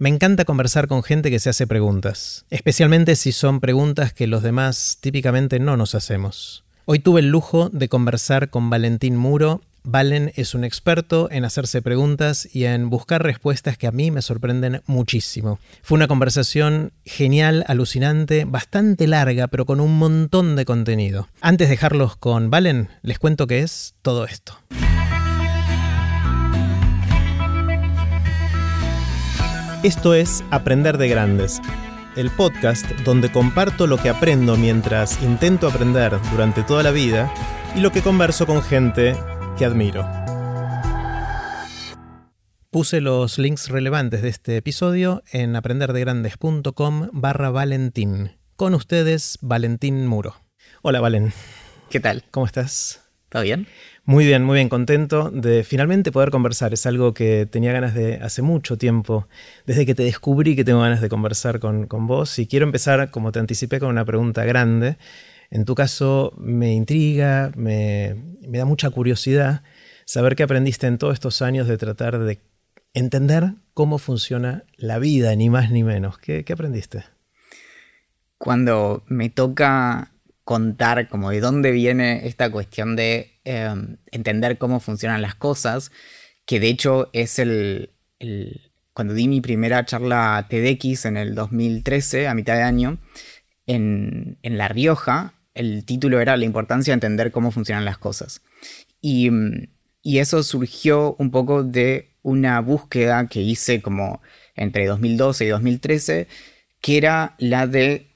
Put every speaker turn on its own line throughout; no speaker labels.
Me encanta conversar con gente que se hace preguntas, especialmente si son preguntas que los demás típicamente no nos hacemos. Hoy tuve el lujo de conversar con Valentín Muro. Valen es un experto en hacerse preguntas y en buscar respuestas que a mí me sorprenden muchísimo. Fue una conversación genial, alucinante, bastante larga, pero con un montón de contenido. Antes de dejarlos con Valen, les cuento qué es todo esto. Esto es Aprender de Grandes, el podcast donde comparto lo que aprendo mientras intento aprender durante toda la vida y lo que converso con gente que admiro. Puse los links relevantes de este episodio en aprenderdegrandes.com barra Valentín. Con ustedes, Valentín Muro. Hola, Valen.
¿Qué tal?
¿Cómo estás?
¿Todo bien?
Muy bien, muy bien, contento de finalmente poder conversar. Es algo que tenía ganas de hace mucho tiempo, desde que te descubrí que tengo ganas de conversar con, vos. Y quiero empezar, como te anticipé, con una pregunta grande. En tu caso, me intriga, me, da mucha curiosidad saber qué aprendiste en todos estos años de tratar de entender cómo funciona la vida, ni más ni menos. ¿Qué, qué aprendiste?
Cuando me toca contar como de dónde viene esta cuestión de em, entender cómo funcionan las cosas, que de hecho es el, Cuando di mi primera charla TEDx en el 2013, a mitad de año, en, La Rioja, el título era La importancia de entender cómo funcionan las cosas. Y, y eso surgió un poco de una búsqueda que hice como entre 2012 y 2013, que era la de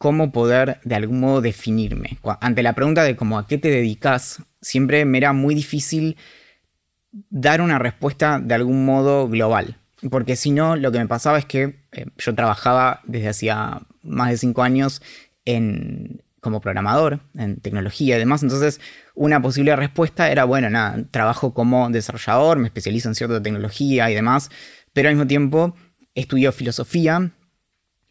cómo poder de algún modo definirme. Ante la pregunta de cómo a qué te dedicas, siempre me era muy difícil dar una respuesta de algún modo global. Porque si no, lo que me pasaba es que eh, yo trabajaba desde hacía más de cinco años en, como programador, en tecnología y demás. Entonces, una posible respuesta era, bueno, nada, trabajo como desarrollador, me especializo en cierta tecnología y demás, pero al mismo tiempo estudio filosofía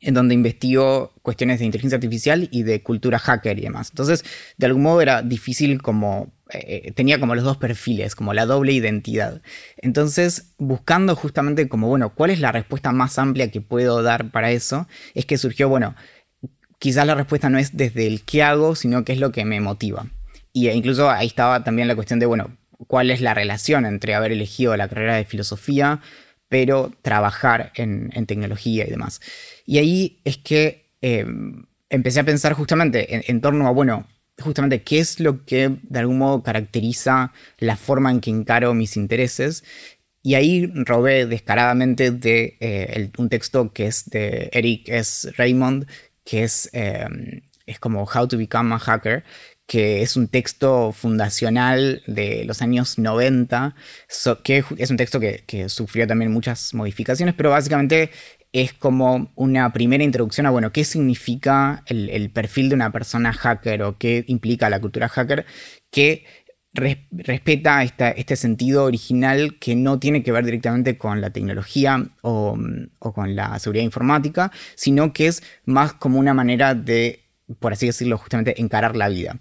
en donde investigo cuestiones de inteligencia artificial y de cultura hacker y demás. Entonces, de algún modo era difícil como... Eh, tenía como los dos perfiles, como la doble identidad. Entonces, buscando justamente como, bueno, ¿cuál es la respuesta más amplia que puedo dar para eso? Es que surgió, bueno, quizás la respuesta no es desde el qué hago, sino qué es lo que me motiva. Y incluso ahí estaba también la cuestión de, bueno, ¿cuál es la relación entre haber elegido la carrera de filosofía, pero trabajar en, tecnología y demás? Y ahí es que eh, empecé a pensar justamente en, torno a, bueno, justamente qué es lo que de algún modo caracteriza la forma en que encaro mis intereses. Y ahí robé descaradamente de eh, un texto que es de Eric S. Raymond, que es, eh, es como How to Become a Hacker, que es un texto fundacional de los años 90, que es un texto que, sufrió también muchas modificaciones, pero básicamente es como una primera introducción a, bueno, qué significa el, perfil de una persona hacker o qué implica la cultura hacker, que respeta este sentido original que no tiene que ver directamente con la tecnología o, con la seguridad informática, sino que es más como una manera de, por así decirlo, justamente encarar la vida.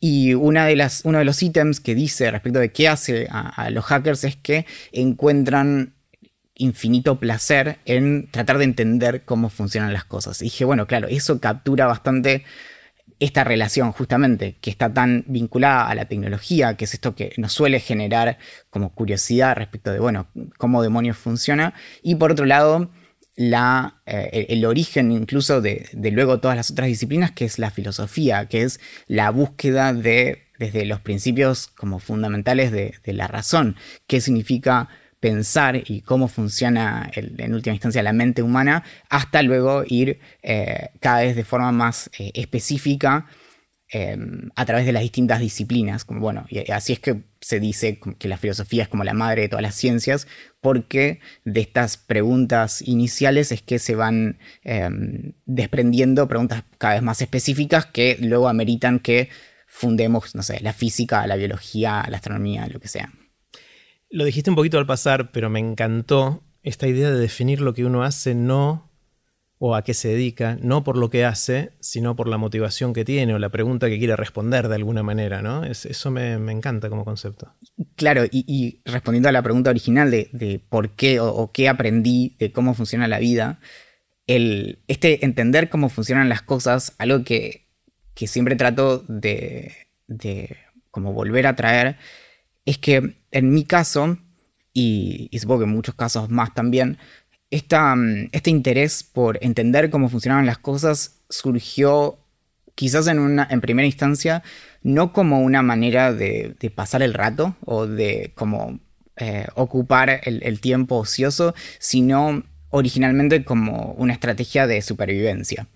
Y una de las, uno de los ítems que dice respecto de qué hace a los hackers es que encuentran infinito placer en tratar de entender cómo funcionan las cosas. Y dije, bueno, claro, eso captura bastante esta relación justamente que está tan vinculada a la tecnología, que es esto que nos suele generar como curiosidad respecto de, bueno, cómo demonios funciona. Y por otro lado, la, eh, el, origen incluso de, luego todas las otras disciplinas, que es la filosofía, que es la búsqueda de, desde los principios como fundamentales de, de la razón, qué significa pensar y cómo funciona en última instancia la mente humana, hasta luego ir eh, cada vez de forma más eh, específica em, a través de las distintas disciplinas. Como, bueno, y así es que se dice que la filosofía es como la madre de todas las ciencias, porque de estas preguntas iniciales es que se van em, desprendiendo preguntas cada vez más específicas que luego ameritan que fundemos, no sé, la física, la biología, la astronomía, lo que sea.
Lo dijiste un poquito al pasar, pero me encantó esta idea de definir lo que uno hace no o a qué se dedica, no por lo que hace, sino por la motivación que tiene o la pregunta que quiere responder de alguna manera, ¿no? eso me, encanta como concepto.
Claro, y, respondiendo a la pregunta original de, por qué o, qué aprendí de cómo funciona la vida, el, este entender cómo funcionan las cosas, algo que, siempre trato de, de como volver a traer, es que en mi caso, y, y supongo que en muchos casos más también, Mm, este interés por entender cómo funcionaban las cosas surgió quizás en, una, en primera instancia no como una manera de, pasar el rato o de como eh, ocupar el, tiempo ocioso, sino originalmente como una estrategia de supervivencia.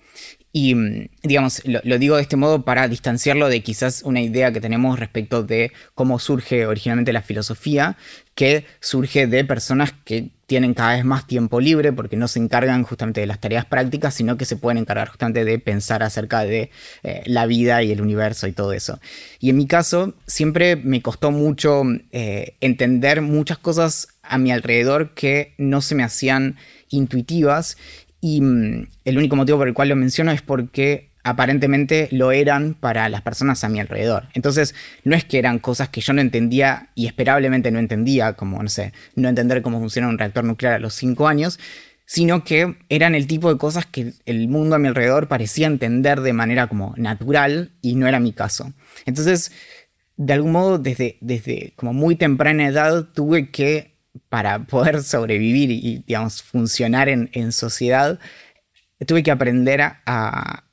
Y mm, digamos, lo, digo de este modo para distanciarlo de quizás una idea que tenemos respecto de cómo surge originalmente la filosofía, que surge de personas que tienen cada vez más tiempo libre porque no se encargan justamente de las tareas prácticas, sino que se pueden encargar justamente de pensar acerca de eh, la vida y el universo y todo eso. Y en mi caso, siempre me costó mucho eh, entender muchas cosas a mi alrededor que no se me hacían intuitivas y mm, el único motivo por el cual lo menciono es porque aparentemente lo eran para las personas a mi alrededor. Entonces, no es que eran cosas que yo no entendía y esperablemente no entendía, como, no sé, no entender cómo funciona un reactor nuclear a los 5 años, sino que eran el tipo de cosas que el mundo a mi alrededor parecía entender de manera como natural y no era mi caso. Entonces, de algún modo, desde, desde como muy temprana edad, tuve que para poder sobrevivir y, digamos, funcionar en, sociedad, tuve que aprender a,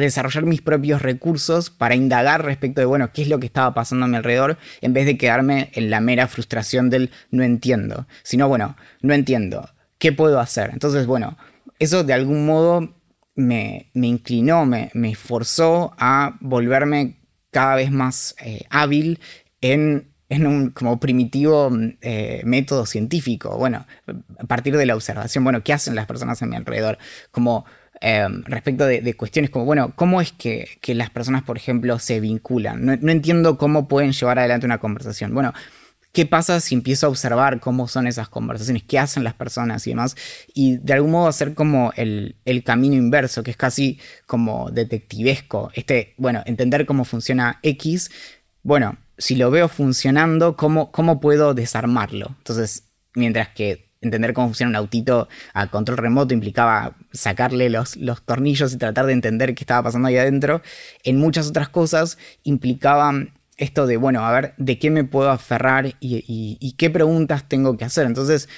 desarrollar mis propios recursos para indagar respecto de, bueno, qué es lo que estaba pasando a mi alrededor, en vez de quedarme en la mera frustración del no entiendo, sino, bueno, no entiendo, ¿qué puedo hacer? Entonces, bueno, eso de algún modo me, inclinó, me, me, forzó a volverme cada vez más eh, hábil en en un como primitivo eh, método científico. Bueno, a partir de la observación, bueno, ¿qué hacen las personas a mi alrededor? Como em, respecto de, cuestiones como, bueno, ¿cómo es que, las personas, por ejemplo, se vinculan? No, entiendo cómo pueden llevar adelante una conversación. Bueno, ¿qué pasa si empiezo a observar cómo son esas conversaciones? ¿Qué hacen las personas y demás? Y de algún modo hacer como el, el camino inverso, que es casi como detectivesco. Este, bueno, entender cómo funciona X. Bueno, si lo veo funcionando, ¿cómo, cómo puedo desarmarlo? Entonces, mientras que entender cómo funciona un autito a control remoto implicaba sacarle los, los, tornillos y tratar de entender qué estaba pasando ahí adentro, en muchas otras cosas implicaban esto de, bueno, a ver, ¿de qué me puedo aferrar y, qué preguntas tengo que hacer? Entonces,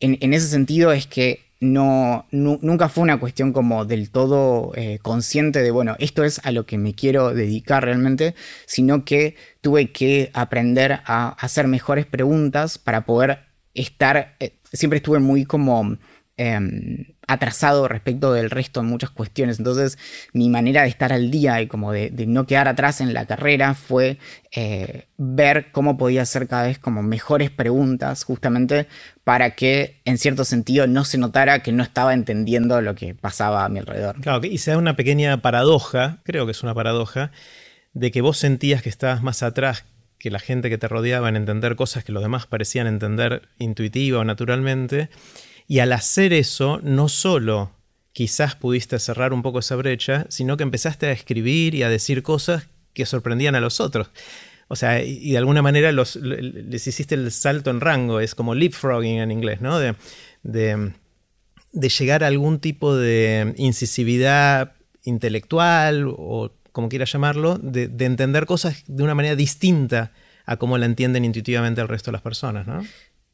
en, en ese sentido es que no, nunca fue una cuestión como del todo eh, consciente de, bueno, esto es a lo que me quiero dedicar realmente, sino que tuve que aprender a hacer mejores preguntas para poder estar, eh, siempre estuve muy como Em, atrasado respecto del resto en muchas cuestiones. Entonces mi manera de estar al día y como de, no quedar atrás en la carrera fue eh, ver cómo podía hacer cada vez como mejores preguntas justamente para que en cierto sentido no se notara que no estaba entendiendo lo que pasaba a mi alrededor.
Claro, y se da una pequeña paradoja, creo que es una paradoja, de que vos sentías que estabas más atrás que la gente que te rodeaba en entender cosas que los demás parecían entender intuitiva o naturalmente, y al hacer eso, no solo quizás pudiste cerrar un poco esa brecha, sino que empezaste a escribir y a decir cosas que sorprendían a los otros. O sea, y de alguna manera les hiciste el salto en rango, es como leapfrogging en inglés, ¿no? De, de, llegar a algún tipo de incisividad intelectual o como quieras llamarlo, de, de, entender cosas de una manera distinta a cómo la entienden intuitivamente el resto de las personas, ¿no?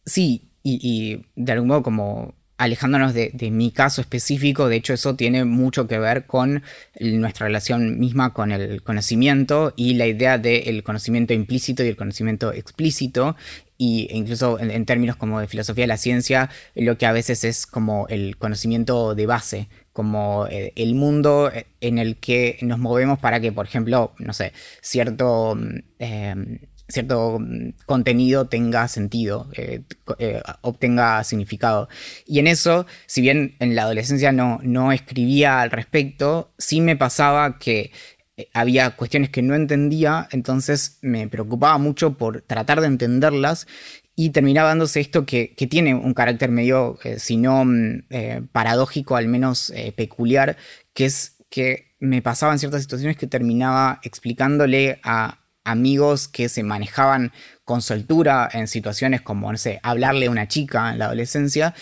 Sí, y, de algún modo como alejándonos de, mi caso específico, de hecho eso tiene mucho que ver con nuestra relación misma con el conocimiento y la idea del conocimiento implícito y el conocimiento explícito, y incluso en, términos como de filosofía de la ciencia, lo que a veces es como el conocimiento de base, como eh, el mundo en el que nos movemos para que, por ejemplo, no sé, cierto... Mm, em, cierto mm, contenido tenga sentido, eh, eh, obtenga significado. Y en eso, si bien en la adolescencia no, no escribía al respecto, sí me pasaba que eh, había cuestiones que no entendía, entonces me preocupaba mucho por tratar de entenderlas y terminaba dándose esto que, tiene un carácter medio, si no mm, paradójico, al menos peculiar, que es que me pasaban ciertas situaciones que terminaba explicándole a amigos que se manejaban con soltura en situaciones como, no sé, hablarle a una chica en la adolescencia,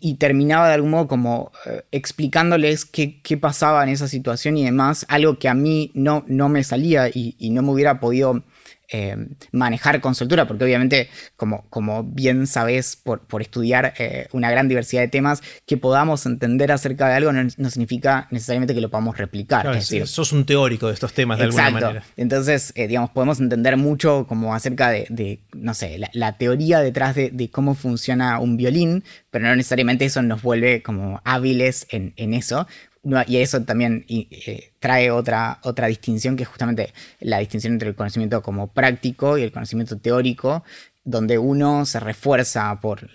y terminaba de algún modo como explicándoles qué, pasaba en esa situación y demás, algo que a mí no, no me salía y no me hubiera podido eh, manejar con soltura, porque obviamente, como, como bien sabes por, por estudiar eh, una gran diversidad de temas, que podamos entender acerca de algo no, significa necesariamente que lo podamos replicar.
es decir, sos un teórico de estos temas de alguna manera.
Entonces, eh, digamos, podemos entender mucho como acerca de, no sé, la, teoría detrás de, cómo funciona un violín, pero no necesariamente eso nos vuelve como hábiles en, en eso y eso también eh, trae otra, otra distinción, que es justamente la distinción entre el conocimiento como práctico y el conocimiento teórico, donde uno se refuerza por,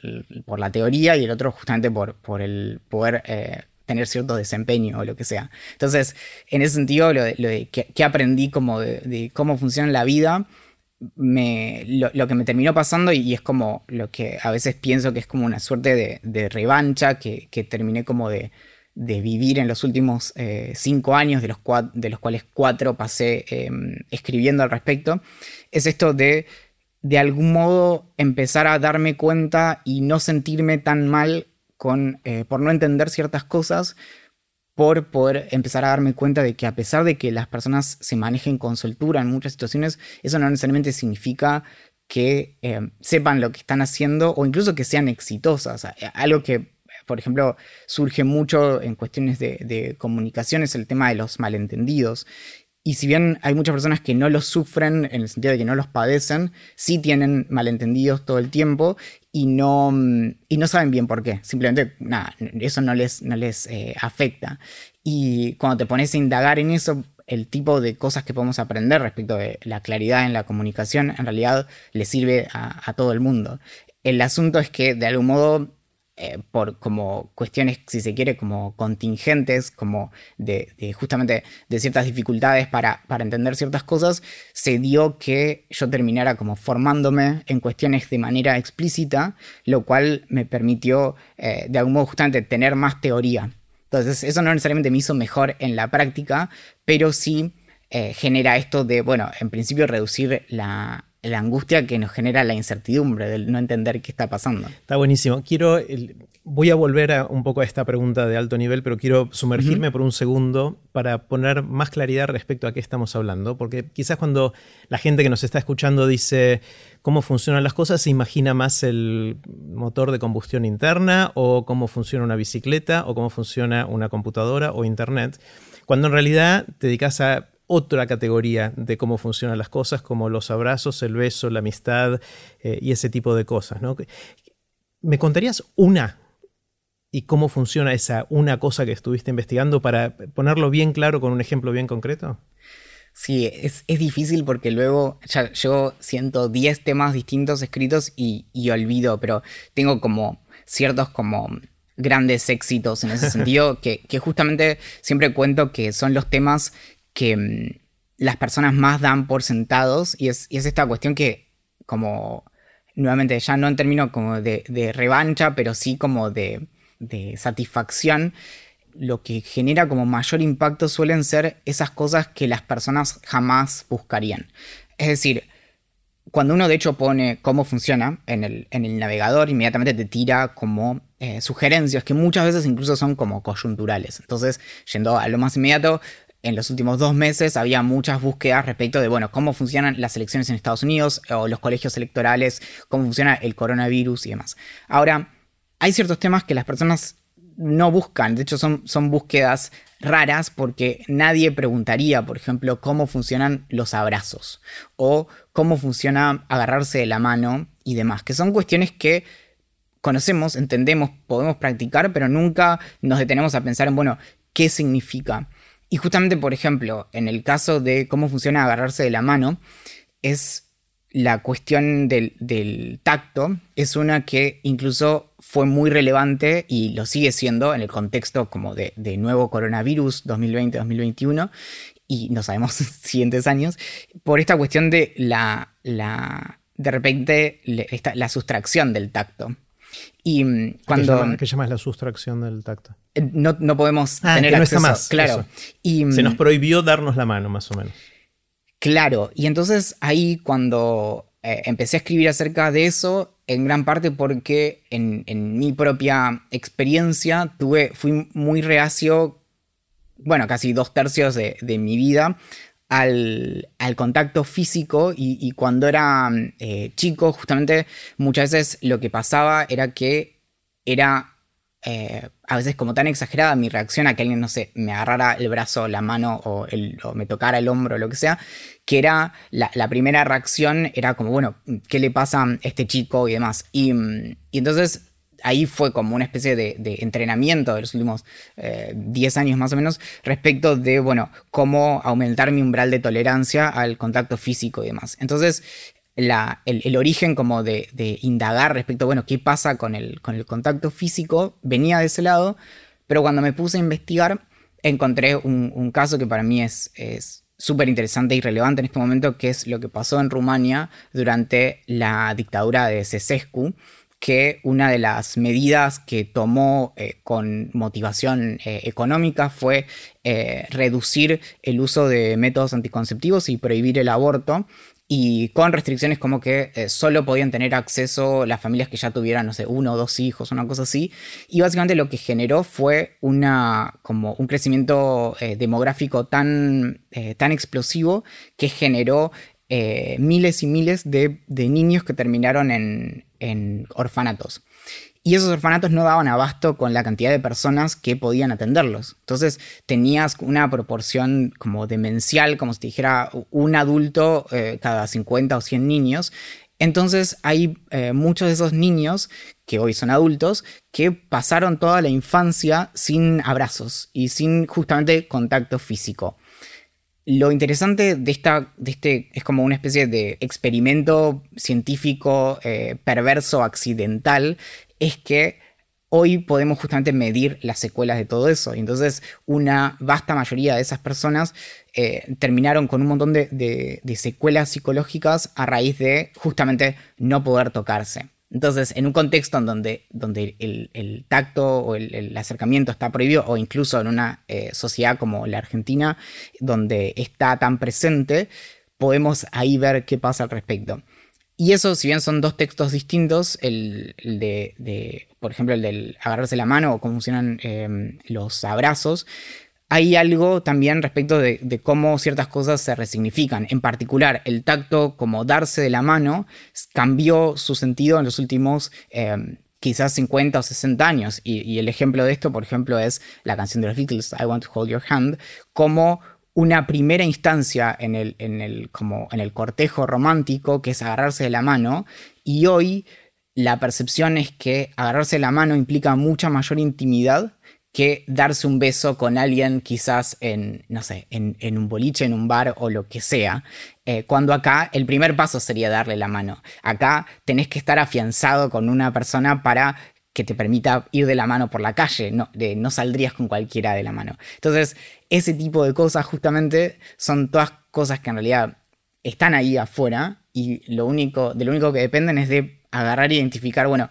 la teoría y el otro justamente por, por el poder eh, tener cierto desempeño o lo que sea. Entonces, en ese sentido, lo de, que, aprendí como de, cómo funciona la vida, me, lo, que me terminó pasando y, es como lo que a veces pienso que es como una suerte de, revancha que terminé como de de vivir en los últimos eh, cinco años, de los, de los, cuales cuatro pasé em, escribiendo al respecto, es esto de de algún modo empezar a darme cuenta y no sentirme tan mal con, eh, por no entender ciertas cosas, por poder empezar a darme cuenta de que a pesar de que las personas se manejen con soltura en muchas situaciones, eso no necesariamente significa que em, sepan lo que están haciendo o incluso que sean exitosas. Algo que por ejemplo, surge mucho en cuestiones de, comunicaciones el tema de los malentendidos. Y si bien hay muchas personas que no los sufren en el sentido de que no los padecen, sí tienen malentendidos todo el tiempo y no, y no saben bien por qué. Simplemente, nada, eso no les, no les eh, afecta. Y cuando te pones a indagar en eso, el tipo de cosas que podemos aprender respecto de la claridad en la comunicación, en realidad le sirve a todo el mundo. El asunto es que de algún modo eh, por como cuestiones, si se quiere, como contingentes, como de, justamente de ciertas dificultades para, entender ciertas cosas, se dio que yo terminara como formándome en cuestiones de manera explícita, lo cual me permitió eh, de algún modo justamente tener más teoría. Entonces eso no necesariamente me hizo mejor en la práctica, pero sí eh, genera esto de, bueno, en principio reducir la, la angustia que nos genera la incertidumbre del no entender qué está pasando.
Está buenísimo. Quiero, voy a volver a, un poco a esta pregunta de alto nivel, pero quiero sumergirme por un segundo para poner más claridad respecto a qué estamos hablando, porque quizás cuando la gente que nos está escuchando dice cómo funcionan las cosas, se imagina más el motor de combustión interna o cómo funciona una bicicleta o cómo funciona una computadora o internet, cuando en realidad te dedicas a otra categoría de cómo funcionan las cosas, como los abrazos, el beso, la amistad eh, y ese tipo de cosas. ¿no? ¿Me contarías una y cómo funciona esa una cosa que estuviste investigando para ponerlo bien claro con un ejemplo bien concreto?
Sí, es, difícil porque luego ya, yo siento 10 temas distintos escritos y, olvido, pero tengo como ciertos como grandes éxitos en ese sentido que, que justamente siempre cuento que son los temas que mm, las personas más dan por sentados y es, esta cuestión que como nuevamente ya no en términos como de, revancha, pero sí como de, satisfacción, lo que genera como mayor impacto suelen ser esas cosas que las personas jamás buscarían. Es decir, cuando uno de hecho pone cómo funciona en el, navegador, inmediatamente te tira como eh, sugerencias que muchas veces incluso son como coyunturales. Entonces, yendo a lo más inmediato, en los últimos dos meses había muchas búsquedas respecto de, bueno, cómo funcionan las elecciones en Estados Unidos o los colegios electorales, cómo funciona el coronavirus y demás. Ahora, hay ciertos temas que las personas no buscan, de hecho son, son búsquedas raras porque nadie preguntaría, por ejemplo, cómo funcionan los abrazos o cómo funciona agarrarse de la mano y demás, que son cuestiones que conocemos, entendemos, podemos practicar, pero nunca nos detenemos a pensar en, bueno, ¿qué significa? Y justamente, por ejemplo, en el caso de cómo funciona agarrarse de la mano, es la cuestión del, tacto, es una que incluso fue muy relevante y lo sigue siendo en el contexto como de, nuevo coronavirus 2020-2021 y no sabemos siguientes años, por esta cuestión de la, la de repente la sustracción del tacto. Y mm, cuando...
¿Qué, llamas la sustracción del tacto?
Eh, no, podemos ah, tener acceso. No está más. Claro.
Y, Se nos mm, prohibió darnos la mano, más o menos.
Claro. Y entonces ahí cuando eh, empecé a escribir acerca de eso, en gran parte porque en, mi propia experiencia tuve, fui muy reacio, bueno, casi dos tercios de, mi vida al, contacto físico y, cuando era eh, chico, justamente muchas veces lo que pasaba era que era eh, a veces como tan exagerada mi reacción a que alguien, no sé, me agarrara el brazo, la mano o, me tocara el hombro o lo que sea, que era la, primera reacción era como, bueno, ¿qué le pasa a este chico y demás? Y, entonces ahí fue como una especie de, entrenamiento de los últimos 10 eh, años más o menos respecto de, bueno, cómo aumentar mi umbral de tolerancia al contacto físico y demás. Entonces, el, origen como de, indagar respecto, bueno, qué pasa con el, con el contacto físico, venía de ese lado, pero cuando me puse a investigar, encontré un, caso que para mí es súper interesante y relevante en este momento, que es lo que pasó en Rumania durante la dictadura de Cesescu, que una de las medidas que tomó eh, con motivación eh, económica fue eh, reducir el uso de métodos anticonceptivos y prohibir el aborto y con restricciones como que solo podían tener acceso las familias que ya tuvieran, no sé, uno o dos hijos, una cosa así. Y básicamente lo que generó fue una, como un crecimiento demográfico tan, tan explosivo que generó miles y miles de, niños que terminaron en, en orfanatos y esos orfanatos no daban abasto con la cantidad de personas que podían atenderlos. Entonces tenías una proporción como demencial, como si te dijera un adulto eh, cada 50 o 100 niños. Entonces hay eh, muchos de esos niños que hoy son adultos que pasaron toda la infancia sin abrazos y sin justamente contacto físico. Lo interesante de, esta, de este es como una especie de experimento científico eh, perverso accidental es que hoy podemos justamente medir las secuelas de todo eso. Y entonces una vasta mayoría de esas personas eh, terminaron con un montón de, secuelas psicológicas a raíz de justamente no poder tocarse. Entonces, en un contexto en donde, donde el, tacto o el, acercamiento está prohibido, o incluso en una eh, sociedad como la Argentina, donde está tan presente, podemos ahí ver qué pasa al respecto. Y eso, si bien son dos textos distintos, el, de, por ejemplo, el del agarrarse la mano o cómo funcionan em, los abrazos, hay algo también respecto de, cómo ciertas cosas se resignifican. En particular, el tacto como darse de la mano cambió su sentido en los últimos em, quizás 50 o 60 años. Y, y, el ejemplo de esto, por ejemplo, es la canción de los Beatles, I Want to Hold Your Hand, como una primera instancia en el, en el, como en el cortejo romántico, que es agarrarse de la mano, y hoy la percepción es que agarrarse de la mano implica mucha mayor intimidad que darse un beso con alguien quizás en, no sé, en, un boliche, en un bar o lo que sea. Eh, cuando acá el primer paso sería darle la mano. Acá tenés que estar afianzado con una persona para que te permita ir de la mano por la calle, no, no saldrías con cualquiera de la mano. Entonces, ese tipo de cosas justamente son todas cosas que en realidad están ahí afuera y lo único, de lo único que dependen es de agarrar e identificar, bueno,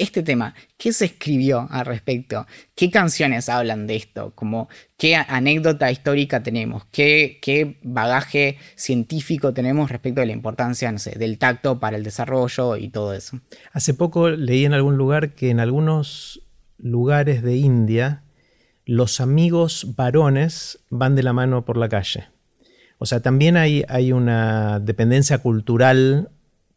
este tema, ¿qué se escribió al respecto? ¿Qué canciones hablan de esto? Como, ¿Qué anécdota histórica tenemos? ¿Qué, ¿Qué, bagaje científico tenemos respecto de la importancia, no sé, del tacto para el desarrollo y todo eso?
Hace poco leí en algún lugar que en algunos lugares de India los amigos varones van de la mano por la calle. O sea, también hay, hay una dependencia cultural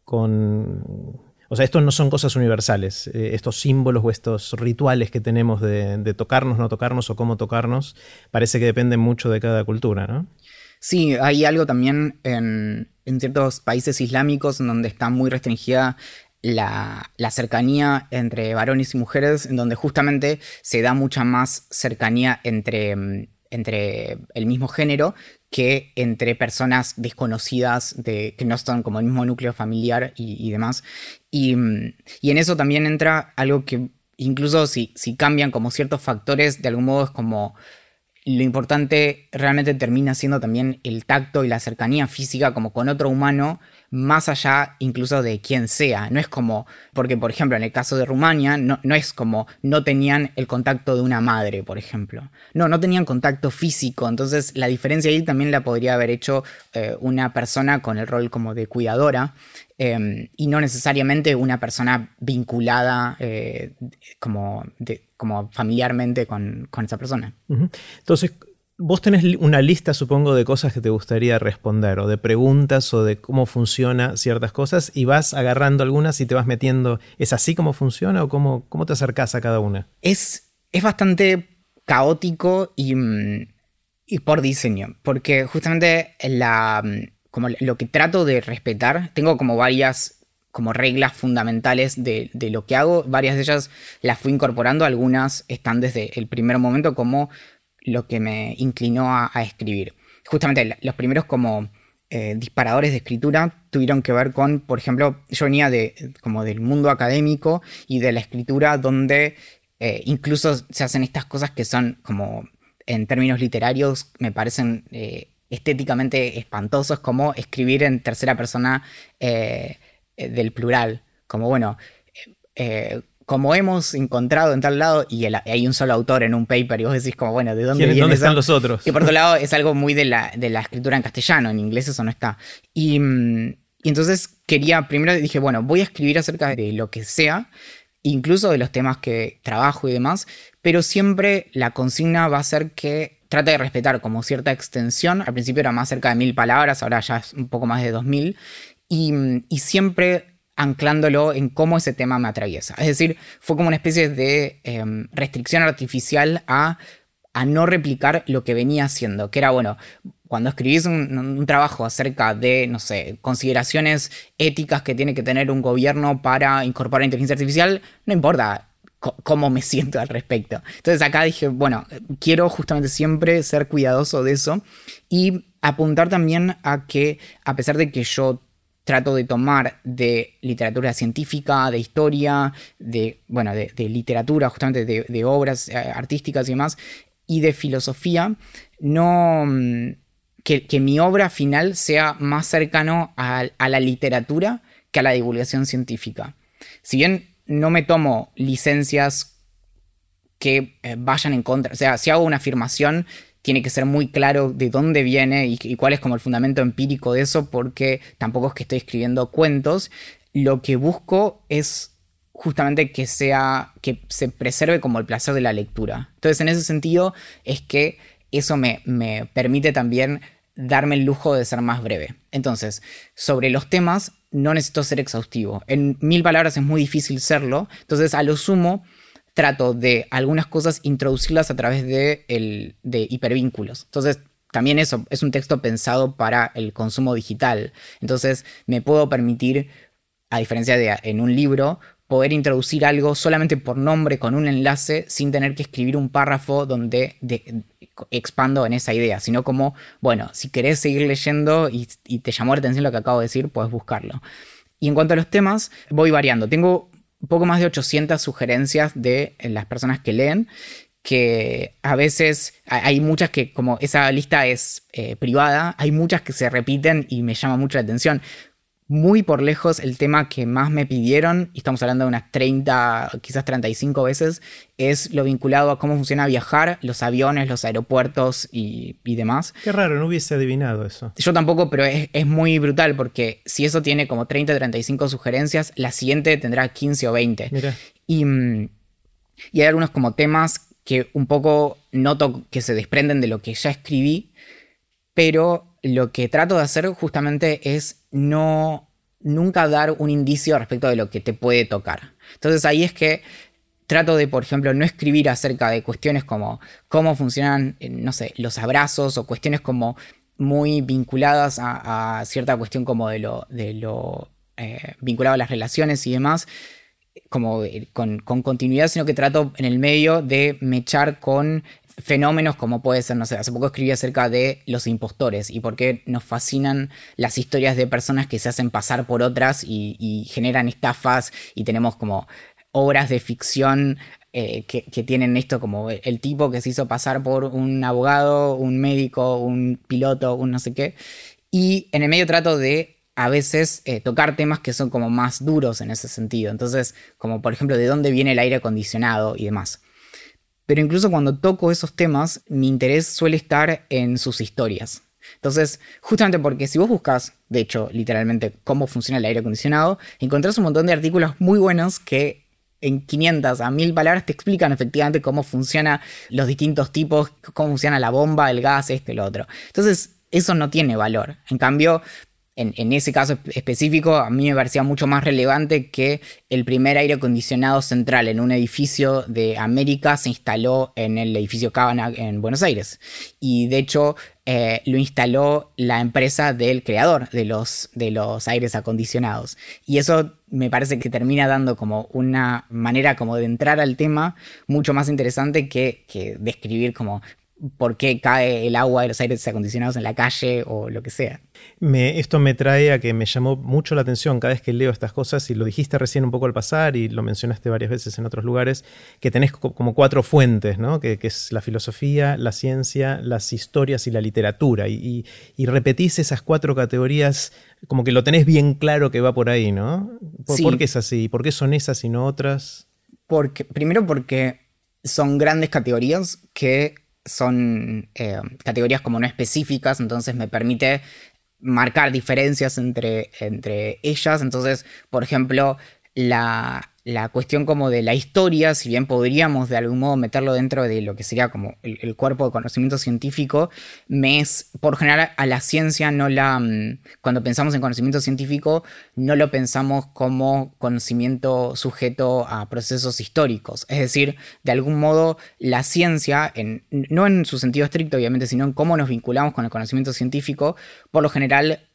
con o sea, estos no son cosas universales. Eh, estos símbolos o estos rituales que tenemos de, tocarnos, no tocarnos o cómo tocarnos, parece que dependen mucho de cada cultura, ¿no?
Sí, hay algo también en, ciertos países islámicos en donde está muy restringida la, cercanía entre varones y mujeres, en donde justamente se da mucha más cercanía entre, entre el mismo género que entre personas desconocidas de, que no están como el mismo núcleo familiar y, demás. Y, en eso también entra algo que incluso si, si cambian como ciertos factores, de algún modo es como lo importante realmente termina siendo también el tacto y la cercanía física como con otro humano más allá incluso de quién sea. No es como, porque por ejemplo en el caso de Rumania, no, es como no tenían el contacto de una madre, por ejemplo. No, no tenían contacto físico. Entonces la diferencia ahí también la podría haber hecho eh, una persona con el rol como de cuidadora. Em, y no necesariamente una persona vinculada eh, como, como familiarmente con, esa persona.
Entonces, Vos tenés una lista, supongo, de cosas que te gustaría responder, o de preguntas, o de cómo funciona ciertas cosas, y vas agarrando algunas y te vas metiendo. ¿Es así como funciona o cómo, cómo te acercás a cada una?
Es, es bastante caótico y, mm, y por diseño, porque justamente la, mm, como lo que trato de respetar, tengo como varias como reglas fundamentales de, de, lo que hago. Varias de ellas las fui incorporando, algunas están desde el primer momento como lo que me inclinó a, escribir. Justamente los primeros como eh, disparadores de escritura tuvieron que ver con, por ejemplo, yo venía de, como del mundo académico y de la escritura donde eh, incluso se hacen estas cosas que son como en términos literarios me parecen eh, estéticamente espantosos como escribir en tercera persona del plural. Como bueno, como hemos encontrado en tal lado, y hay un solo autor en un paper, y vos decís como, bueno, ¿de dónde,
¿dónde están los otros?
Y por otro lado, es algo muy de la, de la escritura en castellano, en inglés eso no está. Y, mm, y, entonces quería, primero dije, bueno, voy a escribir acerca de lo que sea, incluso de los temas que trabajo y demás, pero siempre la consigna va a ser que trate de respetar como cierta extensión. Al principio era más cerca de mil palabras, ahora ya es un poco más de dos mil. Y, mm, y siempre anclándolo en cómo ese tema me atraviesa. Es decir, fue como una especie de em, restricción artificial a, a, no replicar lo que venía haciendo, que era, bueno, cuando escribís un, trabajo acerca de, no sé, consideraciones éticas que tiene que tener un gobierno para incorporar inteligencia artificial, no importa cómo me siento al respecto. Entonces acá dije, bueno, quiero justamente siempre ser cuidadoso de eso y apuntar también a que a pesar de que yo trato de tomar de literatura científica, de historia, de, bueno, de, literatura, justamente de, obras eh, artísticas y demás, y de filosofía, no... Mm, que, mi obra final sea más cercano a, la literatura que a la divulgación científica. Si bien no me tomo licencias que eh, vayan en contra, o sea, si hago una afirmación tiene que ser muy claro de dónde viene y, cuál es como el fundamento empírico de eso, porque tampoco es que estoy escribiendo cuentos. Lo que busco es justamente que sea, que se preserve como el placer de la lectura. Entonces, en ese sentido, es que eso me, me permite también darme el lujo de ser más breve. Entonces, sobre los temas, no necesito ser exhaustivo. En mil palabras es muy difícil serlo. Entonces, a lo sumo, trato de algunas cosas introducirlas a través de, el, de hipervínculos. Entonces, también eso es un texto pensado para el consumo digital. Entonces, me puedo permitir, a diferencia de en un libro, poder introducir algo solamente por nombre con un enlace sin tener que escribir un párrafo donde expando en esa idea, sino como, bueno, si querés seguir leyendo y, y te llamó la atención lo que acabo de decir, puedes buscarlo. Y en cuanto a los temas, voy variando. Tengo poco más de 800 sugerencias de eh, las personas que leen, que a veces hay muchas que, como esa lista es eh, privada, hay muchas que se repiten y me llama mucho la atención muy por lejos el tema que más me pidieron, y estamos hablando de unas 30, quizás 35 veces, es lo vinculado a cómo funciona viajar, los aviones, los aeropuertos y, demás.
Qué raro, no hubiese adivinado eso.
Yo tampoco, pero es, muy brutal porque si eso tiene como 30, 35 sugerencias, la siguiente tendrá 15 o 20. Y, y hay algunos como temas que un poco noto que se desprenden de lo que ya escribí, pero lo que trato de hacer justamente es no nunca dar un indicio respecto de lo que te puede tocar. Entonces ahí es que trato de, por ejemplo, no escribir acerca de cuestiones como cómo funcionan, eh, no sé, los abrazos o cuestiones como muy vinculadas a, cierta cuestión como de lo, eh, vinculado a las relaciones y demás, como con, con, continuidad, sino que trato en el medio de mechar con fenómenos como puede ser, no sé, hace poco escribí acerca de los impostores y por qué nos fascinan las historias de personas que se hacen pasar por otras y, generan estafas y tenemos como obras de ficción eh, que, tienen esto como el tipo que se hizo pasar por un abogado, un médico, un piloto, un no sé qué. Y en el medio trato de a veces eh, tocar temas que son como más duros en ese sentido. Entonces, como por ejemplo, de dónde viene el aire acondicionado y demás. Pero incluso cuando toco esos temas, mi interés suele estar en sus historias. Entonces, justamente porque si vos buscas, de hecho, literalmente cómo funciona el aire acondicionado, encontrás un montón de artículos muy buenos que en 500 a 1000 palabras te explican efectivamente cómo funcionan los distintos tipos, cómo funciona la bomba, el gas, este, lo otro. Entonces, eso no tiene valor. En cambio, en, ese caso específico, a mí me parecía mucho más relevante que el primer aire acondicionado central en un edificio de América se instaló en el edificio Cabana en Buenos Aires. Y de hecho, eh, lo instaló la empresa del creador de los, de los aires acondicionados. Y eso me parece que termina dando como una manera como de entrar al tema mucho más interesante que, que describir como por qué cae el agua de los aires acondicionados en la calle o lo que sea.
esto me trae a que me llamó mucho la atención cada vez que leo estas cosas, y lo dijiste recién un poco al pasar y lo mencionaste varias veces en otros lugares, que tenés como cuatro fuentes, ¿no? que, es la filosofía, la ciencia, las historias y la literatura. Y, repetís esas cuatro categorías como que lo tenés bien claro que va por ahí, ¿no? ¿Por, qué es así? ¿Por qué son esas y no otras?
Porque, primero porque son grandes categorías que son eh, categorías como no específicas, entonces me permite marcar diferencias entre, entre ellas. Entonces, por ejemplo, la, la cuestión como de la historia, si bien podríamos de algún modo meterlo dentro de lo que sería como el, cuerpo de conocimiento científico, me es, por general a la ciencia no la, mm, cuando pensamos en conocimiento científico, no lo pensamos como conocimiento sujeto a procesos históricos. Es decir, de algún modo la ciencia, en, no en su sentido estricto obviamente, sino en cómo nos vinculamos con el conocimiento científico, por lo general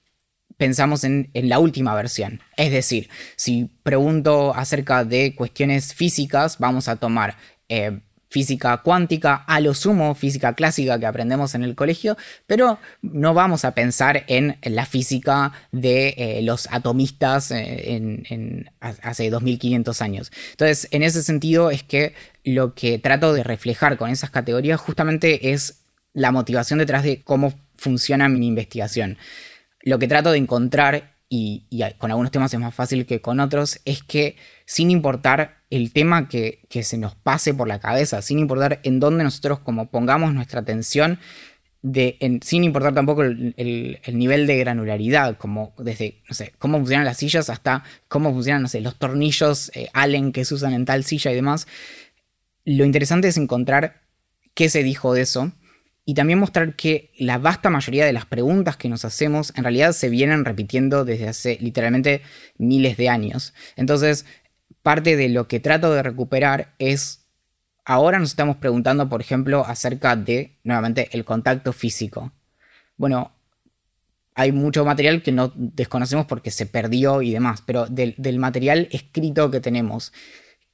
pensamos en, la última versión. Es decir, si pregunto acerca de cuestiones físicas, vamos a tomar eh, física cuántica, a lo sumo física clásica que aprendemos en el colegio, pero no vamos a pensar en la física de eh, los atomistas eh, en, hace 2500 años. Entonces, en ese sentido es que lo que trato de reflejar con esas categorías justamente es la motivación detrás de cómo funciona mi investigación lo que trato de encontrar, y, con algunos temas es más fácil que con otros, es que sin importar el tema que, se nos pase por la cabeza, sin importar en dónde nosotros como pongamos nuestra atención, sin importar tampoco el, nivel de granularidad, como desde, no sé, cómo funcionan las sillas hasta cómo funcionan, los tornillos eh, Allen que se usan en tal silla y demás. Lo interesante es encontrar qué se dijo de eso y también mostrar que la vasta mayoría de las preguntas que nos hacemos en realidad se vienen repitiendo desde hace literalmente miles de años. Entonces, parte de lo que trato de recuperar es, ahora nos estamos preguntando, por ejemplo, acerca de, nuevamente, el contacto físico. Bueno, hay mucho material que no desconocemos porque se perdió y demás, pero del, material escrito que tenemos,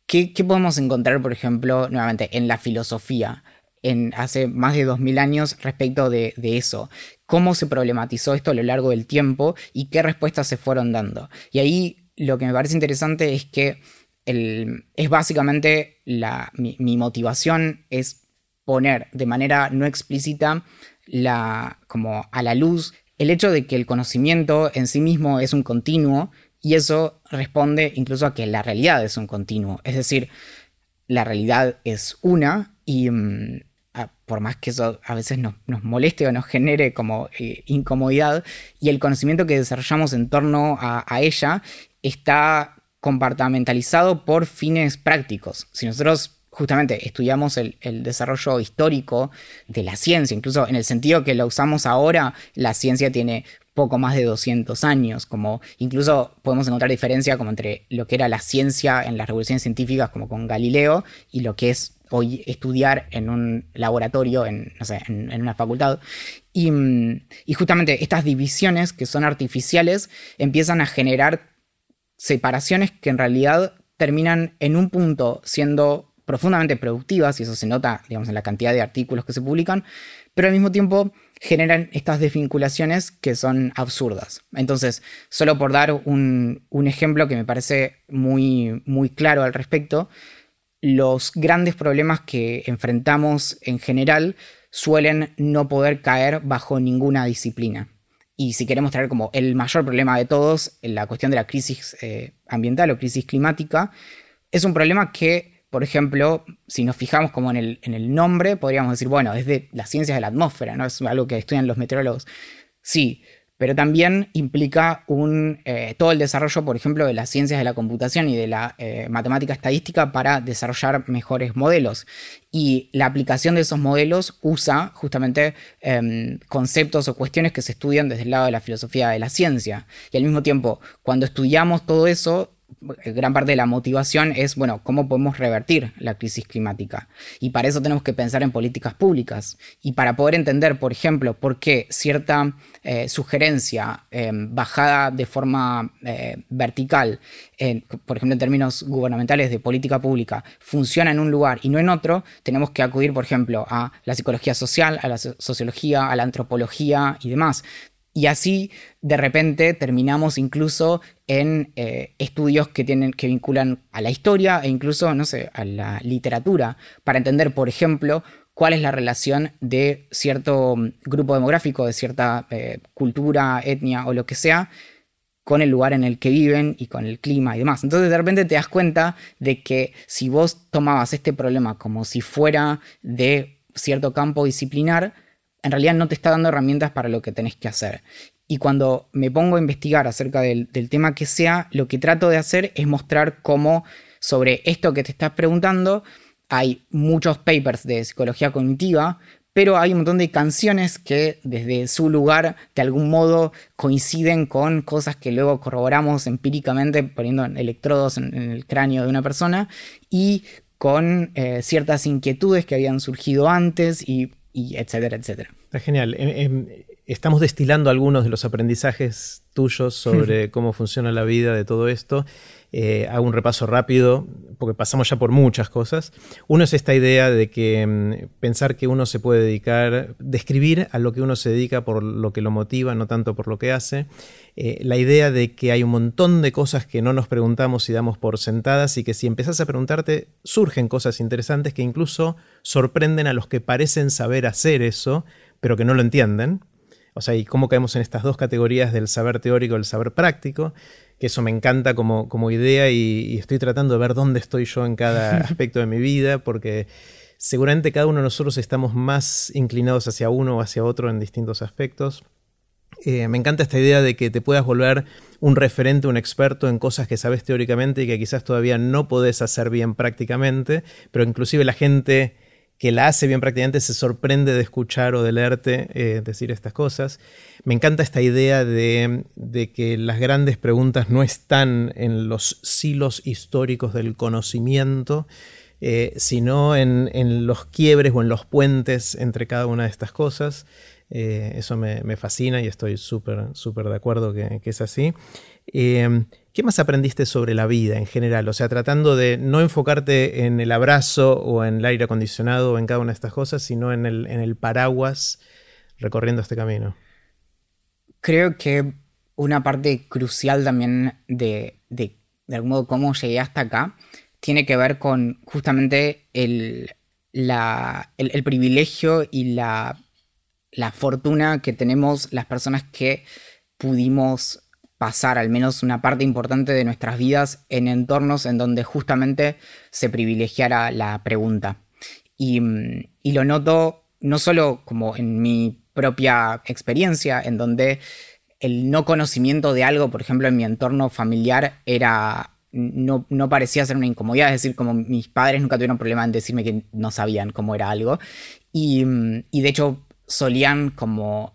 ¿qué, ¿qué, podemos encontrar, por ejemplo, nuevamente, en la filosofía? Hace más de 2000 años respecto de, eso. Cómo se problematizó esto a lo largo del tiempo y qué respuestas se fueron dando. Y ahí lo que me parece interesante es que es básicamente mi, motivación es poner de manera no explícita la, como a la luz el hecho de que el conocimiento en sí mismo es un continuo y eso responde incluso a que la realidad es un continuo. Es decir, la realidad es una y mm, por más que eso a veces nos, moleste o nos genere como eh, incomodidad, y el conocimiento que desarrollamos en torno a, ella está compartimentalizado por fines prácticos. Si nosotros justamente estudiamos el, desarrollo histórico de la ciencia, incluso en el sentido que lo usamos ahora, la ciencia tiene poco más de 200 años, como incluso podemos encontrar diferencia como entre lo que era la ciencia en las revoluciones científicas como con Galileo y lo que es hoy estudiar en un laboratorio, en, no sé, en, una facultad. Y, y, justamente estas divisiones que son artificiales empiezan a generar separaciones que en realidad terminan en un punto siendo profundamente productivas, y eso se nota, digamos, en la cantidad de artículos que se publican, pero al mismo tiempo generan estas desvinculaciones que son absurdas. Entonces, solo por dar un, un ejemplo que me parece muy, muy claro al respecto, los grandes problemas que enfrentamos en general suelen no poder caer bajo ninguna disciplina. Y si queremos traer como el mayor problema de todos, la cuestión de la crisis eh, ambiental o crisis climática, es un problema que, por ejemplo, si nos fijamos como en el, nombre, podríamos decir, bueno, es de las ciencias de la atmósfera, ¿no? Es algo que estudian los meteorólogos. Sí, pero también implica un, eh, todo el desarrollo, por ejemplo, de las ciencias de la computación y de la eh, matemática estadística para desarrollar mejores modelos. Y la aplicación de esos modelos usa justamente em, conceptos o cuestiones que se estudian desde el lado de la filosofía de la ciencia. Y al mismo tiempo, cuando estudiamos todo eso, gran parte de la motivación es, bueno, ¿cómo podemos revertir la crisis climática? Y para eso tenemos que pensar en políticas públicas. Y para poder entender, por ejemplo, por qué cierta eh, sugerencia em, bajada de forma eh, vertical, por ejemplo, en términos gubernamentales de política pública, funciona en un lugar y no en otro, tenemos que acudir, por ejemplo, a la psicología social, a la sociología, a la antropología y demás. Y así, de repente, terminamos incluso en eh, estudios que, tienen, que vinculan a la historia e incluso, no sé, a la literatura, para entender, por ejemplo, cuál es la relación de cierto mm, grupo demográfico, de cierta eh, cultura, etnia o lo que sea, con el lugar en el que viven y con el clima y demás. Entonces de repente te das cuenta de que si vos tomabas este problema como si fuera de cierto campo disciplinar, en realidad no te está dando herramientas para lo que tenés que hacer. Y cuando me pongo a investigar acerca del, tema que sea, lo que trato de hacer es mostrar cómo sobre esto que te estás preguntando hay muchos papers de psicología cognitiva, pero hay un montón de canciones que desde su lugar de algún modo coinciden con cosas que luego corroboramos empíricamente poniendo electrodos en, el cráneo de una persona y con eh, ciertas inquietudes que habían surgido antes y y etcétera, etcétera.
Está genial. Em, em, estamos destilando algunos de los aprendizajes tuyos sobre cómo funciona la vida de todo esto. Eh, hago un repaso rápido, porque pasamos ya por muchas cosas. Uno es esta idea de que em, pensar que uno se puede dedicar, describir a lo que uno se dedica por lo que lo motiva, no tanto por lo que hace. Eh, la idea de que hay un montón de cosas que no nos preguntamos y damos por sentadas y que si empezás a preguntarte surgen cosas interesantes que incluso sorprenden a los que parecen saber hacer eso, pero que no lo entienden. O sea, y cómo caemos en estas dos categorías del saber teórico y el saber práctico, que eso me encanta como, como idea y, estoy tratando de ver dónde estoy yo en cada aspecto de mi vida, porque seguramente cada uno de nosotros estamos más inclinados hacia uno o hacia otro en distintos aspectos. Eh, me encanta esta idea de que te puedas volver un referente, un experto en cosas que sabes teóricamente y que quizás todavía no podés hacer bien prácticamente, pero inclusive la gente que la hace bien prácticamente se sorprende de escuchar o de leerte eh, decir estas cosas. Me encanta esta idea de, que las grandes preguntas no están en los silos históricos del conocimiento, eh, sino en, los quiebres o en los puentes entre cada una de estas cosas. Eh, eso me, fascina y estoy súper, súper de acuerdo que, es así. Eh, ¿Qué más aprendiste sobre la vida en general? O sea, tratando de no enfocarte en el abrazo o en el aire acondicionado o en cada una de estas cosas, sino en el, en el paraguas recorriendo este camino.
Creo que una parte crucial también de, de, de algún modo cómo llegué hasta acá tiene que ver con justamente el, el privilegio y la la fortuna que tenemos las personas que pudimos pasar al menos una parte importante de nuestras vidas en entornos en donde justamente se privilegiara la pregunta. Y, lo noto no solo como en mi propia experiencia, en donde el no conocimiento de algo, por ejemplo, en mi entorno familiar era no, no, parecía ser una incomodidad, es decir, como mis padres nunca tuvieron problema en decirme que no sabían cómo era algo. Y, y de hecho, solían como...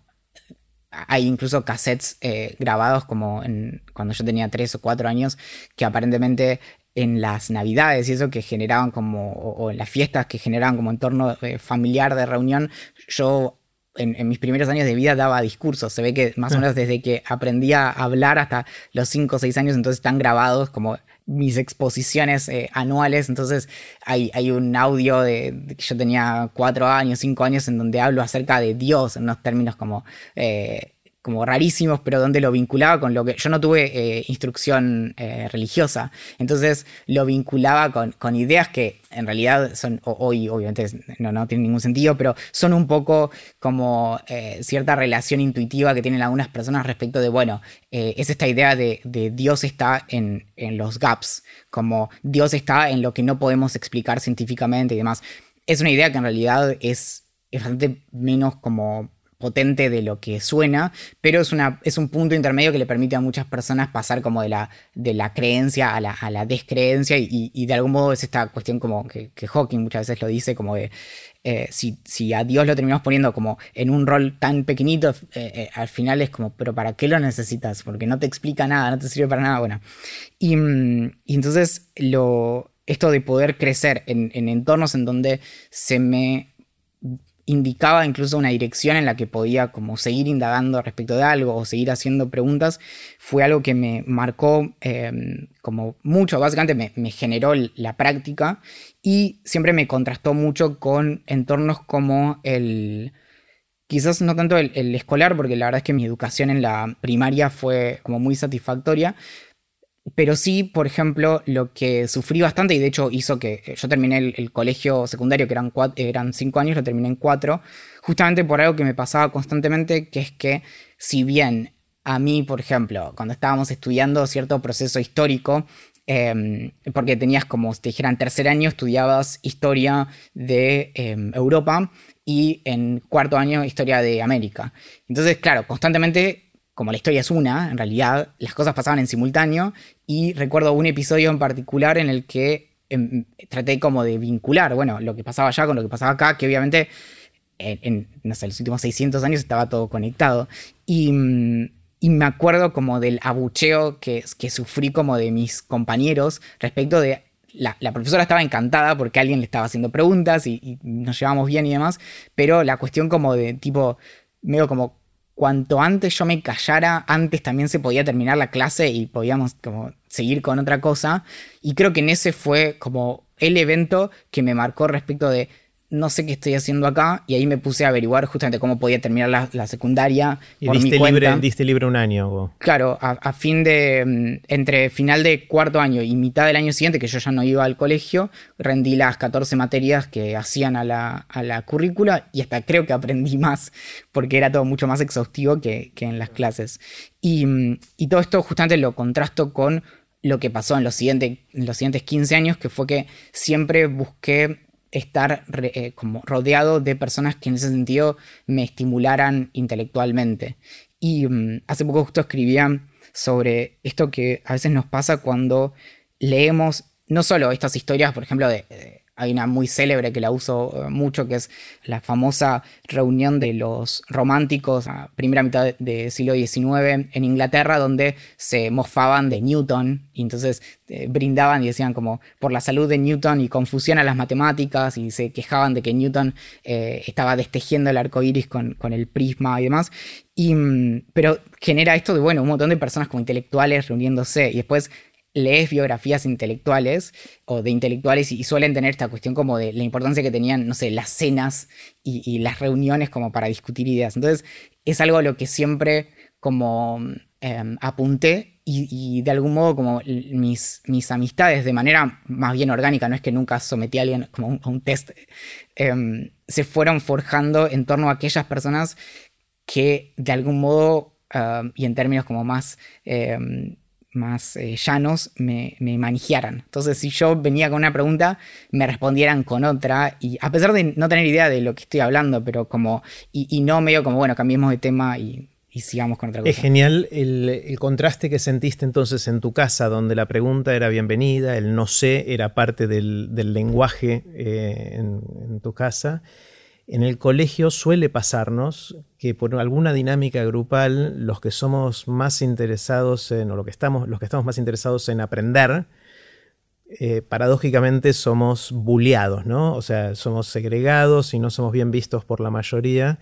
Hay incluso cassettes eh, grabados como en, cuando yo tenía 3 o 4 años que aparentemente en las navidades y eso que generaban como, o, en las fiestas que generaban como entorno eh, familiar de reunión, yo en, en, mis primeros años de vida daba discursos. Se ve que más o ah. menos desde que aprendí a hablar hasta los 5 o 6 años, entonces están grabados como mis exposiciones eh, anuales, entonces hay, hay un audio de, que yo tenía cuatro años, cinco años, en donde hablo acerca de Dios en unos términos como, eh, como rarísimos, pero donde lo vinculaba con lo que yo no tuve eh, instrucción eh, religiosa, entonces lo vinculaba con, ideas que en realidad son, hoy obviamente no, no tienen ningún sentido, pero son un poco como eh, cierta relación intuitiva que tienen algunas personas respecto de, bueno, es esta idea de, de Dios está en, en los gaps, como Dios está en lo que no podemos explicar científicamente y demás. Es una idea que en realidad es, es bastante menos como potente de lo que suena, pero es, una, es un punto intermedio que le permite a muchas personas pasar como de la, de la creencia a la, a la descreencia y, de algún modo es esta cuestión como que, Hawking muchas veces lo dice, como de eh, si, si, a Dios lo terminamos poniendo como en un rol tan pequeñito, eh, eh, al final es como, pero ¿para qué lo necesitas? Porque no te explica nada, no te sirve para nada. Bueno, y, y entonces lo, esto de poder crecer en, en entornos en donde se me indicaba incluso una dirección en la que podía como seguir indagando respecto de algo o seguir haciendo preguntas, fue algo que me marcó em, como mucho, básicamente me, generó la práctica y siempre me contrastó mucho con entornos como el, quizás no tanto el, el, escolar, porque la verdad es que mi educación en la primaria fue como muy satisfactoria, pero sí, por ejemplo, lo que sufrí bastante y de hecho hizo que eh, yo terminé el, colegio secundario, que eran, eran cinco años, lo terminé en cuatro, justamente por algo que me pasaba constantemente, que es que si bien a mí, por ejemplo, cuando estábamos estudiando cierto proceso histórico, em, porque tenías como si te dijeran tercer año, estudiabas historia de em, Europa y en cuarto año historia de América. Entonces, claro, constantemente como la historia es una, en realidad las cosas pasaban en simultáneo y recuerdo un episodio en particular en el que em, traté como de vincular, bueno, lo que pasaba allá con lo que pasaba acá, que obviamente en, los últimos 600 años estaba todo conectado. Y, me acuerdo como del abucheo que, sufrí como de mis compañeros respecto de... La, profesora estaba encantada porque alguien le estaba haciendo preguntas y nos llevamos bien y demás, pero la cuestión como de tipo, medio como cuanto antes yo me callara, antes también se podía terminar la clase y podíamos como seguir con otra cosa. Y creo que en ese fue como el evento que me marcó respecto de no sé qué estoy haciendo acá y ahí me puse a averiguar justamente cómo podía terminar la, secundaria.
Y por diste, mi cuenta. Libre, diste libre un año.
Claro, a, fin de, mm, entre final de cuarto año y mitad del año siguiente, que yo ya no iba al colegio, rendí las 14 materias que hacían a la, a la currícula y hasta creo que aprendí más porque era todo mucho más exhaustivo que, que en las clases. Y, mm, y todo esto justamente lo contrasto con lo que pasó en los, siguientes, en los siguientes 15 años, que fue que siempre busqué estar eh, como rodeado de personas que en ese sentido me estimularan intelectualmente. Y mm, hace poco justo escribía sobre esto que a veces nos pasa cuando leemos no solo estas historias, por ejemplo, de hay una muy célebre que la uso eh, mucho, que es la famosa reunión de los románticos a primera mitad del siglo XIX en Inglaterra, donde se mofaban de Newton y entonces eh, brindaban y decían como por la salud de Newton y confusión a las matemáticas y se quejaban de que Newton eh, estaba destejiendo el arco iris con, con el prisma y demás. Y, mm, pero genera esto de, bueno, un montón de personas como intelectuales reuniéndose y después lees biografías intelectuales o de intelectuales y, suelen tener esta cuestión como de la importancia que tenían, no sé, las cenas y, las reuniones como para discutir ideas. Entonces es algo a lo que siempre como em, apunté y, de algún modo como mis, mis amistades de manera más bien orgánica, no es que nunca sometí a alguien como a un test, em, se fueron forjando en torno a aquellas personas que de algún modo em, y en términos como más más eh, llanos me, me Entonces, si yo venía con una pregunta, me respondieran con otra. Y a pesar de no tener idea de lo que estoy hablando, pero como. Y, no medio como, bueno, cambiemos de tema y, sigamos con otra cosa.
Es genial el, contraste que sentiste entonces en tu casa, donde la pregunta era bienvenida, el no sé era parte del, lenguaje eh, en tu casa en el colegio suele pasarnos que por alguna dinámica grupal, los que somos más interesados en, o lo que estamos, los que estamos más interesados en aprender, eh, paradójicamente somos bulleados, ¿no? O sea, somos segregados y no somos bien vistos por la mayoría.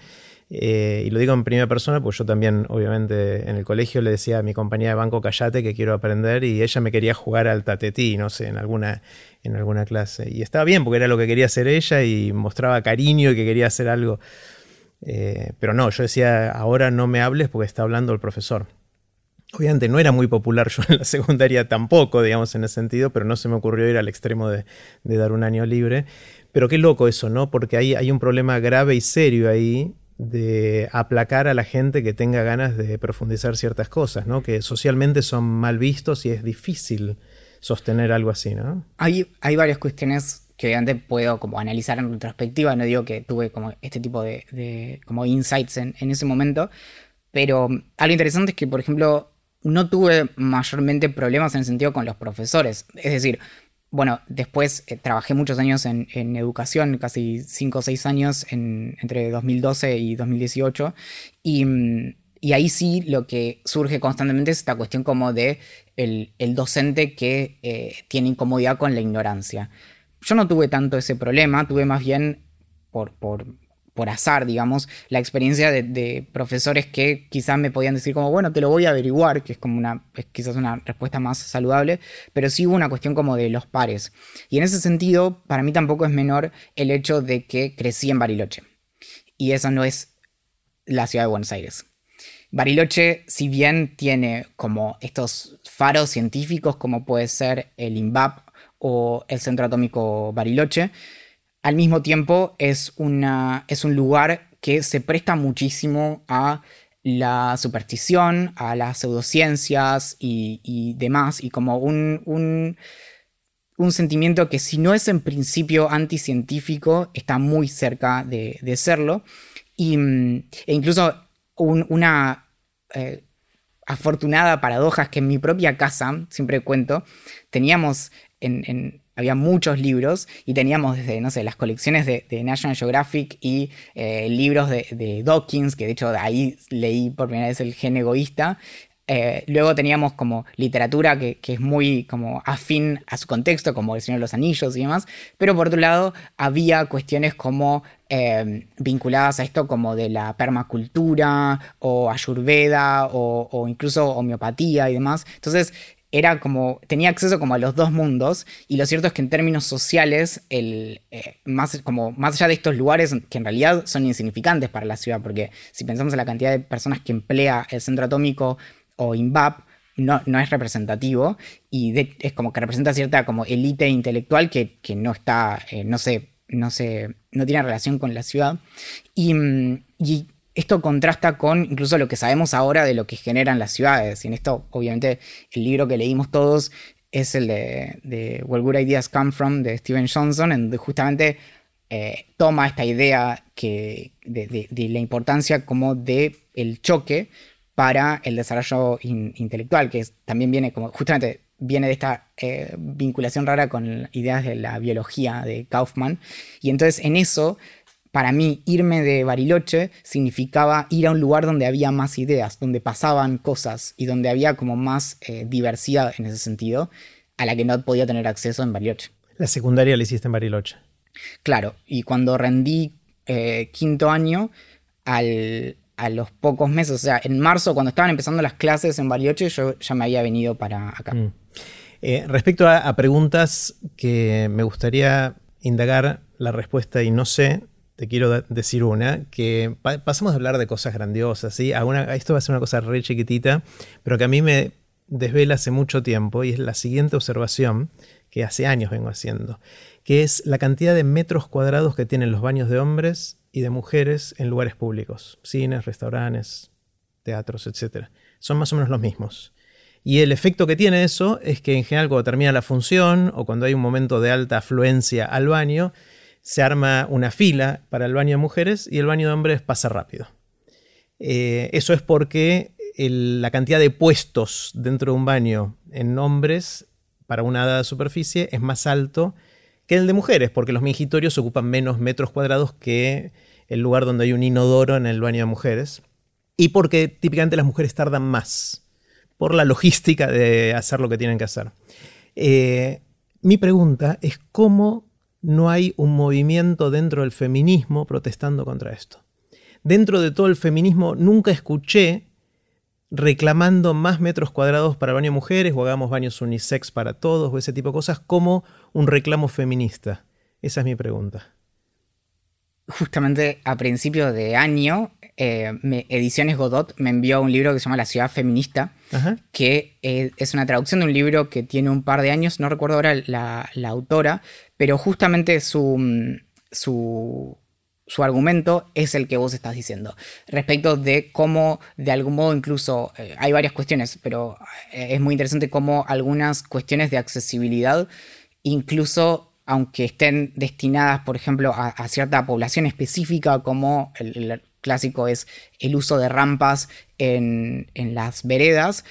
Eh, y lo digo en primera persona, pues yo también, obviamente, en el colegio le decía a mi compañera de banco, callate que quiero aprender, y ella me quería jugar al tatetí, no sé, en alguna, en alguna clase. Y estaba bien, porque era lo que quería hacer ella y mostraba cariño y que quería hacer algo. Eh, pero no, yo decía, ahora no me hables porque está hablando el profesor. Obviamente no era muy popular yo en la secundaria tampoco, digamos, en ese sentido, pero no se me ocurrió ir al extremo de, dar un año libre. Pero qué loco eso, ¿no? Porque hay, hay un problema grave y serio ahí de aplacar a la gente que tenga ganas de profundizar ciertas cosas, ¿no? Que socialmente son mal vistos y es difícil sostener algo así, ¿no?
Hay, hay varias cuestiones que obviamente puedo como analizar en retrospectiva, no digo que tuve como este tipo de, como insights en, en, ese momento, pero algo interesante es que, por ejemplo, no tuve mayormente problemas en el sentido con los profesores, es decir, bueno, después eh, trabajé muchos años en, educación, casi 5 o 6 años entre 2012 y 2018, y, y, ahí sí lo que surge constantemente es esta cuestión como de el, docente que eh, tiene incomodidad con la ignorancia. Yo no tuve tanto ese problema, tuve más bien por, por por azar, digamos, la experiencia de, profesores que quizás me podían decir como, bueno, te lo voy a averiguar, que es como una, quizás una respuesta más saludable, pero sí hubo una cuestión como de los pares. Y en ese sentido, para mí tampoco es menor el hecho de que crecí en Bariloche. Y eso no es la ciudad de Buenos Aires. Bariloche, si bien tiene como estos faros científicos como puede ser el INVAP o el Centro Atómico Bariloche, al mismo tiempo es, una, es un lugar que se presta muchísimo a la superstición, a las pseudociencias y, demás, y como un, un, sentimiento que si no es en principio anticientífico, está muy cerca de, serlo, y, e incluso una eh, afortunada paradoja es que en mi propia casa, siempre cuento, teníamos en había muchos libros y teníamos desde, no sé, las colecciones de, National Geographic y eh, libros de, Dawkins, que de hecho de ahí leí por primera vez el gen egoísta. Eh, luego teníamos como literatura que, es muy como afín a su contexto, como El Señor de los Anillos y demás, pero por otro lado había cuestiones como eh, vinculadas a esto como de la permacultura o ayurveda o, o incluso homeopatía y demás. Entonces era como, tenía acceso como a los dos mundos y lo cierto es que en términos sociales, el, eh, más, como, más allá de estos lugares que en realidad son insignificantes para la ciudad, porque si pensamos en la cantidad de personas que emplea el centro atómico o INVAP, no, es representativo y es como que representa cierta como élite intelectual que, no está, eh, no no no tiene relación con la ciudad. Y, esto contrasta con incluso lo que sabemos ahora de lo que generan las ciudades. Y en esto, obviamente, el libro que leímos todos es el de, Where Good Ideas Come From de Steven Johnson, en donde justamente eh, toma esta idea que, de, la importancia como de el choque para el desarrollo intelectual, que también viene como justamente viene de esta eh, vinculación rara con ideas de la biología de Kaufman. Y entonces en eso para mí irme de Bariloche significaba ir a un lugar donde había más ideas, donde pasaban cosas y donde había como más eh, diversidad en ese sentido, a la que no podía tener acceso en Bariloche.
La secundaria la hiciste en Bariloche.
Claro, y cuando rendí eh, quinto año, a los pocos meses, o sea, en marzo, cuando estaban empezando las clases en Bariloche, yo ya me había venido para acá. Mm.
Eh, respecto a, preguntas que me gustaría indagar la respuesta y no sé, te quiero decir una, que pasamos a hablar de cosas grandiosas, ¿sí? esto va a ser una cosa re chiquitita, pero que a mí me desvela hace mucho tiempo y es la siguiente observación que hace años vengo haciendo, que es la cantidad de metros cuadrados que tienen los baños de hombres y de mujeres en lugares públicos, cines, restaurantes, teatros, etc. Son más o menos los mismos. Y el efecto que tiene eso es que en general cuando termina la función o cuando hay un momento de alta afluencia al baño, se arma una fila para el baño de mujeres y el baño de hombres pasa rápido. Eh, eso es porque la cantidad de puestos dentro de un baño en hombres para una dada superficie es más alto que el de mujeres, porque los mingitorios ocupan menos metros cuadrados que el lugar donde hay un inodoro en el baño de mujeres. Y porque típicamente las mujeres tardan más por la logística de hacer lo que tienen que hacer. Eh, mi pregunta es cómo no hay un movimiento dentro del feminismo protestando contra esto. Dentro de todo el feminismo nunca escuché reclamando más metros cuadrados para baño mujeres o hagamos baños unisex para todos o ese tipo de cosas como un reclamo feminista. Esa es mi pregunta.
justamente a principio de año, eh, Ediciones Godot me envió un libro que se llama La ciudad feminista, que eh, es una traducción de un libro que tiene un par de años, no recuerdo ahora la, autora, pero justamente su, su, su, argumento es el que vos estás diciendo, respecto de cómo de algún modo incluso, eh, hay varias cuestiones, pero es muy interesante cómo algunas cuestiones de accesibilidad incluso aunque estén destinadas, por ejemplo, a, cierta población específica, como el, clásico es el uso de rampas en, las veredas,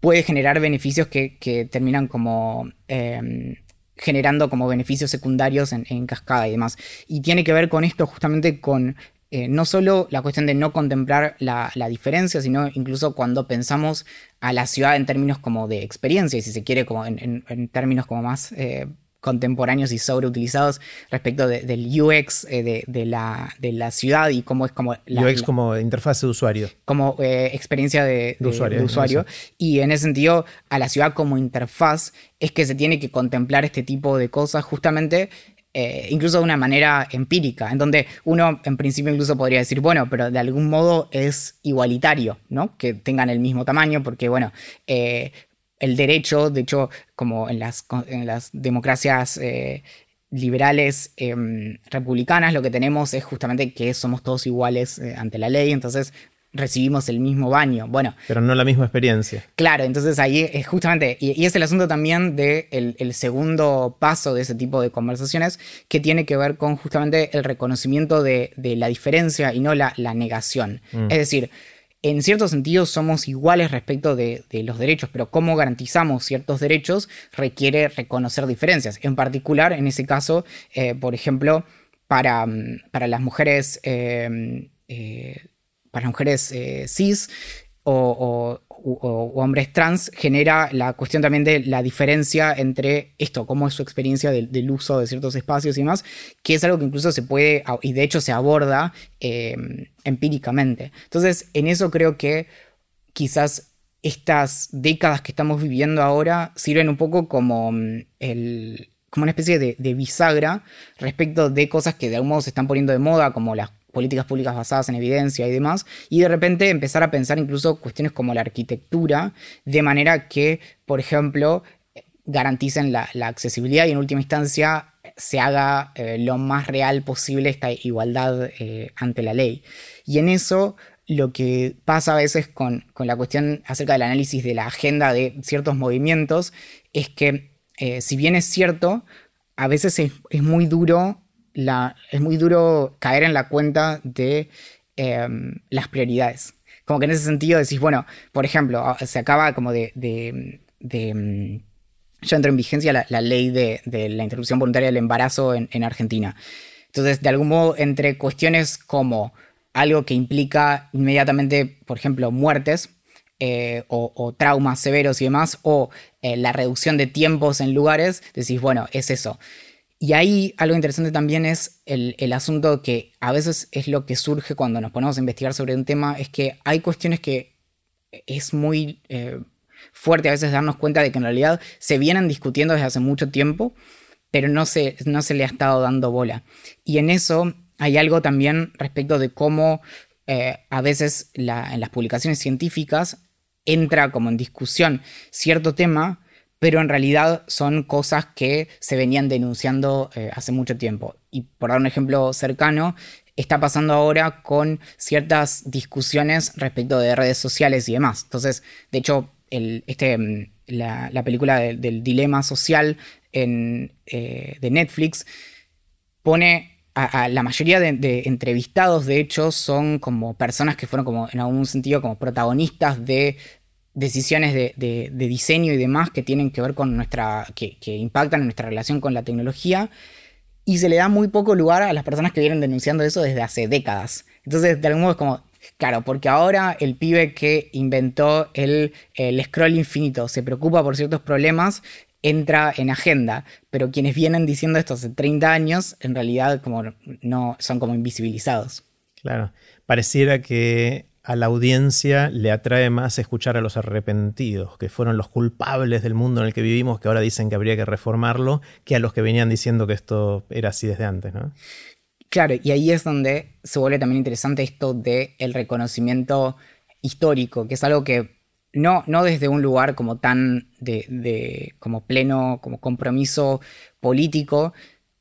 puede generar beneficios que, terminan como em, generando como beneficios secundarios en, cascada y demás. Y tiene que ver con esto justamente con eh, no solo la cuestión de no contemplar la, diferencia, sino incluso cuando pensamos a la ciudad en términos como de experiencia, y si se quiere, como en, términos como más eh, contemporáneos y sobreutilizados respecto del UX eh, de, la, de, la, ciudad y cómo es como...
La, UX como interfaz de usuario.
Como eh, experiencia de, usuario. Y en ese sentido, a la ciudad como interfaz es que se tiene que contemplar este tipo de cosas justamente eh, incluso de una manera empírica, en donde uno en principio incluso podría decir, bueno, pero de algún modo es igualitario, ¿no? Que tengan el mismo tamaño, porque bueno, el derecho, de hecho, como en las, en las democracias eh, liberales em, republicanas, lo que tenemos es justamente que somos todos iguales eh, ante la ley, entonces recibimos el mismo baño. Bueno.
Pero no la misma experiencia.
Claro, entonces ahí es justamente, y, es el asunto también del de el segundo paso de ese tipo de conversaciones, que tiene que ver con justamente el reconocimiento de, la diferencia y no la, negación. Mm. Es decir, en cierto sentido somos iguales respecto de, los derechos, pero cómo garantizamos ciertos derechos requiere reconocer diferencias. En particular, en ese caso, eh, por ejemplo, para, mm, para las mujeres, eh, eh, para mujeres cis o, hombres trans genera la cuestión también de la diferencia entre esto, cómo es su experiencia del, uso de ciertos espacios y demás, que es algo que incluso se puede, y de hecho se aborda em, empíricamente. Entonces, en eso creo que quizás estas décadas que estamos viviendo ahora sirven un poco como, mm, como una especie de, de, bisagra respecto de cosas que de algún modo se están poniendo de moda, como las políticas públicas basadas en evidencia y demás, y de repente empezar a pensar incluso cuestiones como la arquitectura, de manera que, por ejemplo, garanticen la, accesibilidad y en última instancia se haga eh, lo más real posible esta igualdad eh, ante la ley. Y en eso lo que pasa a veces con, la cuestión acerca del análisis de la agenda de ciertos movimientos es que eh, si bien es cierto, a veces es muy duro es muy duro caer en la cuenta de em, las prioridades. Como que en ese sentido decís, bueno, por ejemplo, ah, se acaba como de... de, em, ya entró en vigencia la, ley de, la interrupción voluntaria del embarazo en, Argentina. Entonces, de algún modo, entre cuestiones como algo que implica inmediatamente, por ejemplo, muertes, eh, o, traumas severos y demás, o eh, la reducción de tiempos en lugares, decís, bueno, es eso. Y ahí algo interesante también es el, asunto que a veces es lo que surge cuando nos ponemos a investigar sobre un tema, es que hay cuestiones que es muy eh, fuerte a veces darnos cuenta de que en realidad se vienen discutiendo desde hace mucho tiempo, pero no se, no se le ha estado dando bola. Y en eso hay algo también respecto de cómo eh, a veces en las publicaciones científicas entra como en discusión cierto tema, pero en realidad son cosas que se venían denunciando eh, hace mucho tiempo. Y por dar un ejemplo cercano, está pasando ahora con ciertas discusiones respecto de redes sociales y demás. Entonces, de hecho, este, mm, la, película del dilema social eh, de Netflix pone a, la mayoría de, de, entrevistados, de hecho, son como personas que fueron como en algún sentido como protagonistas de decisiones de, diseño y demás que tienen que ver con nuestra, que, impactan en nuestra relación con la tecnología, y se le da muy poco lugar a las personas que vienen denunciando eso desde hace décadas. Entonces, de algún modo es como, claro, porque ahora el pibe que inventó el, el scroll infinito se preocupa por ciertos problemas, entra en agenda, pero quienes vienen diciendo esto hace 30 años, en realidad como no son como invisibilizados.
Claro, pareciera que a la audiencia le atrae más escuchar a los arrepentidos, que fueron los culpables del mundo en el que vivimos, que ahora dicen que habría que reformarlo, que a los que venían diciendo que esto era así desde antes, ¿no?
Claro, y ahí es donde se vuelve también interesante esto del el reconocimiento histórico, que es algo que no, no desde un lugar como tan de, como pleno, como compromiso político,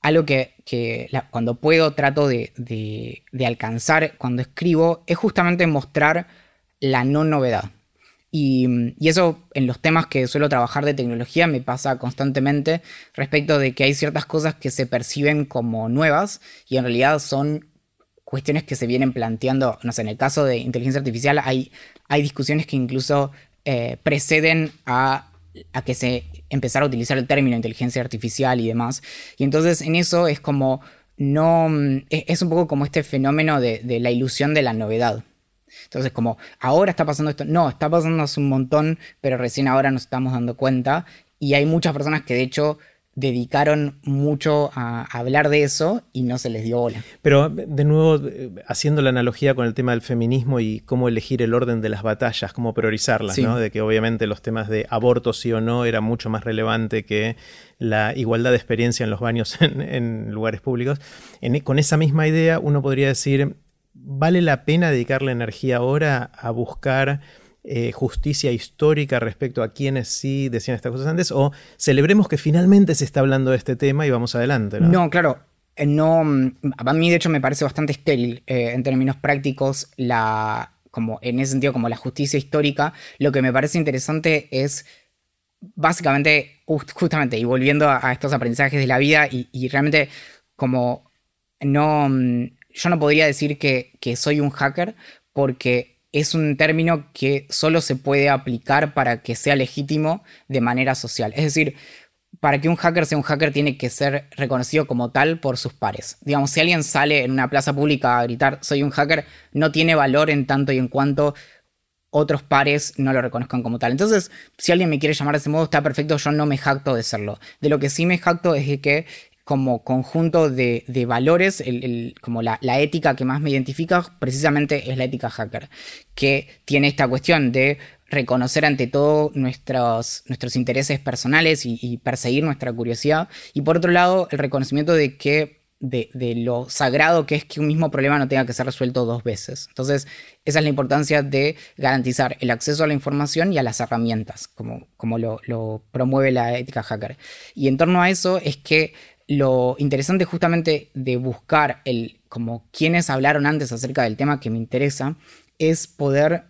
algo que, cuando puedo trato de, alcanzar cuando escribo es justamente mostrar la no novedad. Y, eso en los temas que suelo trabajar de tecnología me pasa constantemente respecto de que hay ciertas cosas que se perciben como nuevas y en realidad son cuestiones que se vienen planteando, no sé, en el caso de inteligencia artificial hay, hay discusiones que incluso eh, preceden a, que se empezara a utilizar el término inteligencia artificial y demás. Y entonces en eso es como, no, es, un poco como este fenómeno de, de la ilusión de la novedad. Entonces, como ahora está pasando esto, no, está pasando hace un montón, pero recién ahora nos estamos dando cuenta. Y hay muchas personas que de hecho dedicaron mucho a hablar de eso y no se les dio bola.
Pero de nuevo, haciendo la analogía con el tema del feminismo y cómo elegir el orden de las batallas, cómo priorizarlas, ¿no? De que obviamente los temas de aborto sí o no era mucho más relevante que la igualdad de experiencia en los baños en, lugares públicos. con esa misma idea, uno podría decir, ¿vale la pena dedicarle energía ahora a buscar eh, justicia histórica respecto a quienes sí decían estas cosas antes, o celebremos que finalmente se está hablando de este tema y vamos adelante.
No, claro. Eh, no, a mí de hecho me parece bastante estéril eh, en términos prácticos la, como en ese sentido como la justicia histórica. Lo que me parece interesante es básicamente, justamente, y volviendo a, estos aprendizajes de la vida y, realmente como no, yo no podría decir que, que soy un hacker porque es un término que solo se puede aplicar para que sea legítimo de manera social. Es decir, para que un hacker sea un hacker tiene que ser reconocido como tal por sus pares. Digamos, si alguien sale en una plaza pública a gritar soy un hacker, no tiene valor en tanto y en cuanto otros pares no lo reconozcan como tal. Entonces, si alguien me quiere llamar de ese modo, está perfecto, yo no me jacto de serlo. De lo que sí me jacto es de que como conjunto de, valores, como la, ética que más me identifica precisamente es la ética hacker, que tiene esta cuestión de reconocer ante todo nuestros, nuestros intereses personales y, perseguir nuestra curiosidad, y por otro lado el reconocimiento de que de, lo sagrado que es que un mismo problema no tenga que ser resuelto dos veces. Entonces, esa es la importancia de garantizar el acceso a la información y a las herramientas, como, como lo, lo promueve la ética hacker. Y en torno a eso es que lo interesante justamente de buscar el, como quienes hablaron antes acerca del tema que me interesa, es poder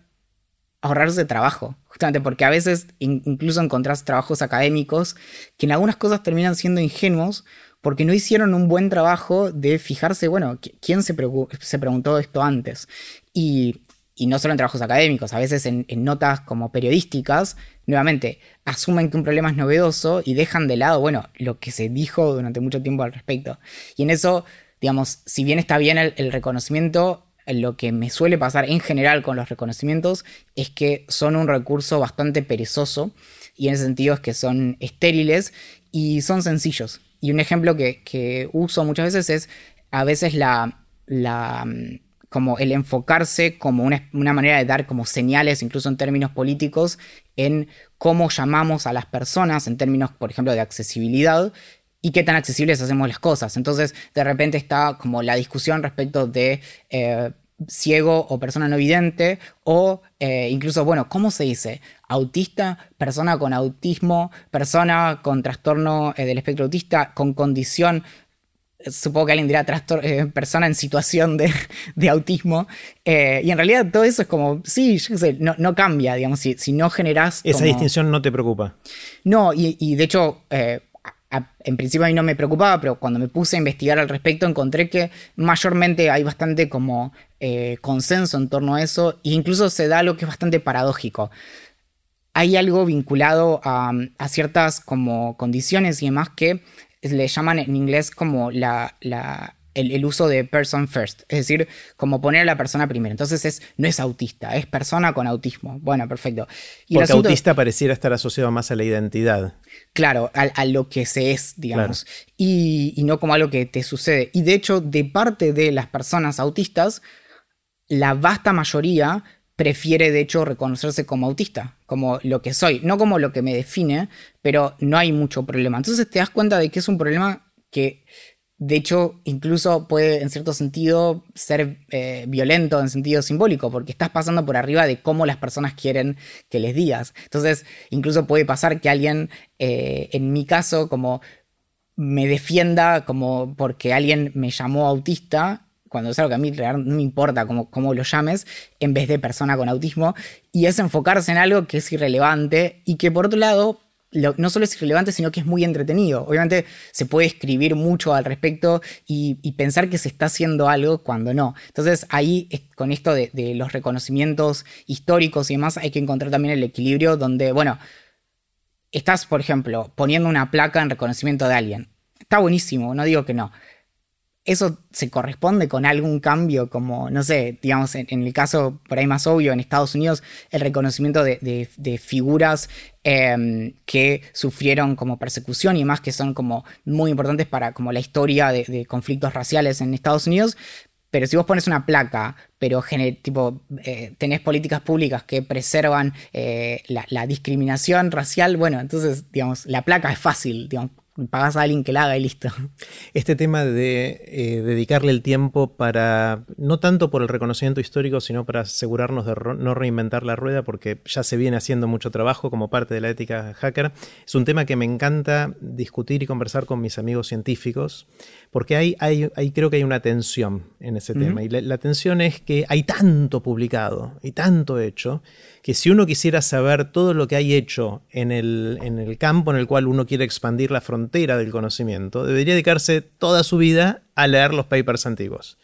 ahorrarse trabajo. Justamente porque a veces incluso encontrás trabajos académicos que en algunas cosas terminan siendo ingenuos porque no hicieron un buen trabajo de fijarse, bueno, ¿quién se, se preguntó esto antes? Y y no solo en trabajos académicos, a veces en, notas como periodísticas, nuevamente asumen que un problema es novedoso y dejan de lado, bueno, lo que se dijo durante mucho tiempo al respecto. Y en eso, digamos, si bien está bien el, reconocimiento, lo que me suele pasar en general con los reconocimientos es que son un recurso bastante perezoso y en ese sentido es que son estériles y son sencillos. Y un ejemplo que, uso muchas veces es a veces la, la como el enfocarse como una, manera de dar como señales, incluso en términos políticos, en cómo llamamos a las personas, en términos, por ejemplo, de accesibilidad, y qué tan accesibles hacemos las cosas. Entonces, de repente está como la discusión respecto de eh, ciego o persona no vidente, o eh, incluso, bueno, ¿cómo se dice? Autista, persona con autismo, persona con trastorno eh, del espectro autista, con condición supongo que alguien dirá eh, persona en situación de, autismo. Eh, y en realidad todo eso es como, sí, yo qué sé, no, cambia, digamos, si, si no generas...
Esa distinción no te preocupa.
No, y, de hecho, eh, en principio a mí no me preocupaba, pero cuando me puse a investigar al respecto encontré que mayormente hay bastante como consenso en torno a eso, e incluso se da algo que es bastante paradójico hay algo vinculado a, a, ciertas como condiciones y demás que le llaman en inglés como la, el, uso de person first, es decir, como poner a la persona primero. Entonces es, no es autista, es persona con autismo. Bueno, perfecto.
Y Porque autista pareciera estar asociado más a la identidad.
Claro, a, lo que se es, digamos, y, y no como algo que te sucede. Y de hecho, de parte de las personas autistas, la vasta mayoría prefiere de hecho reconocerse como autista, como lo que soy, no como lo que me define, pero no hay mucho problema. Entonces te das cuenta de que es un problema que de hecho, incluso puede en cierto sentido ser eh, violento en sentido simbólico, porque estás pasando por arriba de cómo las personas quieren que les digas. Entonces, incluso puede pasar que alguien, eh, en mi caso, como me defienda como porque alguien me llamó autista, cuando es algo que a mí no me importa cómo, cómo, lo llames, en vez de persona con autismo, y es enfocarse en algo que es irrelevante y que por otro lado no solo es irrelevante, sino que es muy entretenido. Obviamente se puede escribir mucho al respecto y, pensar que se está haciendo algo cuando no. Entonces ahí con esto de, los reconocimientos históricos y demás hay que encontrar también el equilibrio donde, bueno, estás, por ejemplo, poniendo una placa en reconocimiento de alguien. Está buenísimo, no digo que no eso se corresponde con algún cambio, como, no sé, digamos, en, el caso por ahí más obvio, en Estados Unidos, el reconocimiento de, figuras em, que sufrieron como persecución y más que son como muy importantes para como la historia de, conflictos raciales en Estados Unidos. Pero si vos pones una placa, pero tipo, eh, tenés políticas públicas que preservan eh, la, la discriminación racial, bueno, entonces, digamos, la placa es fácil, digamos, pagas a alguien que la haga y listo.
Este tema de eh, dedicarle el tiempo para, no tanto por el reconocimiento histórico, sino para asegurarnos de no reinventar la rueda, porque ya se viene haciendo mucho trabajo como parte de la ética hacker, es un tema que me encanta discutir y conversar con mis amigos científicos, porque hay, hay, creo que hay una tensión en ese tema. Y la, la tensión es que hay tanto publicado y tanto hecho que si uno quisiera saber todo lo que hay hecho en el, en el campo en el cual uno quiere expandir la frontera del conocimiento, debería dedicarse toda su vida a leer los papers antiguos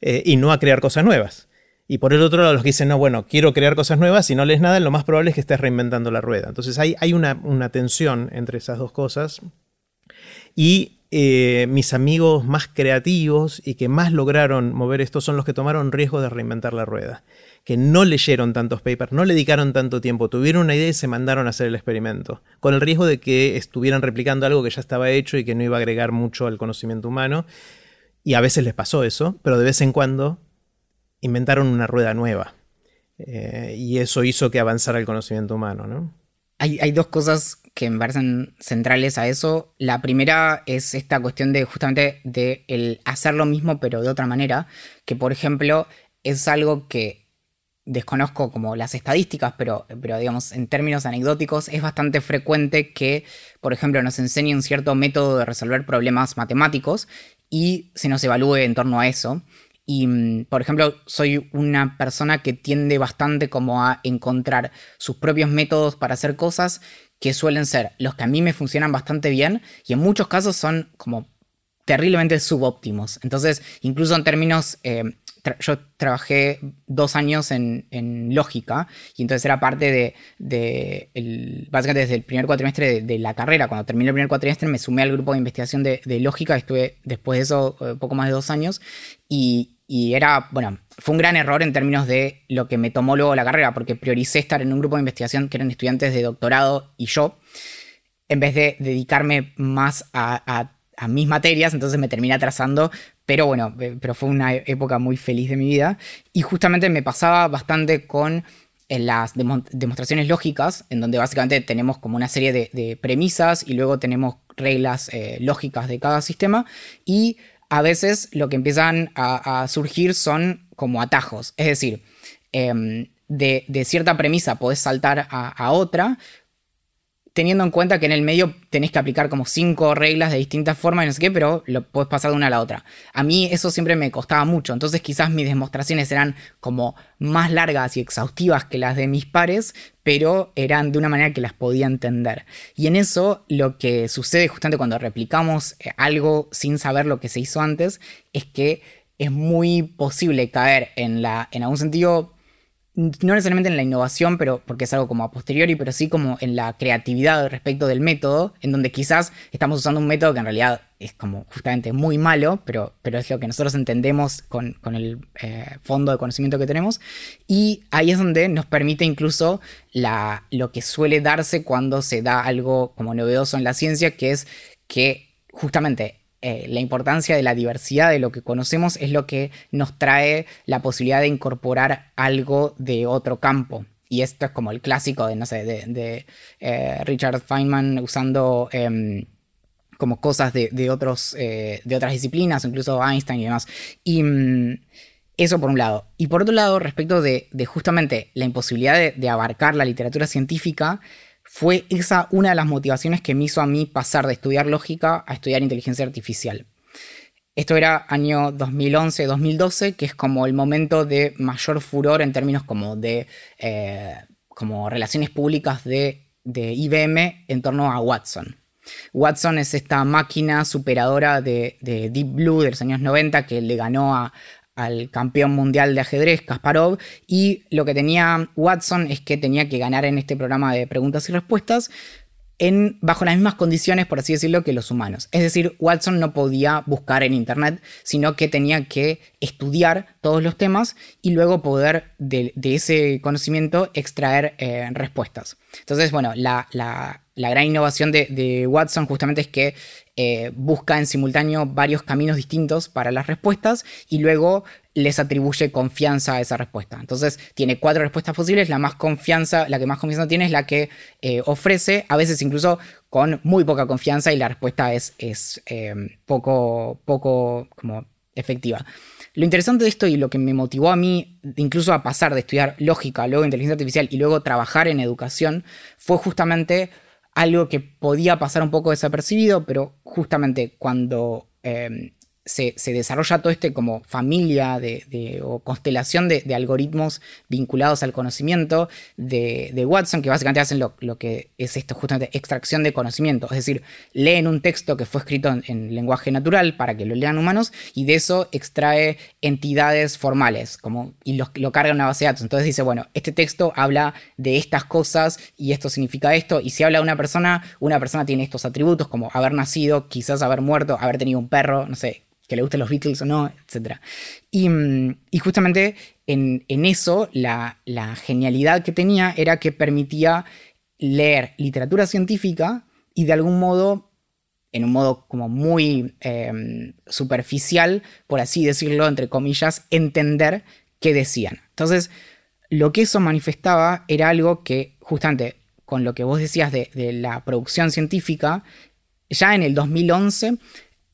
eh, y no a crear cosas nuevas. Y por el otro lado, los que dicen, no, bueno, quiero crear cosas nuevas, si no lees nada, lo más probable es que estés reinventando la rueda. Entonces hay, hay una, una tensión entre esas dos cosas. Y eh, mis amigos más creativos y que más lograron mover esto son los que tomaron riesgo de reinventar la rueda que no leyeron tantos papers, no le dedicaron tanto tiempo, tuvieron una idea y se mandaron a hacer el experimento, con el riesgo de que estuvieran replicando algo que ya estaba hecho y que no iba a agregar mucho al conocimiento humano. Y a veces les pasó eso, pero de vez en cuando inventaron una rueda nueva. Eh, y eso hizo que avanzara el conocimiento humano, ¿no?
Hay, dos cosas que me parecen centrales a eso. La primera es esta cuestión de justamente de el hacer lo mismo pero de otra manera, que por ejemplo es algo que desconozco como las estadísticas, pero, pero digamos en términos anecdóticos es bastante frecuente que, por ejemplo, nos enseñen cierto método de resolver problemas matemáticos y se nos evalúe en torno a eso. Y, mm, por ejemplo, soy una persona que tiende bastante como a encontrar sus propios métodos para hacer cosas que suelen ser los que a mí me funcionan bastante bien y en muchos casos son como terriblemente subóptimos. Entonces, incluso en términos eh, yo trabajé dos años en, lógica y entonces era parte de, básicamente desde el primer cuatrimestre de, la carrera. Cuando terminé el primer cuatrimestre me sumé al grupo de investigación de, lógica, estuve después de eso eh, poco más de dos años era, bueno, fue un gran error en términos de lo que me tomó luego la carrera porque prioricé estar en un grupo de investigación que eran estudiantes de doctorado y yo, en vez de dedicarme más a mis materias, entonces me terminé atrasando, pero bueno, eh, pero fue una época muy feliz de mi vida. Y justamente me pasaba bastante con eh, las demostraciones lógicas, en donde básicamente tenemos como una serie de, premisas y luego tenemos reglas eh, lógicas de cada sistema y a veces lo que empiezan a, surgir son como atajos, es decir, em, de, cierta premisa podés saltar a, a otra, teniendo en cuenta que en el medio tenés que aplicar como cinco reglas de distintas formas y no sé qué, pero lo puedes pasar de una a la otra. A mí eso siempre me costaba mucho, entonces quizás mis demostraciones eran como más largas y exhaustivas que las de mis pares, pero eran de una manera que las podía entender. Y en eso lo que sucede justamente cuando replicamos eh, algo sin saber lo que se hizo antes es que es muy posible caer en la, en algún sentido, no necesariamente en la innovación, pero porque es algo como a posteriori, pero sí como en la creatividad respecto del método, en donde quizás estamos usando un método que en realidad es como justamente muy malo, pero, pero es lo que nosotros entendemos con, el eh, fondo de conocimiento que tenemos. Y ahí es donde nos permite incluso la, lo que suele darse cuando se da algo como novedoso en la ciencia, que es que justamente eh, la importancia de la diversidad de lo que conocemos es lo que nos trae la posibilidad de incorporar algo de otro campo. Y esto es como el clásico de, no sé, de, eh, Richard Feynman usando em, como cosas de, otros, eh, de otras disciplinas, incluso Einstein y demás. Y mm, eso por un lado. Y por otro lado, respecto de, justamente la imposibilidad de, abarcar la literatura científica, fue esa una de las motivaciones que me hizo a mí pasar de estudiar lógica a estudiar inteligencia artificial. Esto era año 2011-2012, que es como el momento de mayor furor en términos como de eh, como relaciones públicas de, IBM en torno a Watson. Watson es esta máquina superadora de, Deep Blue de los años 90 que le ganó al campeón mundial de ajedrez, Kasparov, y lo que tenía Watson es que tenía que ganar en este programa de preguntas y respuestas bajo las mismas condiciones, por así decirlo, que los humanos. Es decir, Watson no podía buscar en Internet, sino que tenía que estudiar todos los temas y luego poder de, ese conocimiento extraer eh, respuestas. Entonces, bueno, la, gran innovación de, Watson justamente es que eh, busca en simultáneo varios caminos distintos para las respuestas y luego les atribuye confianza a esa respuesta. Entonces tiene cuatro respuestas posibles, la más confianza, la que más confianza tiene es la que eh, ofrece, a veces incluso con muy poca confianza y la respuesta es, es eh, poco, poco como efectiva. Lo interesante de esto y lo que me motivó a mí incluso a pasar de estudiar lógica, luego inteligencia artificial y luego trabajar en educación fue justamente algo que podía pasar un poco desapercibido, pero justamente cuando eh, se, desarrolla todo este como familia de, o constelación de, algoritmos vinculados al conocimiento de, Watson, que básicamente hacen lo, que es esto, justamente extracción de conocimiento. Es decir, leen un texto que fue escrito en, lenguaje natural para que lo lean humanos y de eso extrae entidades formales como, y lo, lo carga en una base de datos. Entonces dice, bueno, este texto habla de estas cosas y esto significa esto. Y si habla de una persona, una persona tiene estos atributos como haber nacido, quizás haber muerto, haber tenido un perro, no sé, que le gusten los Beatles o no, etc. Mm, y, justamente en, eso la, genialidad que tenía era que permitía leer literatura científica y de algún modo, en un modo como muy em, superficial, por así decirlo, entre comillas, entender qué decían. Entonces, lo que eso manifestaba era algo que justamente con lo que vos decías de, de la producción científica, ya en el 2011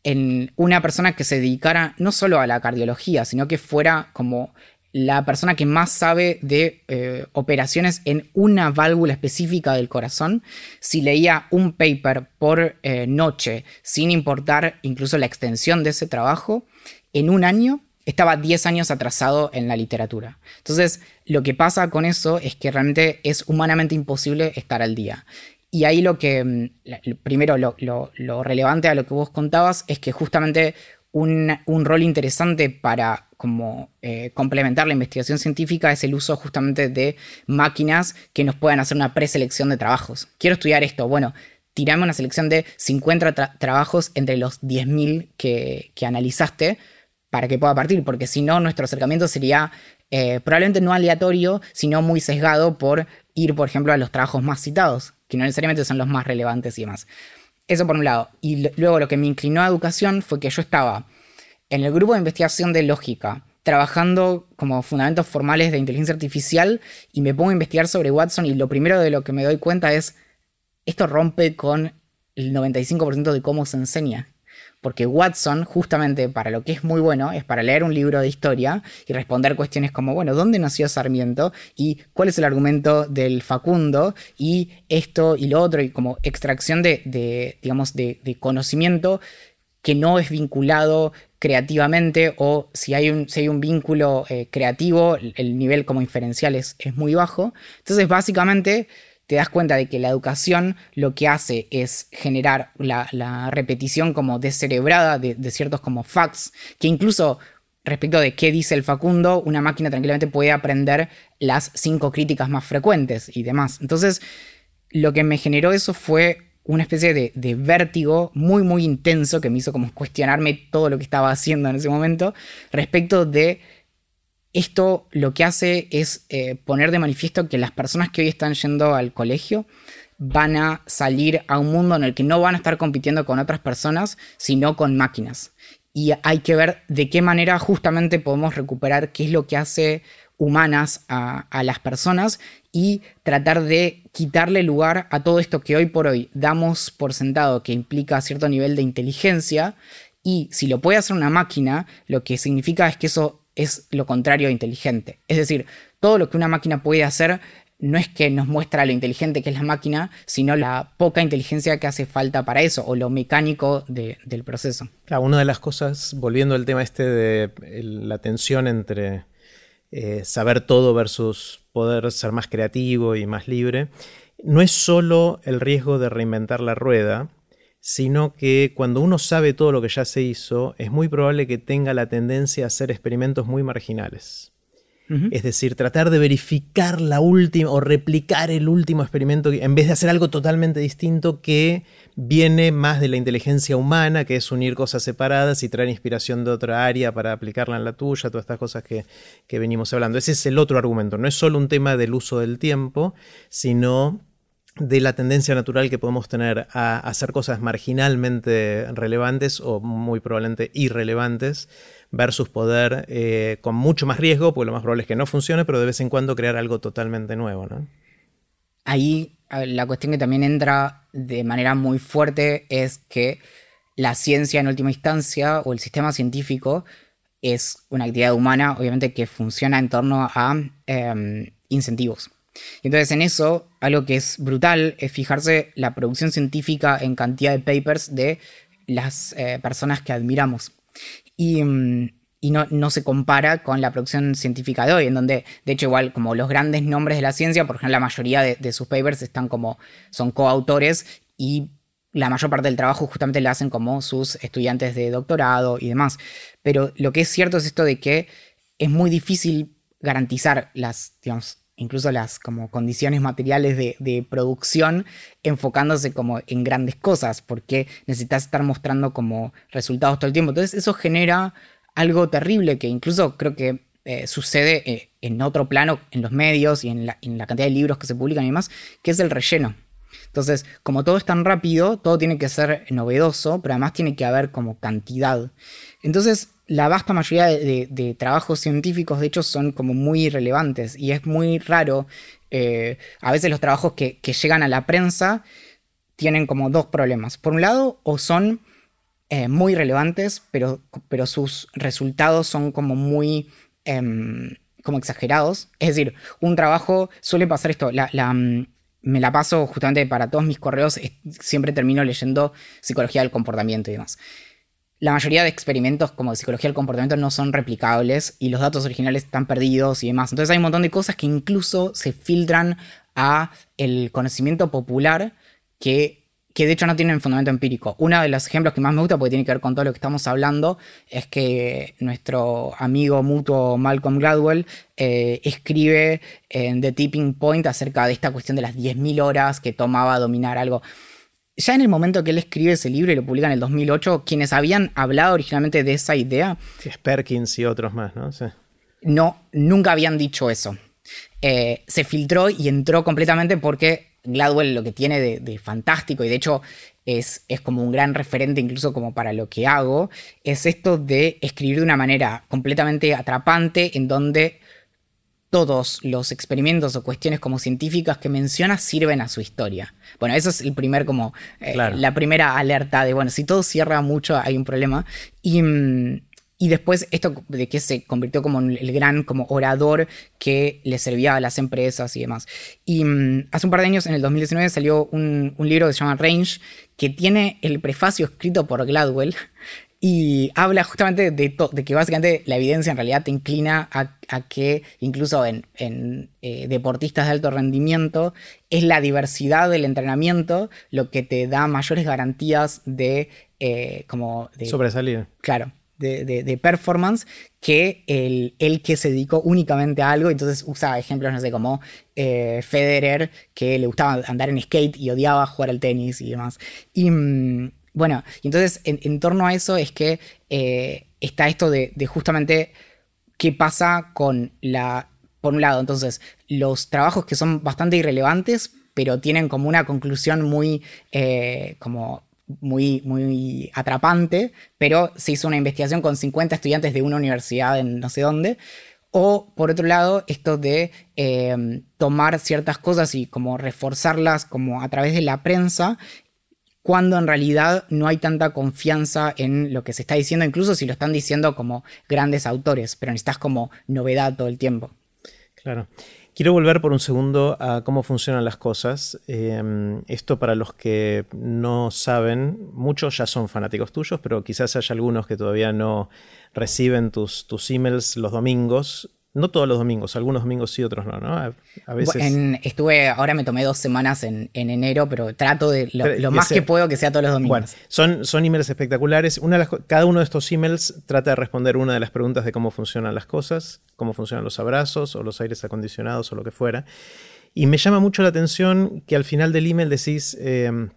en una persona que se dedicara no solo a la cardiología, sino que fuera como la persona que más sabe de eh, operaciones en una válvula específica del corazón, si leía un paper por eh, noche, sin importar incluso la extensión de ese trabajo, en un año estaba 10 años atrasado en la literatura. Entonces, lo que pasa con eso es que realmente es humanamente imposible estar al día. Y ahí lo que, mm, primero, lo, relevante a lo que vos contabas es que justamente un, rol interesante para como eh, complementar la investigación científica es el uso justamente de máquinas que nos puedan hacer una preselección de trabajos. Quiero estudiar esto, bueno, tirame una selección de 50 trabajos entre los 10.000 que, que analizaste para que pueda partir, porque si no, nuestro acercamiento sería eh, probablemente no aleatorio, sino muy sesgado por ir, por ejemplo, a los trabajos más citados que no necesariamente son los más relevantes y demás. Eso por un lado. Y luego lo que me inclinó a educación fue que yo estaba en el grupo de investigación de lógica, trabajando como fundamentos formales de inteligencia artificial y me pongo a investigar sobre Watson y lo primero de lo que me doy cuenta es, esto rompe con el 95% de cómo se enseña porque Watson, justamente para lo que es muy bueno, es para leer un libro de historia y responder cuestiones como, bueno, ¿dónde nació Sarmiento? ¿Y cuál es el argumento del Facundo? Y esto y lo otro, y como extracción de, digamos, de, conocimiento que no es vinculado creativamente o si hay un, si hay un vínculo eh, creativo, el nivel como inferencial es, es muy bajo. Entonces, básicamente te das cuenta de que la educación lo que hace es generar la, repetición como descerebrada de, ciertos como facts, que incluso respecto de qué dice el Facundo, una máquina tranquilamente puede aprender las cinco críticas más frecuentes y demás. Entonces, lo que me generó eso fue una especie de, de, vértigo muy, muy intenso que me hizo como cuestionarme todo lo que estaba haciendo en ese momento respecto de esto lo que hace es eh, poner de manifiesto que las personas que hoy están yendo al colegio van a salir a un mundo en el que no van a estar compitiendo con otras personas, sino con máquinas. Y hay que ver de qué manera justamente podemos recuperar qué es lo que hace humanas a, las personas y tratar de quitarle lugar a todo esto que hoy por hoy damos por sentado que implica cierto nivel de inteligencia y si lo puede hacer una máquina, lo que significa es que eso es lo contrario de inteligente. Es decir, todo lo que una máquina puede hacer no es que nos muestra lo inteligente que es la máquina, sino la poca inteligencia que hace falta para eso, o lo mecánico del proceso.
Claro, una de las cosas, volviendo al tema este de la tensión entre eh, saber todo versus poder ser más creativo y más libre, no es solo el riesgo de reinventar la rueda, sino que cuando uno sabe todo lo que ya se hizo, es muy probable que tenga la tendencia a hacer experimentos muy marginales. Es decir, tratar de verificar la última o replicar el último experimento en vez de hacer algo totalmente distinto que viene más de la inteligencia humana, que es unir cosas separadas y traer inspiración de otra área para aplicarla en la tuya, todas estas cosas que, que venimos hablando. Ese es el otro argumento. No es solo un tema del uso del tiempo, sino de la tendencia natural que podemos tener a hacer cosas marginalmente relevantes o muy probablemente irrelevantes versus poder eh, con mucho más riesgo, porque lo más probable es que no funcione, pero de vez en cuando crear algo totalmente nuevo. ¿no?
Ahí la cuestión que también entra de manera muy fuerte es que la ciencia en última instancia o el sistema científico es una actividad humana, obviamente, que funciona en torno a em, incentivos. Y entonces en eso, algo que es brutal es fijarse la producción científica en cantidad de papers de las eh, personas que admiramos. Mm, y, no, no, se compara con la producción científica de hoy, en donde, de hecho, igual como los grandes nombres de la ciencia, por ejemplo, la mayoría de, sus papers están como, son coautores y la mayor parte del trabajo justamente lo hacen como sus estudiantes de doctorado y demás. Pero lo que es cierto es esto de que es muy difícil garantizar las, digamos, incluso las como condiciones materiales de, de, producción enfocándose como en grandes cosas, porque necesitas estar mostrando como resultados todo el tiempo. Entonces eso genera algo terrible que incluso creo que eh, sucede eh, en otro plano, en los medios y en la, en la cantidad de libros que se publican y demás, que es el relleno. Entonces, como todo es tan rápido, todo tiene que ser novedoso, pero además tiene que haber como cantidad. Entonces, la vasta mayoría de, trabajos científicos, de hecho, son como muy irrelevantes y es muy raro. Eh, a veces los trabajos que, llegan a la prensa tienen como dos problemas. Por un lado, o son eh, muy relevantes, pero, sus resultados son como muy em, como exagerados. Es decir, un trabajo suele pasar esto. Mm, me la paso justamente para todos mis correos, siempre termino leyendo psicología del comportamiento y demás la mayoría de experimentos como de psicología del comportamiento no son replicables y los datos originales están perdidos y demás. Entonces hay un montón de cosas que incluso se filtran a el conocimiento popular que, que de hecho no tienen fundamento empírico. Uno de los ejemplos que más me gusta, porque tiene que ver con todo lo que estamos hablando, es que nuestro amigo mutuo Malcolm Gladwell eh, escribe en The Tipping Point acerca de esta cuestión de las 10.000 horas que tomaba dominar algo ya en el momento que él escribe ese libro y lo publica en el 2008, quienes habían hablado originalmente de esa idea...
es Perkins y otros más, ¿no?
No, nunca habían dicho eso. Eh, se filtró y entró completamente porque Gladwell lo que tiene de, fantástico y de hecho es, es, como un gran referente incluso como para lo que hago, es esto de escribir de una manera completamente atrapante en donde todos los experimentos o cuestiones como científicas que menciona sirven a su historia. Bueno, eso es el primer como eh, la primera alerta de bueno, si todo cierra mucho hay un problema. Y, mm, y después esto de que se convirtió como el gran como orador que le servía a las empresas y demás. Y mm, hace un par de años, en el 2019, salió un, un libro que se llama Range, que tiene el prefacio escrito por Gladwell, y habla justamente de, de, que básicamente la evidencia en realidad te inclina a, que incluso en, eh, deportistas de alto rendimiento es la diversidad del entrenamiento lo que te da mayores garantías de eh, como de,
sobresalir.
Claro, de, performance que el, el, que se dedicó únicamente a algo. Entonces usa ejemplos, no sé, como eh, Federer, que le gustaba andar en skate y odiaba jugar al tenis y demás. Y, mm, bueno, y entonces en, torno a eso es que eh, está esto de, justamente qué pasa con la, por un lado, entonces, los trabajos que son bastante irrelevantes, pero tienen como una conclusión muy, eh, como muy, muy atrapante, pero se hizo una investigación con 50 estudiantes de una universidad en no sé dónde, O por otro lado, esto de em, tomar ciertas cosas y como reforzarlas como a través de la prensa cuando en realidad no hay tanta confianza en lo que se está diciendo, incluso si lo están diciendo como grandes autores, pero necesitas como novedad todo el tiempo.
Claro. Quiero volver por un segundo a cómo funcionan las cosas. Em, esto para los que no saben, muchos ya son fanáticos tuyos, pero quizás haya algunos que todavía no reciben tus, tus emails los domingos. No todos los domingos, algunos domingos sí, otros no, ¿no?
A, veces. estuve, ahora me tomé dos semanas en, enero, pero trato de lo, más que puedo que sea todos los domingos. Bueno,
son, son emails espectaculares. Una cada uno de estos emails trata de responder una de las preguntas de cómo funcionan las cosas, cómo funcionan los abrazos o los aires acondicionados o lo que fuera. Y me llama mucho la atención que al final del email decís. Eh,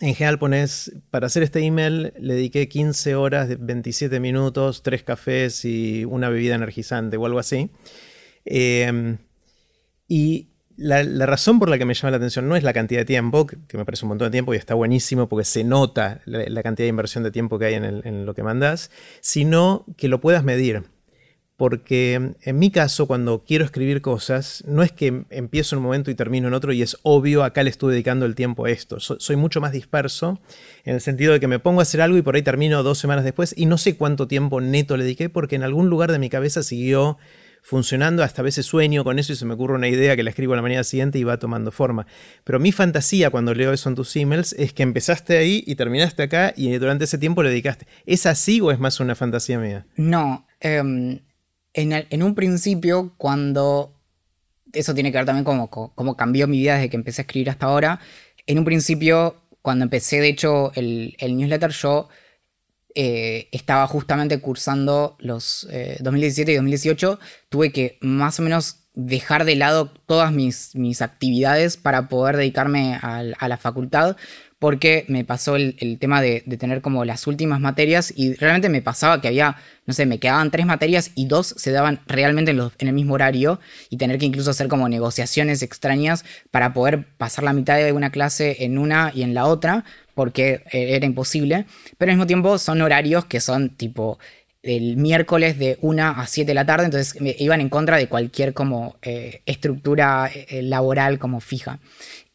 en general pones, para hacer este email le dediqué 15 horas, 27 minutos, 3 cafés y una bebida energizante o algo así. Em, y la, razón por la que me llama la atención no es la cantidad de tiempo, que, me parece un montón de tiempo y está buenísimo porque se nota la, cantidad de inversión de tiempo que hay en, en lo que mandas, sino que lo puedas medir. Porque en mi caso, cuando quiero escribir cosas, no es que empiezo en un momento y termino en otro y es obvio, acá le estoy dedicando el tiempo a esto. soy mucho más disperso en el sentido de que me pongo a hacer algo y por ahí termino dos semanas después y no sé cuánto tiempo neto le dediqué porque en algún lugar de mi cabeza siguió funcionando, hasta a veces sueño con eso y se me ocurre una idea que la escribo la mañana siguiente y va tomando forma. Pero mi fantasía cuando leo eso en tus emails es que empezaste ahí y terminaste acá y durante ese tiempo le dedicaste. ¿Es así o es más una fantasía mía?
No, eh, en, un principio, cuando eso tiene que ver también con cómo cambió mi vida desde que empecé a escribir hasta ahora. En un principio, cuando empecé, de hecho, el, newsletter, yo eh, estaba justamente cursando los 2017 eh, y 2018. Tuve que más o menos dejar de lado todas mis, actividades para poder dedicarme a la facultad porque me pasó el, tema de, tener como las últimas materias y realmente me pasaba que había, no sé, me quedaban tres materias y dos se daban realmente en, el mismo horario y tener que incluso hacer como negociaciones extrañas para poder pasar la mitad de una clase en una y en la otra, porque eh, era imposible, pero al mismo tiempo son horarios que son tipo el miércoles de 1 a 7 de la tarde, entonces me iban en contra de cualquier como eh, estructura eh, laboral como fija.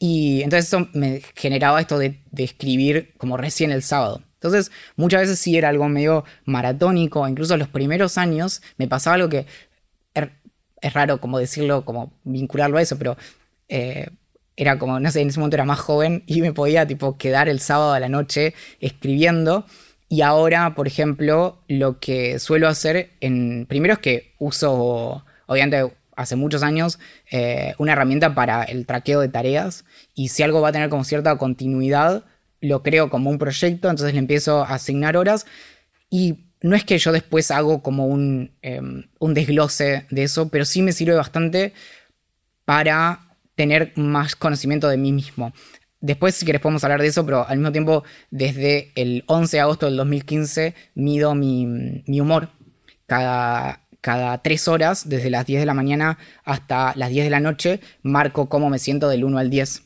Y entonces eso me generaba esto de, escribir como recién el sábado. Entonces muchas veces sí era algo medio maratónico, incluso los primeros años me pasaba algo que er, es raro como decirlo, como vincularlo a eso, pero eh, era como, no sé, en ese momento era más joven y me podía tipo quedar el sábado a la noche escribiendo. Y ahora, por ejemplo, lo que suelo hacer en. Primero es que uso, obviamente, hace muchos años, eh, una herramienta para el traqueo de tareas. Y si algo va a tener como cierta continuidad, lo creo como un proyecto, entonces le empiezo a asignar horas. Y no es que yo después hago como un, em, un desglose de eso, pero sí me sirve bastante para tener más conocimiento de mí mismo. Después, si querés, podemos hablar de eso, pero al mismo tiempo, desde el 11 de agosto del 2015, mido mi, humor. Cada, cada tres horas, desde las 10 de la mañana hasta las 10 de la noche, marco cómo me siento del 1 al 10.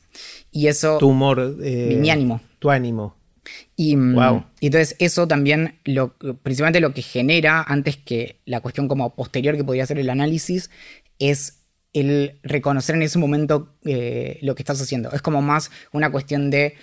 Y eso.
Tu humor.
Eh, mi, ánimo.
Tu ánimo.
Y, wow. y, entonces eso también, lo, principalmente lo que genera, antes que la cuestión como posterior que podría ser el análisis, es el reconocer en ese momento eh, lo que estás haciendo. Es como más una cuestión de,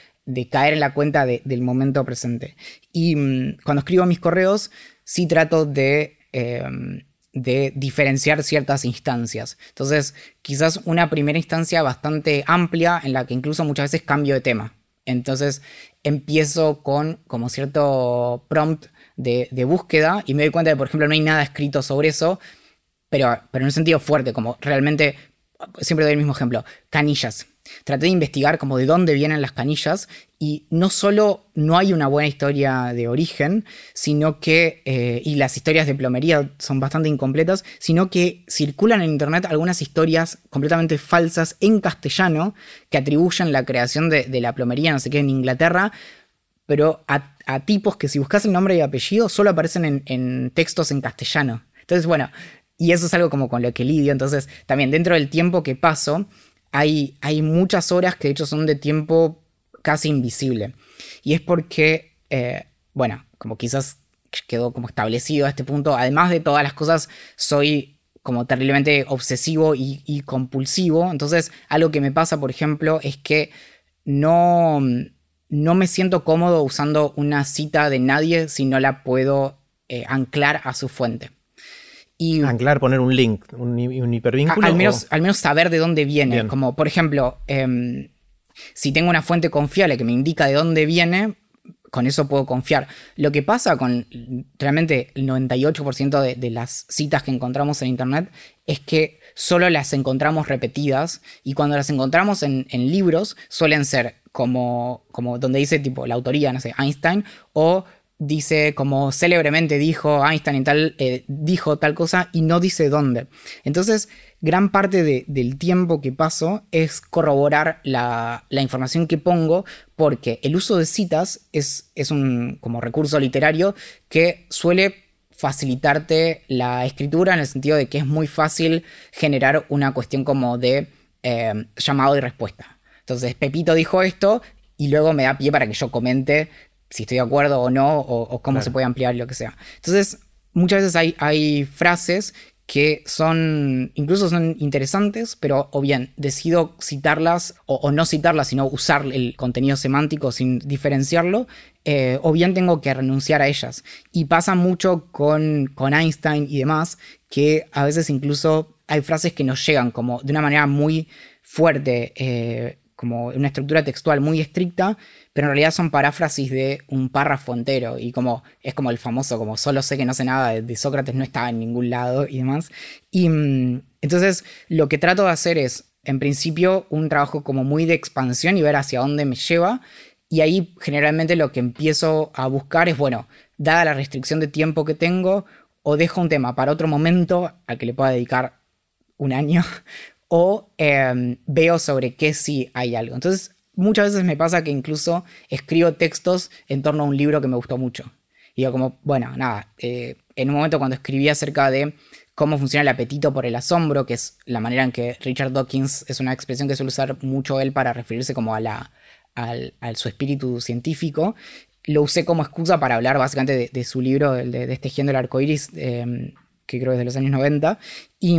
caer en la cuenta del momento presente. Y mm, cuando escribo mis correos, sí trato de, em, de diferenciar ciertas instancias. Entonces, quizás una primera instancia bastante amplia en la que incluso muchas veces cambio de tema. Entonces, empiezo con como cierto prompt de, de búsqueda y me doy cuenta de, por ejemplo, no hay nada escrito sobre eso pero, pero en un sentido fuerte, como realmente, siempre doy el mismo ejemplo, canillas. Traté de investigar como de dónde vienen las canillas y no solo no hay una buena historia de origen, sino que, eh, y las historias de plomería son bastante incompletas, sino que circulan en Internet algunas historias completamente falsas en castellano que atribuyen la creación de, la plomería, no sé qué, en Inglaterra, pero a, tipos que si buscas el nombre y apellido solo aparecen en, en textos en castellano. Entonces, bueno, y eso es algo como con lo que lidio. Entonces, también dentro del tiempo que paso, hay, muchas horas que de hecho son de tiempo casi invisible. Y es porque, eh, bueno, como quizás quedó como establecido a este punto, además de todas las cosas, soy como terriblemente obsesivo y, compulsivo. Entonces, algo que me pasa, por ejemplo, es que no, no me siento cómodo usando una cita de nadie si no la puedo eh, anclar a su fuente.
Y, anclar, poner un link, un, hipervínculo.
al, menos, al menos saber de dónde viene. Como, por ejemplo, em, si tengo una fuente confiable que me indica de dónde viene, con eso puedo confiar. Lo que pasa con realmente el 98% de, las citas que encontramos en Internet es que solo las encontramos repetidas y cuando las encontramos en, libros suelen ser como, como donde dice tipo la autoría, no sé, Einstein, o dice como célebremente dijo Einstein y tal, eh, dijo tal cosa y no dice dónde. Entonces, gran parte del tiempo que paso es corroborar la, información que pongo porque el uso de citas es, es, un como recurso literario que suele facilitarte la escritura en el sentido de que es muy fácil generar una cuestión como de eh, llamado y respuesta. Entonces, Pepito dijo esto y luego me da pie para que yo comente si estoy de acuerdo o no, o, cómo se puede ampliar lo que sea. Entonces, muchas veces hay, hay frases que son, incluso son interesantes, pero o bien decido citarlas o, no citarlas, sino usar el contenido semántico sin diferenciarlo, eh, o bien tengo que renunciar a ellas. Y pasa mucho con, con Einstein y demás, que a veces incluso hay frases que nos llegan como de una manera muy fuerte, eh, como una estructura textual muy estricta, pero en realidad son paráfrasis de un párrafo entero y como es como el famoso, como solo sé que no sé nada de, Sócrates, no estaba en ningún lado y demás. Y mm, entonces lo que trato de hacer es, en principio, un trabajo como muy de expansión y ver hacia dónde me lleva. Y ahí generalmente lo que empiezo a buscar es, bueno, dada la restricción de tiempo que tengo, o dejo un tema para otro momento al que le pueda dedicar un año, o em, veo sobre qué sí hay algo. Entonces muchas veces me pasa que incluso escribo textos en torno a un libro que me gustó mucho. Y digo como, bueno, nada, eh, en un momento cuando escribí acerca de cómo funciona el apetito por el asombro, que es la manera en que Richard Dawkins es una expresión que suele usar mucho él para referirse como a, la, al, su espíritu científico, lo usé como excusa para hablar básicamente de, su libro, de, de, este género del arcoiris, em, que creo es de los años 90, y,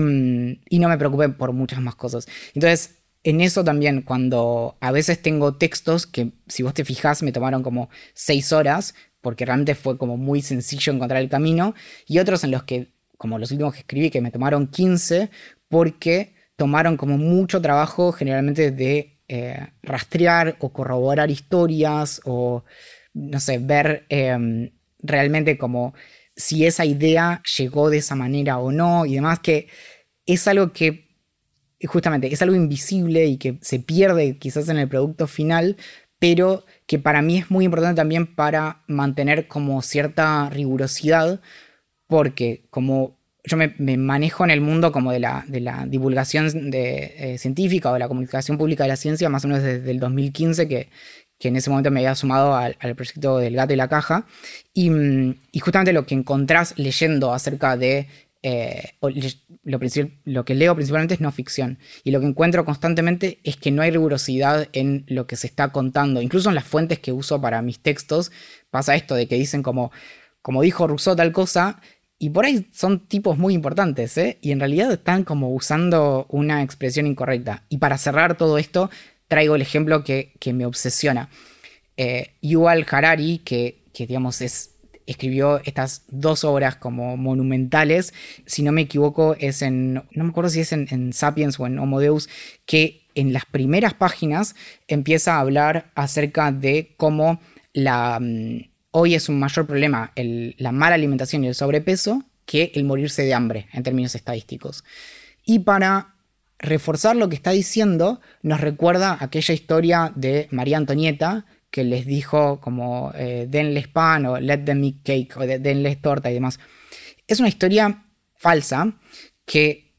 y no me preocupé por muchas más cosas. Entonces, en eso también, cuando a veces tengo textos que, si vos te fijas, me tomaron como seis horas, porque realmente fue como muy sencillo encontrar el camino, y otros en los que, como los últimos que escribí, que me tomaron 15, porque tomaron como mucho trabajo generalmente de eh, rastrear o corroborar historias o, no sé, ver em, realmente como si esa idea llegó de esa manera o no y demás, que es algo que justamente es algo invisible y que se pierde quizás en el producto final, pero que para mí es muy importante también para mantener como cierta rigurosidad, porque como yo me, manejo en el mundo como de la, divulgación de, eh, científica o de la comunicación pública de la ciencia, más o menos desde el 2015, que, que en ese momento me había sumado al, proyecto del gato y la caja, y, y justamente lo que encontrás leyendo acerca de eh, lo, que leo principalmente es no ficción. Y lo que encuentro constantemente es que no hay rigurosidad en lo que se está contando. Incluso en las fuentes que uso para mis textos pasa esto de que dicen como, como dijo Rousseau tal cosa, y por ahí son tipos muy importantes, ¿eh? y en realidad están como usando una expresión incorrecta. Y para cerrar todo esto, traigo el ejemplo que, me obsesiona. Eh, Yuval Harari, que, que digamos es escribió estas dos obras como monumentales. Si no me equivoco, es en. No me acuerdo si es en, Sapiens o en Homo Deus, que en las primeras páginas empieza a hablar acerca de cómo mm, hoy es un mayor problema la mala alimentación y el sobrepeso que el morirse de hambre en términos estadísticos. Y para reforzar lo que está diciendo, nos recuerda aquella historia de María Antonieta, que les dijo como eh, denles pan o let them eat cake o denles torta y demás. Es una historia falsa que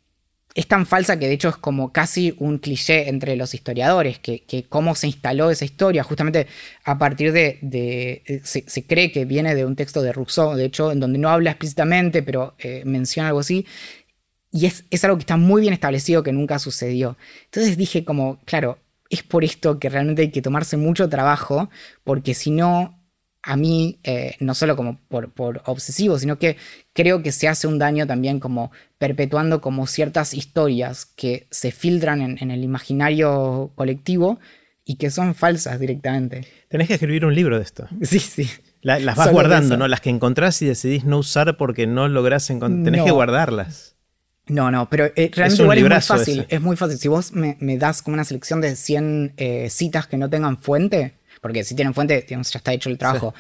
es tan falsa que de hecho es como casi un cliché entre los historiadores, que, cómo se instaló esa historia, justamente a partir de, eh, se, cree que viene de un texto de Rousseau, de hecho, en donde no habla explícitamente, pero eh, menciona algo así, y es, es, algo que está muy bien establecido que nunca sucedió. Entonces dije como, claro, es por esto que realmente hay que tomarse mucho trabajo, porque si no, a mí, eh, no solo como por, obsesivo, sino que creo que se hace un daño también como perpetuando como ciertas historias que se filtran en, el imaginario colectivo y que son falsas directamente.
Tenés que escribir un libro de esto.
Sí, sí.
las vas guardando, ¿no? Las que encontrás y decidís no usar porque no lográs encontrar. Tenés que guardarlas.
No, no, pero eh, realmente igual es muy fácil. Es muy fácil. Si vos me, das como una selección de 100 eh, citas que no tengan fuente, porque si tienen fuente, ya está hecho el trabajo.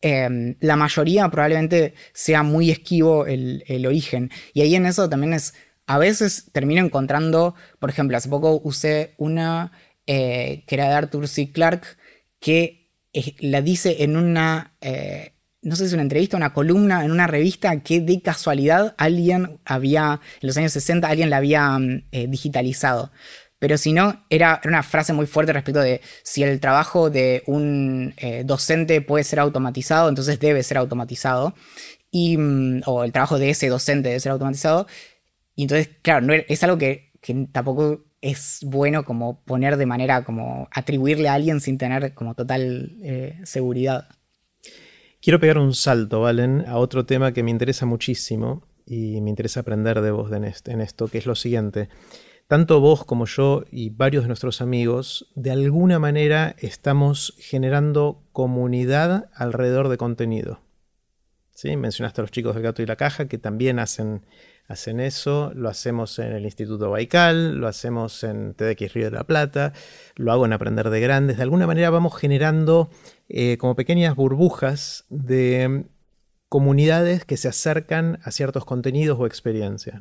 Em, la mayoría probablemente sea muy esquivo el, origen. Y ahí en eso también es. A veces termino encontrando, por ejemplo, hace poco usé una eh, que era de Arthur C. Clarke, que la dice en una no sé si es una entrevista, una columna en una revista que de casualidad alguien había, en los años 60, alguien la había mm, eh, digitalizado. Pero si no, era, una frase muy fuerte respecto de si el trabajo de un eh, docente puede ser automatizado, entonces debe ser automatizado. Mm, o el trabajo de ese docente debe ser automatizado. Y entonces, claro, es algo que, tampoco es bueno como poner de manera como atribuirle a alguien sin tener como total eh, seguridad.
Quiero pegar un salto, Valen, a otro tema que me interesa muchísimo y me interesa aprender de vos en esto, que es lo siguiente. Tanto vos como yo y varios de nuestros amigos, de alguna manera estamos generando comunidad alrededor de contenido. ¿Sí? Mencionaste a los chicos de Gato y la Caja que también hacen, hacen eso, lo hacemos en el Instituto Baikal, lo hacemos en TDX Río de la Plata, lo hago en Aprender de Grandes. De alguna manera vamos generando eh, como pequeñas burbujas de comunidades que se acercan a ciertos contenidos o experiencias.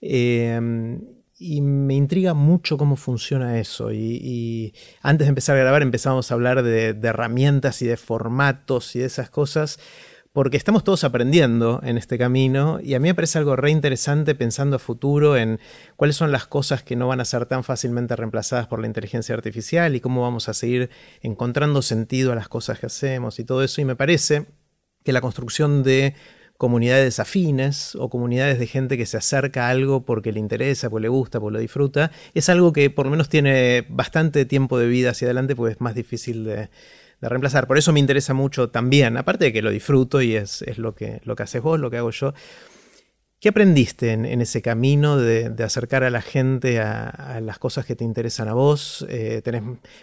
Em, y me intriga mucho cómo funciona eso. Y, antes de empezar a grabar empezamos a hablar de herramientas y de formatos y de esas cosas porque estamos todos aprendiendo en este camino y a mí me parece algo re interesante pensando a futuro en cuáles son las cosas que no van a ser tan fácilmente reemplazadas por la inteligencia artificial y cómo vamos a seguir encontrando sentido a las cosas que hacemos y todo eso. Y me parece que la construcción de comunidades afines o comunidades de gente que se acerca a algo porque le interesa, porque le gusta, porque lo disfruta, es algo que por lo menos tiene bastante tiempo de vida hacia adelante porque es más difícil de, de reemplazar. Por eso me interesa mucho también, aparte de que lo disfruto y es, lo, que, lo que haces vos, lo que hago yo. ¿Qué aprendiste en, ese camino de, acercar a la gente a, las cosas que te interesan a vos? Eh,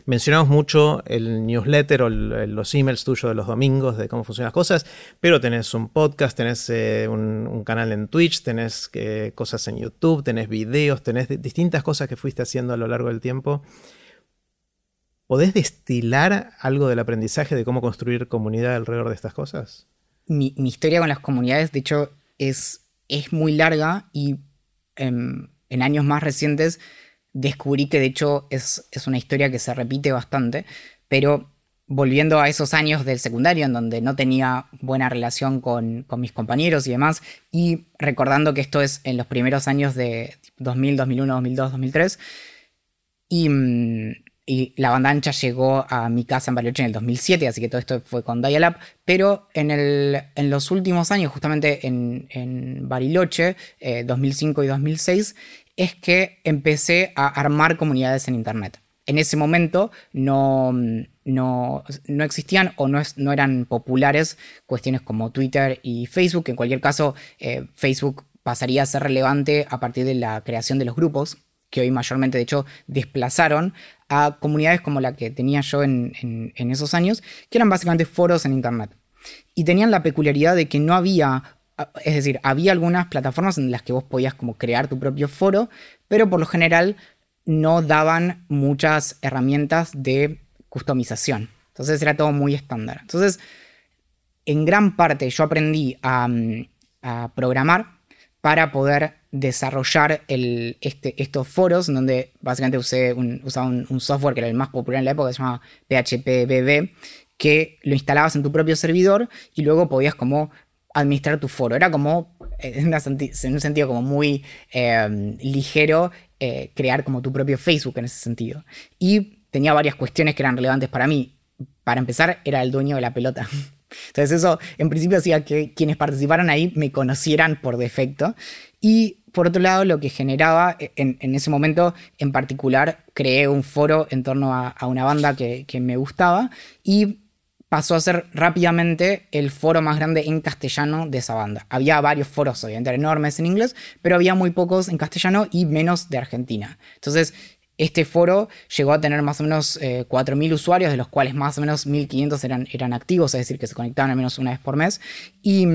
mencionamos mucho el newsletter o los emails tuyos de los domingos de cómo funcionan las cosas, pero tenés un podcast, tenés eh, un, canal en Twitch, tenés eh, cosas en YouTube, tenés videos, tenés distintas cosas que fuiste haciendo a lo largo del tiempo. ¿Podés destilar algo del aprendizaje de cómo construir comunidad alrededor de estas cosas?
Mi, historia con las comunidades, de hecho, es, es muy larga y en, años más recientes descubrí que de hecho es, es, una historia que se repite bastante, pero volviendo a esos años del secundario en donde no tenía buena relación con, con, mis compañeros y demás, y recordando que esto es en los primeros años de 2000, 2001, 2002, 2003, y mm, y la banda ancha llegó a mi casa en Bariloche en el 2007, así que todo esto fue con Dial-Up. Pero en, los últimos años, justamente en, Bariloche, 2005 eh, y 2006, es que empecé a armar comunidades en Internet. En ese momento no, existían o no, no, eran populares cuestiones como Twitter y Facebook. En cualquier caso, eh, Facebook pasaría a ser relevante a partir de la creación de los grupos, que hoy mayormente de hecho desplazaron a comunidades como la que tenía yo en, esos años, que eran básicamente foros en Internet. Y tenían la peculiaridad de que no había, es decir, había algunas plataformas en las que vos podías como crear tu propio foro, pero por lo general no daban muchas herramientas de customización. Entonces era todo muy estándar. Entonces, en gran parte yo aprendí a, a programar para poder desarrollar este, estos foros, donde básicamente usé un, usaba un, software que era el más popular en la época, que se llama PHPBB, que lo instalabas en tu propio servidor y luego podías como administrar tu foro. Era como, eh, en, un sentido como muy em, ligero, eh, crear como tu propio Facebook en ese sentido. Y tenía varias cuestiones que eran relevantes para mí. Para empezar, era el dueño de la pelota. Entonces eso en principio hacía que quienes participaran ahí me conocieran por defecto. Y por otro lado, lo que generaba e, en, ese momento en particular, creé un foro en torno a, una banda que, me gustaba y pasó a ser rápidamente el foro más grande en castellano de esa banda. Había varios foros, obviamente enormes en inglés, pero había muy pocos en castellano y menos de Argentina. Entonces, este foro llegó a tener más o menos 4.000 eh, usuarios, de los cuales más o menos 1.500 eran, eran activos, es decir, que se conectaban al menos una vez por mes, y,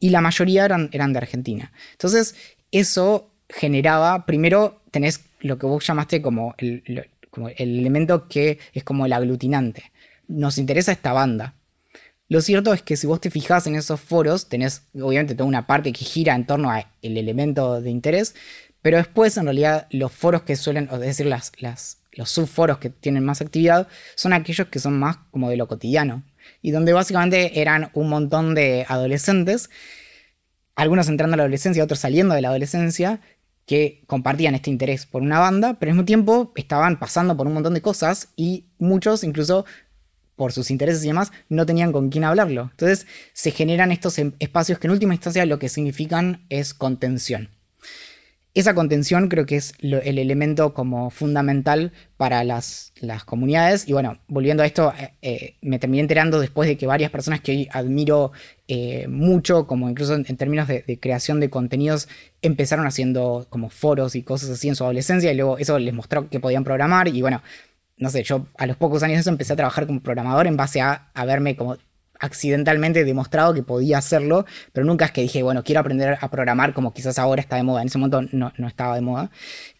la mayoría eran, eran de Argentina. Entonces, eso generaba, primero tenés lo que vos llamaste como el, elemento que es como el aglutinante. Nos interesa esta banda. Lo cierto es que si vos te fijas en esos foros, tenés obviamente toda una parte que gira en torno al elemento de interés, pero después, en realidad, los foros que suelen, es decir, las, los subforos que tienen más actividad, son aquellos que son más como de lo cotidiano. Y donde básicamente eran un montón de adolescentes, algunos entrando a la adolescencia, otros saliendo de la adolescencia, que compartían este interés por una banda, pero al mismo tiempo estaban pasando por un montón de cosas y muchos, incluso por sus intereses y demás, no tenían con quién hablarlo. Entonces se generan estos em, espacios que en última instancia lo que significan es contención esa contención creo que es el elemento como fundamental para las, comunidades. Y bueno, volviendo a esto, eh, eh, me terminé enterando después de que varias personas que hoy admiro eh, mucho, como incluso en, términos de, creación de contenidos, empezaron haciendo como foros y cosas así en su adolescencia y luego eso les mostró que podían programar. Y bueno, no sé, yo a los pocos años de eso empecé a trabajar como programador en base a, verme como accidentalmente demostrado que podía hacerlo, pero nunca es que dije, bueno, quiero aprender a programar como quizás ahora está de moda. En ese momento no, estaba de moda.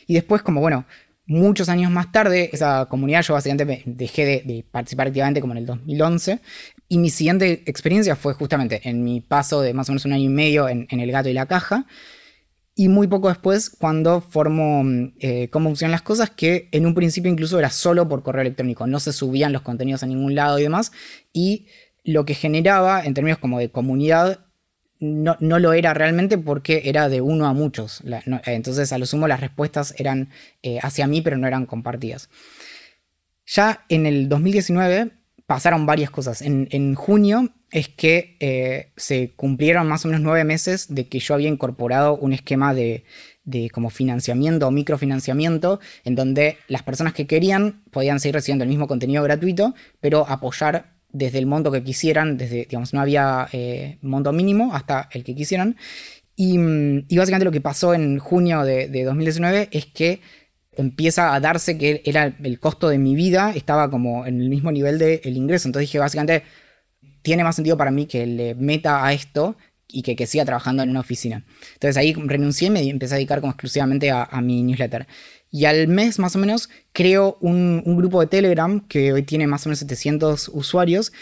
Y después, como bueno, muchos años más tarde, esa comunidad yo básicamente dejé de, participar activamente como en el 2011. Y mi siguiente experiencia fue justamente en mi paso de más o menos un año y medio en, El Gato y la Caja. Y muy poco después, cuando formo eh, cómo funcionan las cosas, que en un principio incluso era solo por correo electrónico, no se subían los contenidos a ningún lado y demás. Y lo que generaba en términos como de comunidad no, lo era realmente porque era de uno a muchos. entonces, a lo sumo, las respuestas eran eh, hacia mí, pero no eran compartidas. Ya en el 2019 pasaron varias cosas. En, junio es que eh, se cumplieron más o menos nueve meses de que yo había incorporado un esquema de, de como financiamiento o microfinanciamiento, en donde las personas que querían podían seguir recibiendo el mismo contenido gratuito, pero apoyar desde el monto que quisieran, desde, digamos, no había eh, monto mínimo hasta el que quisieran. Y, mm, básicamente lo que pasó en junio de, 2019 es que empieza a darse que era el costo de mi vida, estaba como en el mismo nivel del ingreso. Entonces dije, básicamente, tiene más sentido para mí que le meta a esto y que, que siga trabajando en una oficina. Entonces ahí renuncié y me empecé a dedicar como exclusivamente a, a mi newsletter. Y al mes más o menos creo un, grupo de Telegram que hoy tiene más o menos 700 usuarios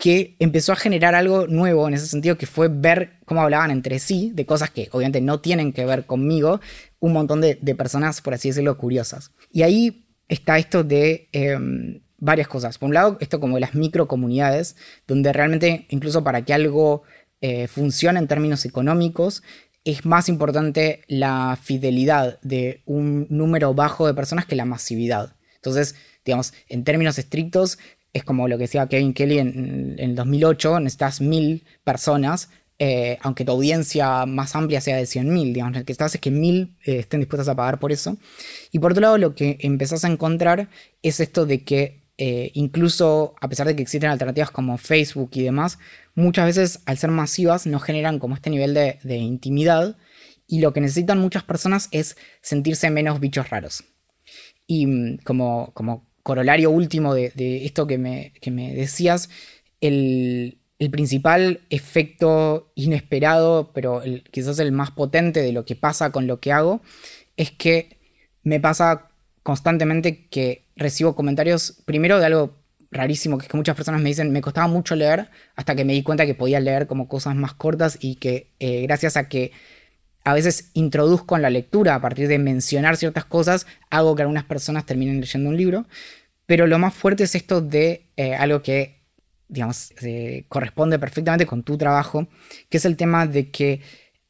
que empezó a generar algo nuevo en ese sentido, que fue ver cómo hablaban entre sí de cosas que obviamente no tienen que ver conmigo, un montón de, personas, por así decirlo, curiosas. Y ahí está esto de em, varias cosas. Por un lado, esto como de las microcomunidades, donde realmente incluso para que algo eh, funcione en términos económicos, es más importante la fidelidad de un número bajo de personas que la masividad. Entonces, digamos, en términos estrictos, es como lo que decía Kevin Kelly en, el 2008, necesitas mil personas, eh, aunque tu audiencia más amplia sea de 100.000, digamos, lo que estás es que mil eh, estén dispuestas a pagar por eso. Y por otro lado, lo que empezás a encontrar es esto de que eh, incluso a pesar de que existen alternativas como Facebook y demás, muchas veces al ser masivas no generan como este nivel de, intimidad y lo que necesitan muchas personas es sentirse menos bichos raros. Y mm, como, como corolario último de, esto que me, me decías, el, principal efecto inesperado, pero quizás el más potente de lo que pasa con lo que hago, es que me pasa constantemente que recibo comentarios primero de algo rarísimo, que es que muchas personas me dicen, me costaba mucho leer hasta que me di cuenta que podía leer como cosas más cortas y que eh, gracias a que a veces introduzco en la lectura a partir de mencionar ciertas cosas, hago que algunas personas terminen leyendo un libro. Pero lo más fuerte es esto de eh, algo que, digamos, corresponde perfectamente con tu trabajo, que es el tema de que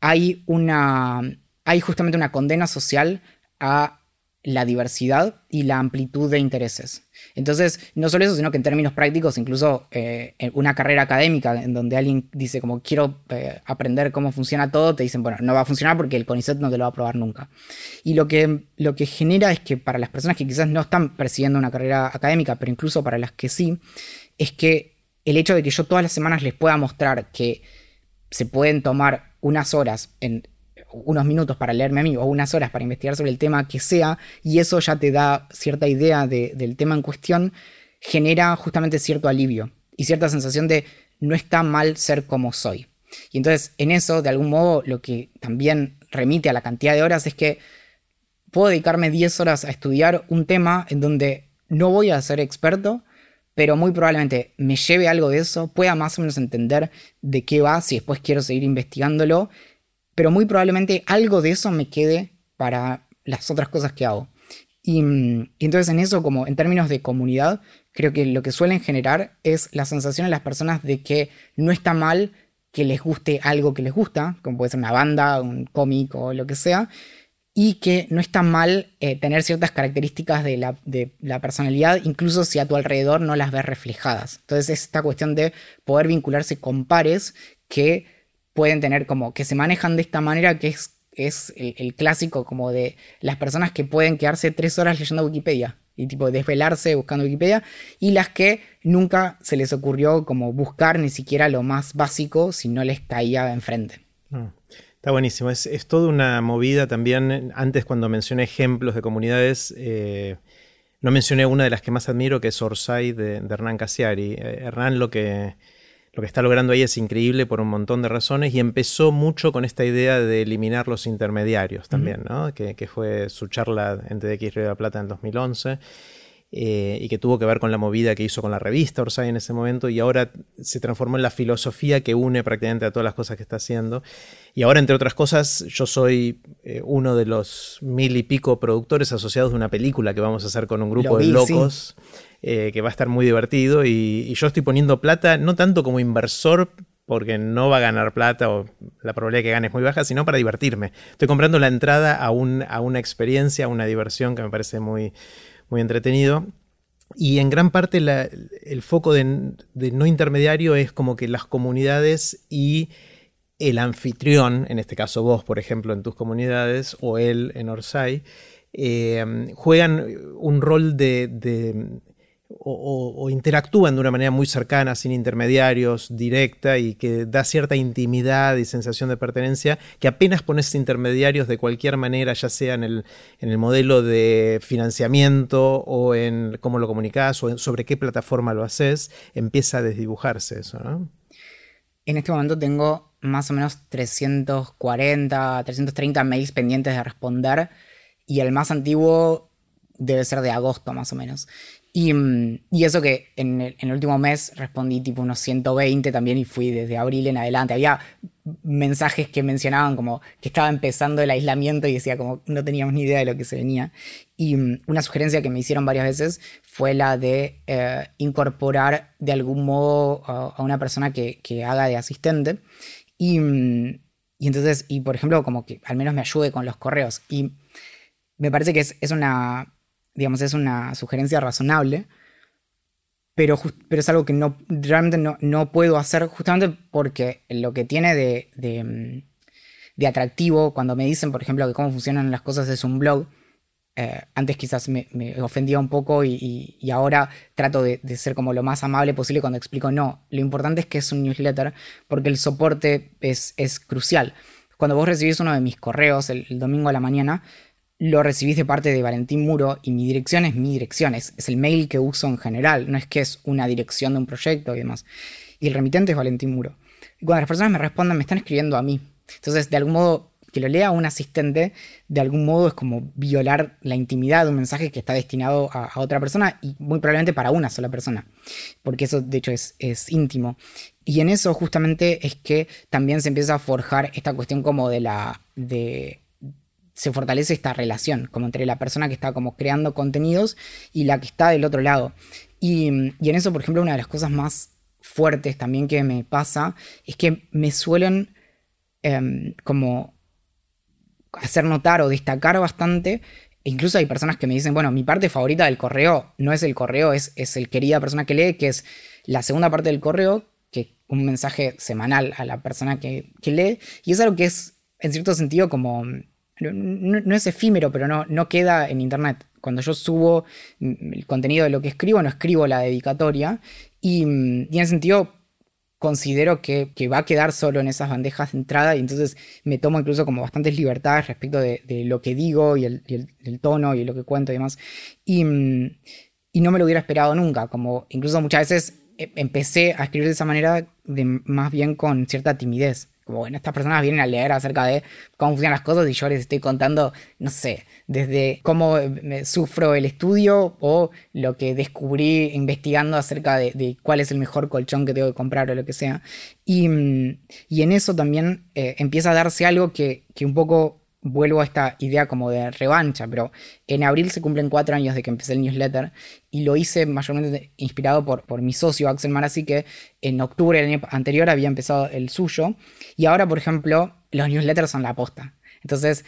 hay una, hay justamente una condena social a la diversidad y la amplitud de intereses. Entonces, no solo eso, sino que en términos prácticos, incluso eh, en una carrera académica en donde alguien dice como quiero eh, aprender cómo funciona todo, te dicen, bueno, no va a funcionar porque el CONICET no te lo va a probar nunca. Y lo que, lo que genera es que para las personas que quizás no están persiguiendo una carrera académica, pero incluso para las que sí, es que el hecho de que yo todas las semanas les pueda mostrar que se pueden tomar unas horas en unos minutos para leerme a mí o unas horas para investigar sobre el tema que sea, y eso ya te da cierta idea del tema en cuestión, genera justamente cierto alivio y cierta sensación de no está mal ser como soy. Y entonces en eso, de algún modo, lo que también remite a la cantidad de horas es que puedo dedicarme 10 horas a estudiar un tema en donde no voy a ser experto, pero muy probablemente me lleve algo de eso, pueda más o menos entender de qué va, si después quiero seguir investigándolo, pero muy probablemente algo de eso me quede para las otras cosas que hago. Y, y, entonces en eso, como en términos de comunidad, creo que lo que suelen generar es la sensación en las personas de que no está mal que les guste algo que les gusta, como puede ser una banda, un cómic o lo que sea, y que no está mal eh, tener ciertas características de la, personalidad, incluso si a tu alrededor no las ves reflejadas. Entonces es esta cuestión de poder vincularse con pares que pueden tener como, que se manejan de esta manera, que es, es el, clásico como de las personas que pueden quedarse tres horas leyendo Wikipedia y tipo desvelarse buscando Wikipedia, y las que nunca se les ocurrió como buscar ni siquiera lo más básico si no les caía enfrente.
Ah, está buenísimo, es, toda una movida también. Antes cuando mencioné ejemplos de comunidades, eh, no mencioné una de las que más admiro, que es Orsay de, de Hernán Casiari. Eh, Hernán lo que lo que está logrando ahí es increíble por un montón de razones y empezó mucho con esta idea de eliminar los intermediarios también, ¿no? que, fue su charla en TDX Río de la Plata en 2011 eh, y que tuvo que ver con la movida que hizo con la revista Orsay en ese momento y ahora se transformó en la filosofía que une prácticamente a todas las cosas que está haciendo. Y ahora, entre otras cosas, yo soy eh, uno de los mil y pico productores asociados de una película que vamos a hacer con un grupo de locos. Eh, que va a estar muy divertido y, yo estoy poniendo plata no tanto como inversor porque no va a ganar plata o la probabilidad que gane es muy baja, sino para divertirme. Estoy comprando la entrada a, a una experiencia, a una diversión que me parece muy, muy entretenido. Y en gran parte el foco de, no intermediario es como que las comunidades y el anfitrión, en este caso vos, por ejemplo, en tus comunidades, o él en Orsay, eh, juegan un rol de, o, interactúan de una manera muy cercana, sin intermediarios, directa y que da cierta intimidad y sensación de pertenencia, que apenas pones intermediarios de cualquier manera, ya sea en el, en el modelo de financiamiento o en cómo lo comunicas o sobre qué plataforma lo haces, empieza a desdibujarse eso, ¿no?
En este momento tengo más o menos 340, 330 mails pendientes de responder y el más antiguo debe ser de agosto más o menos. Mm, y, eso que en el, último mes respondí tipo unos 120 también y fui desde abril en adelante. Había mensajes que mencionaban como que estaba empezando el aislamiento y decía como no teníamos ni idea de lo que se venía. Y mm, una sugerencia que me hicieron varias veces fue la de eh, incorporar de algún modo a, una persona que, haga de asistente. Y, mm, y, entonces, y por ejemplo, como que al menos me ayude con los correos. Y me parece que es, es una digamos, es una sugerencia razonable, pero, pero es algo que no, realmente no, puedo hacer justamente porque lo que tiene de, de, atractivo cuando me dicen, por ejemplo, que cómo funcionan las cosas es un blog, eh, antes quizás me, ofendía un poco y, ahora trato de, ser como lo más amable posible cuando explico, no, lo importante es que es un newsletter porque el soporte es, es crucial. Cuando vos recibís uno de mis correos el domingo a la mañana, lo recibís de parte de Valentín Muro y mi dirección es mi dirección, es, el mail que uso en general, no es que es una dirección de un proyecto y demás. Y el remitente es Valentín Muro. Y cuando las personas me respondan, me están escribiendo a mí. Entonces, de algún modo, que lo lea un asistente, de algún modo es como violar la intimidad de un mensaje que está destinado a, otra persona y muy probablemente para una sola persona. Porque eso, de hecho, es, es íntimo. Y en eso justamente es que también se empieza a forjar esta cuestión como de la... De, se fortalece esta relación, como entre la persona que está como creando contenidos y la que está del otro lado. Y, en eso, por ejemplo, una de las cosas más fuertes también que me pasa es que me suelen em, como hacer notar o destacar bastante. incluso hay personas que me dicen, bueno, mi parte favorita del correo no es el correo, es, es el querida persona que lee, que es la segunda parte del correo, que un mensaje semanal a la persona que, que lee. Y es algo que es, en cierto sentido, como no, es efímero, pero no, no queda en internet. cuando yo subo mm, el contenido de lo que escribo, no escribo la dedicatoria. Y, mm, y en ese sentido, considero que, va a quedar solo en esas bandejas de entrada y entonces me tomo incluso como bastantes libertades respecto de, lo que digo y el, tono y lo que cuento y demás. Y, mm, y, no me lo hubiera esperado nunca, como incluso muchas veces eh, empecé a escribir de esa manera de, más bien con cierta timidez. Como, bueno, estas personas vienen a leer acerca de cómo funcionan las cosas y yo les estoy contando, no sé, desde cómo me sufro el estudio o lo que descubrí investigando acerca de, cuál es el mejor colchón que tengo que comprar o lo que sea. Y, mm, en eso también eh, empieza a darse algo que, que un poco vuelvo a esta idea como de revancha, pero en abril se cumplen cuatro años de que empecé el newsletter y lo hice mayormente inspirado por, por mi socio Axel Marazzi, que en octubre del año anterior había empezado el suyo y ahora, por ejemplo, los newsletters son la aposta. Entonces,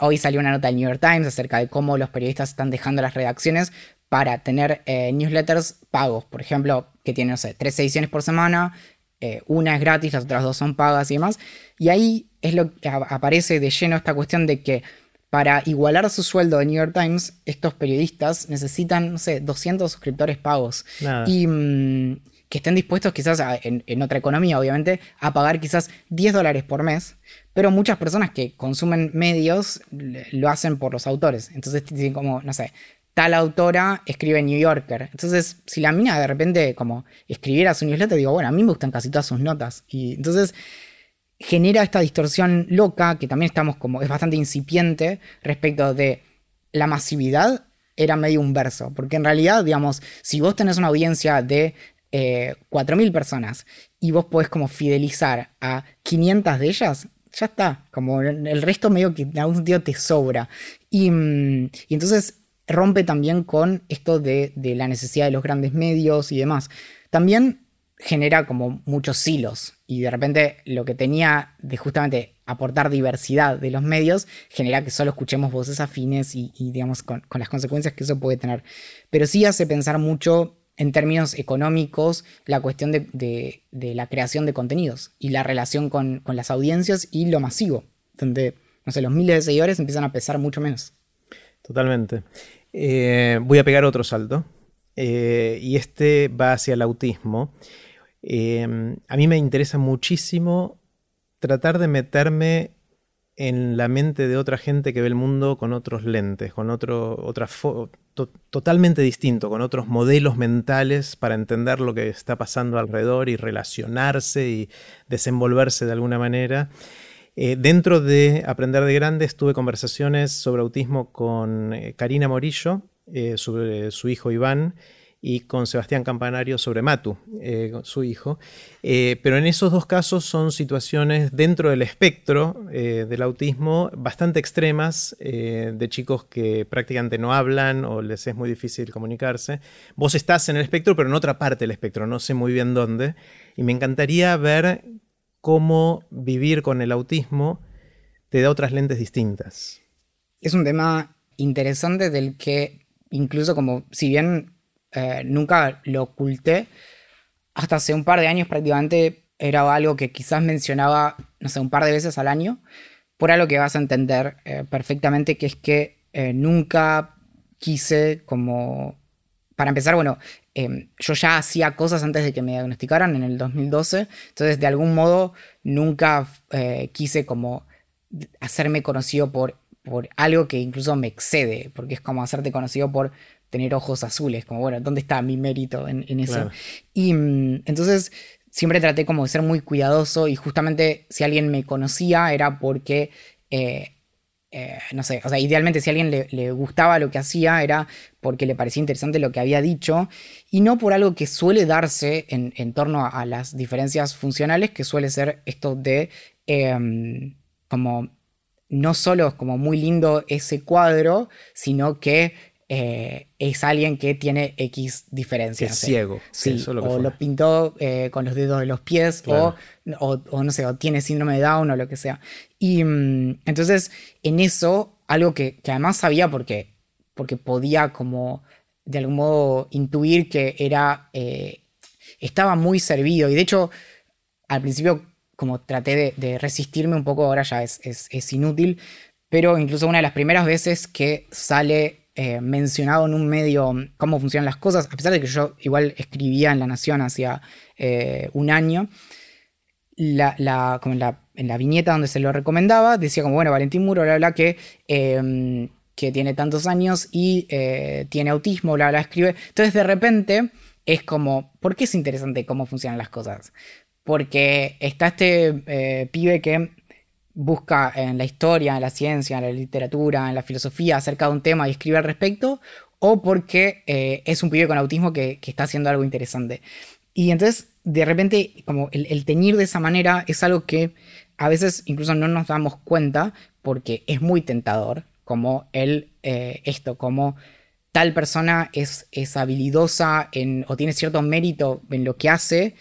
hoy salió una nota del New York Times acerca de cómo los periodistas están dejando las redacciones para tener eh, newsletters pagos, por ejemplo, que tienen, no sé, tres ediciones por semana, eh, una es gratis, las otras dos son pagas y demás. Y ahí es lo que aparece de lleno esta cuestión de que para igualar su sueldo de New York Times, estos periodistas necesitan, no sé, 200 suscriptores pagos. Y mm, que estén dispuestos quizás en, otra economía, obviamente, a pagar quizás 10 dólares por mes. Pero muchas personas que consumen medios lo hacen por los autores. Entonces como, no sé, tal autora escribe New Yorker. Entonces, si la mina de repente como escribiera su newsletter, digo, bueno, a mí me gustan casi todas sus notas. Y entonces genera esta distorsión loca que también estamos como, es bastante incipiente respecto de la masividad era medio un verso. Porque en realidad, digamos, si vos tenés una audiencia de eh, 4.000 personas y vos podés como fidelizar a 500 de ellas, ya está. Como el resto medio que en algún sentido te sobra. Y, mm, y entonces rompe también con esto de, la necesidad de los grandes medios y demás. También genera como muchos hilos y de repente lo que tenía de justamente aportar diversidad de los medios genera que solo escuchemos voces afines y, digamos con, las consecuencias que eso puede tener. Pero sí hace pensar mucho en términos económicos la cuestión de, la creación de contenidos y la relación con, con las audiencias y lo masivo, donde no sé, los miles de seguidores empiezan a pesar mucho menos.
Totalmente. Eh, voy a pegar otro salto. Eh, y este va hacia el autismo. Eh, a mí me interesa muchísimo tratar de meterme en la mente de otra gente que ve el mundo con otros lentes, con otro, otra totalmente distinto, con otros modelos mentales para entender lo que está pasando alrededor y relacionarse y desenvolverse de alguna manera. Eh, dentro de Aprender de Grandes tuve conversaciones sobre autismo con eh, Karina Morillo, eh, sobre su hijo Iván, y con Sebastián Campanario sobre Matu, su hijo. pero en esos dos casos son situaciones dentro del espectro del autismo bastante extremas, de chicos que prácticamente no hablan o les es muy difícil comunicarse. Vos estás en el espectro, pero en otra parte del espectro, no sé muy bien dónde. Y me encantaría ver cómo vivir con el autismo te da otras lentes distintas.
Es un tema interesante del que incluso como si bien eh, nunca lo oculté, hasta hace un par de años prácticamente era algo que quizás mencionaba, no sé, un par de veces al año, por algo que vas a entender eh, perfectamente, que es que eh, nunca quise como... Para empezar, bueno, Em, yo ya hacía cosas antes de que me diagnosticaran en el 2012, entonces de algún modo nunca quise como hacerme conocido por, por algo que incluso me excede, porque es como hacerte conocido por tener ojos azules, como bueno, ¿dónde está mi mérito en, eso? Y mm, entonces siempre traté como de ser muy cuidadoso y justamente si alguien me conocía era porque eh, eh, no sé, o sea, idealmente si a alguien le, gustaba lo que hacía era porque le parecía interesante lo que había dicho y no por algo que suele darse en, torno a, las diferencias funcionales, que suele ser esto de em, como no solo es como muy lindo ese cuadro, sino que eh, es alguien que tiene X diferencias.
Es ciego.
Sí, o lo pintó eh, con los dedos de los pies, o, no sé, o tiene síndrome de Down o lo que sea. Y mm, entonces, en eso, algo que, además sabía porque, porque podía como de algún modo intuir que era. Eh, estaba muy servido. Y de hecho, al principio, como traté de, resistirme un poco, ahora ya es, es, es inútil. Pero incluso una de las primeras veces que sale eh, mencionado en un medio cómo funcionan las cosas, a pesar de que yo igual escribía en La Nación hacía eh, un año, en, la, viñeta donde se lo recomendaba, decía como, bueno, Valentín Muro, bla, bla, que, em, que tiene tantos años y eh, tiene autismo, bla, bla, escribe. Entonces de repente es como, ¿por qué es interesante cómo funcionan las cosas? Porque está este pibe que busca en la historia, en la ciencia, en la literatura, en la filosofía acerca de un tema y escribe al respecto, o porque eh, es un pibe con autismo que, está haciendo algo interesante. Y entonces, de repente, como el, teñir de esa manera es algo que a veces incluso no nos damos cuenta porque es muy tentador, como el, eh, esto, como tal persona es, es habilidosa en, o tiene cierto mérito en lo que hace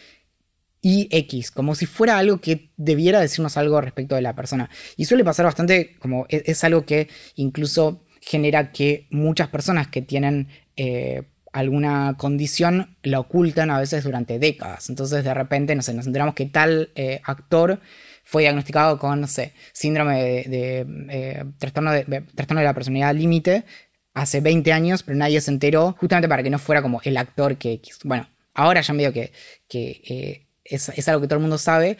y X, como si fuera algo que debiera decirnos algo respecto de la persona. Y suele pasar bastante, como e-, es, algo que incluso genera que muchas personas que tienen eh, alguna condición la ocultan a veces durante décadas. Entonces de repente, no sé, nos enteramos que tal eh, actor fue diagnosticado con, no sé, síndrome de, eh, trastorno, de trastorno de la personalidad límite hace 20 años, pero nadie se enteró justamente para que no fuera como el actor que X. Bueno, ahora ya medio que, que es, algo que todo el mundo sabe,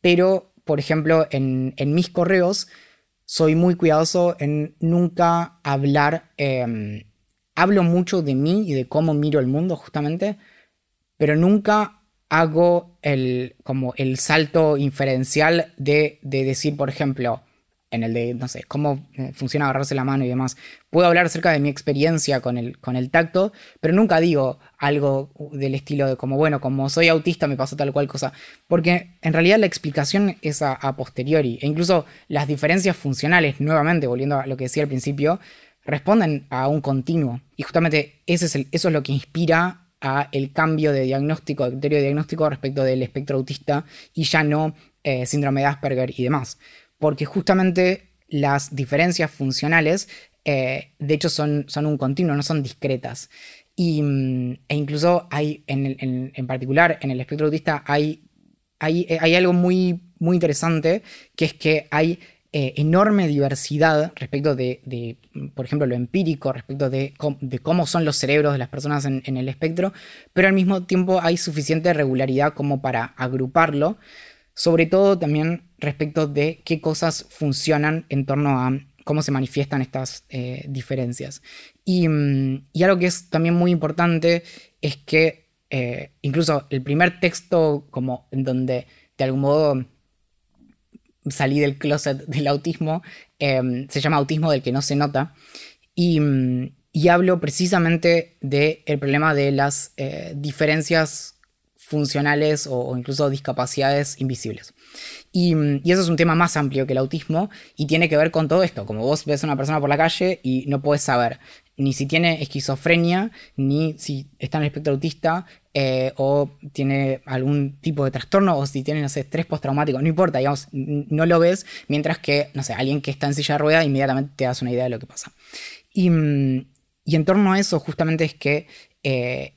pero, por ejemplo, en, mis correos soy muy cuidadoso en nunca hablar, em, hablo mucho de mí y de cómo miro el mundo justamente, pero nunca hago el, como el salto inferencial de, de decir, por ejemplo, en el de, no sé, cómo eh, funciona agarrarse la mano y demás. Puedo hablar acerca de mi experiencia con el, con el tacto, pero nunca digo algo del estilo de como, bueno, como soy autista me pasó tal cual cosa, porque en realidad la explicación es a, posteriori, e incluso las diferencias funcionales, nuevamente, volviendo a lo que decía al principio, responden a un continuo, y justamente ese es eso es lo que inspira a el cambio de diagnóstico, de criterio de diagnóstico respecto del espectro autista y ya no eh, síndrome de Asperger y demás porque justamente las diferencias funcionales, eh, de hecho, son, son un continuo, no son discretas. Y, mm, e incluso hay, en, particular, en el espectro autista, hay, eh, hay, algo muy, muy interesante, que es que hay eh, enorme diversidad respecto de, por ejemplo, lo empírico, respecto de, cómo son los cerebros de las personas en el espectro, pero al mismo tiempo hay suficiente regularidad como para agruparlo sobre todo también respecto de qué cosas funcionan en torno a cómo se manifiestan estas eh, diferencias. Mm, y, algo que es también muy importante es que eh, incluso el primer texto como en donde de algún modo salí del closet del autismo em, se llama Autismo del que no se nota y, mm, hablo precisamente del problema de las eh, diferencias funcionales o, incluso discapacidades invisibles. Y, eso es un tema más amplio que el autismo y tiene que ver con todo esto. Como vos ves a una persona por la calle y no puedes saber ni si tiene esquizofrenia, ni si está en el espectro autista, eh, o tiene algún tipo de trastorno, o si tiene, no sé, estrés postraumático, no importa, digamos, no lo ves, mientras que, no sé, alguien que está en silla de rueda inmediatamente te das una idea de lo que pasa. Y, en torno a eso justamente es que eh,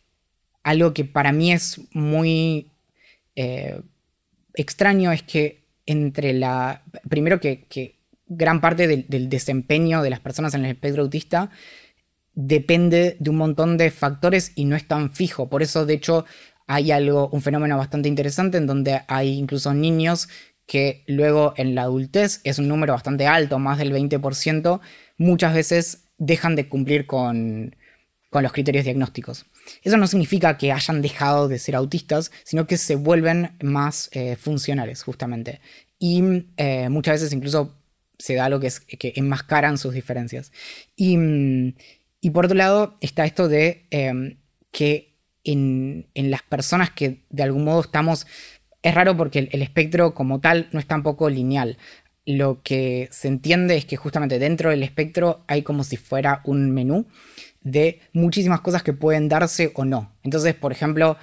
algo que para mí es muy eh, extraño es que entre la... Primero que, gran parte del, desempeño de las personas en el espectro autista depende de un montón de factores y no es tan fijo. Por eso, de hecho, hay algo, un fenómeno bastante interesante en donde hay incluso niños que luego en la adultez es un número bastante alto, más del 20%, muchas veces dejan de cumplir con, con los criterios diagnósticos. Eso no significa que hayan dejado de ser autistas, sino que se vuelven más eh, funcionales, justamente. Y eh, muchas veces incluso se da lo que es que enmascaran sus diferencias. Y, por otro lado está esto de em, que en, las personas que de algún modo estamos... Es raro porque el, espectro como tal no es tampoco lineal lo que se entiende es que justamente dentro del espectro hay como si fuera un menú de muchísimas cosas que pueden darse o no. Entonces, por ejemplo,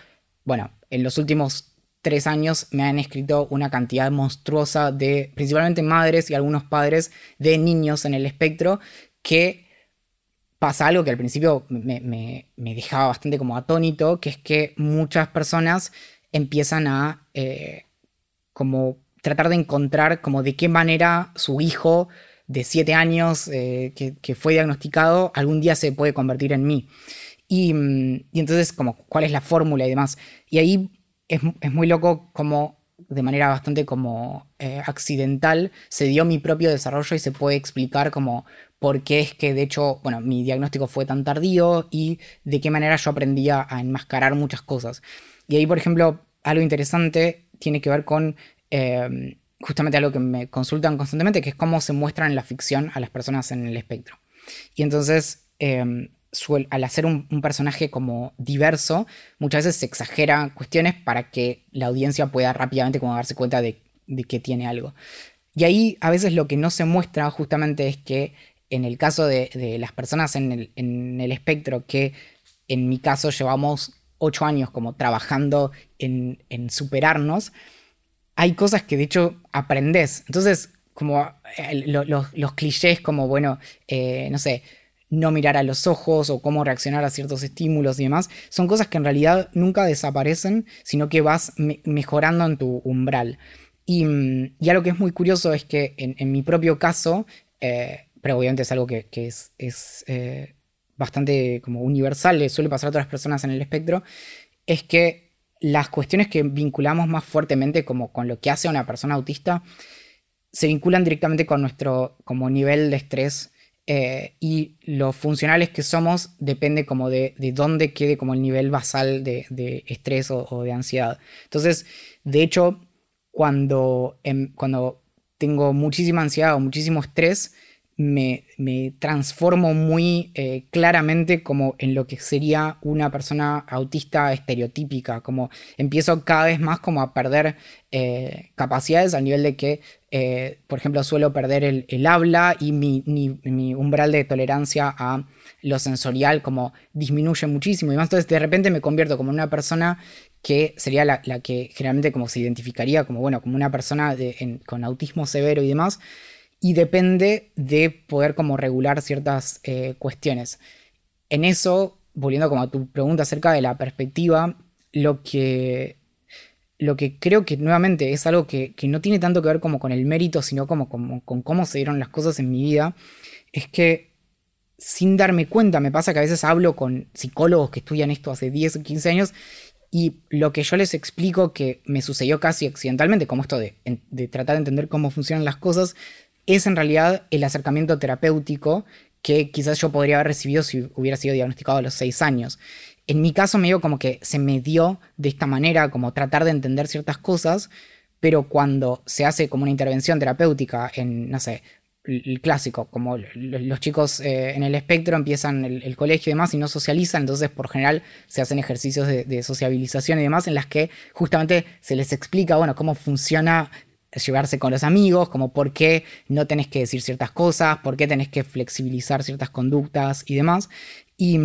bueno, en los últimos tres años me han escrito una cantidad monstruosa de principalmente madres y algunos padres de niños en el espectro que pasa algo que al principio me, dejaba bastante como atónito, que es que muchas personas empiezan a eh, como tratar de encontrar como de qué manera su hijo de siete años eh, que, fue diagnosticado algún día se puede convertir en mí. Y, mm, entonces, como, ¿cuál es la fórmula y demás? Y ahí es, muy loco como de manera bastante como eh, accidental se dio mi propio desarrollo y se puede explicar como por qué es que de hecho, bueno, mi diagnóstico fue tan tardío y de qué manera yo aprendía a enmascarar muchas cosas. Y ahí, por ejemplo, algo interesante tiene que ver con eh, justamente algo que me consultan constantemente, que es cómo se muestran en la ficción a las personas en el espectro. Y entonces, em, al hacer un, personaje como diverso, muchas veces se exagera cuestiones para que la audiencia pueda rápidamente como darse cuenta de, que tiene algo. Y ahí a veces lo que no se muestra justamente es que en el caso de, las personas en el, en el, espectro, que en mi caso llevamos ocho años como trabajando en, en superarnos, hay cosas que de hecho aprendes. Entonces, como eh, los, clichés como, bueno, eh, no sé, no mirar a los ojos o cómo reaccionar a ciertos estímulos y demás, son cosas que en realidad nunca desaparecen, sino que vas mejorando en tu umbral. Y, y, algo que es muy curioso es que en, mi propio caso, eh, pero obviamente es algo que, es, es bastante como universal, le suele pasar a otras personas en el espectro, es que las cuestiones que vinculamos más fuertemente como con lo que hace una persona autista se vinculan directamente con nuestro como nivel de estrés eh, y lo funcionales que somos depende como de, dónde quede como el nivel basal de, estrés o, de ansiedad. Entonces, de hecho, cuando, em, cuando tengo muchísima ansiedad o muchísimo estrés, me, transformo muy eh, claramente como en lo que sería una persona autista estereotípica, como empiezo cada vez más como a perder eh, capacidades a nivel de que, eh, por ejemplo, suelo perder el, habla y mi, mi, umbral de tolerancia a lo sensorial como disminuye muchísimo y más. Entonces de repente me convierto como una persona que sería la, que generalmente como se identificaría como, bueno, como una persona con autismo severo y demás, y depende de poder como regular ciertas eh, cuestiones. En eso, volviendo como a tu pregunta acerca de la perspectiva, lo que, lo que creo que nuevamente es algo que, no tiene tanto que ver como con el mérito, sino como, como, con cómo se dieron las cosas en mi vida, es que sin darme cuenta, me pasa que a veces hablo con psicólogos que estudian esto hace 10 o 15 años y lo que yo les explico que me sucedió casi accidentalmente, como esto de, de tratar de entender cómo funcionan las cosas, es en realidad el acercamiento terapéutico que quizás yo podría haber recibido si hubiera sido diagnosticado a los seis años. En mi caso me dio como que se me dio de esta manera, como tratar de entender ciertas cosas, pero cuando se hace como una intervención terapéutica en, no sé, el clásico, como los chicos eh, en el espectro empiezan el, colegio y demás y no socializan, entonces por general se hacen ejercicios de, de, sociabilización y demás en las que justamente se les explica, bueno, cómo funciona llevarse con los amigos, como por qué no tenés que decir ciertas cosas, por qué tenés que flexibilizar ciertas conductas y demás. Y,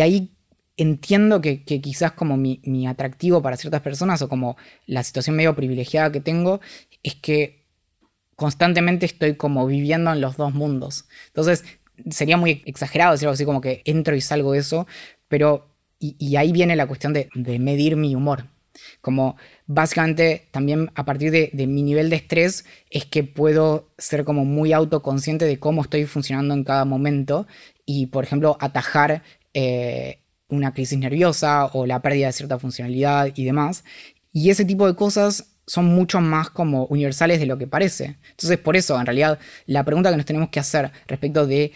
ahí entiendo que, quizás como mi, atractivo para ciertas personas o como la situación medio privilegiada que tengo es que constantemente estoy como viviendo en los dos mundos. Entonces sería muy exagerado decir algo así como que entro y salgo de eso, pero y, ahí viene la cuestión de, de medir mi humor. Como básicamente también a partir de, mi nivel de estrés es que puedo ser como muy autoconsciente de cómo estoy funcionando en cada momento y, por ejemplo, atajar eh, una crisis nerviosa o la pérdida de cierta funcionalidad y demás. Y ese tipo de cosas son mucho más como universales de lo que parece. Entonces, por eso, en realidad, la pregunta que nos tenemos que hacer respecto de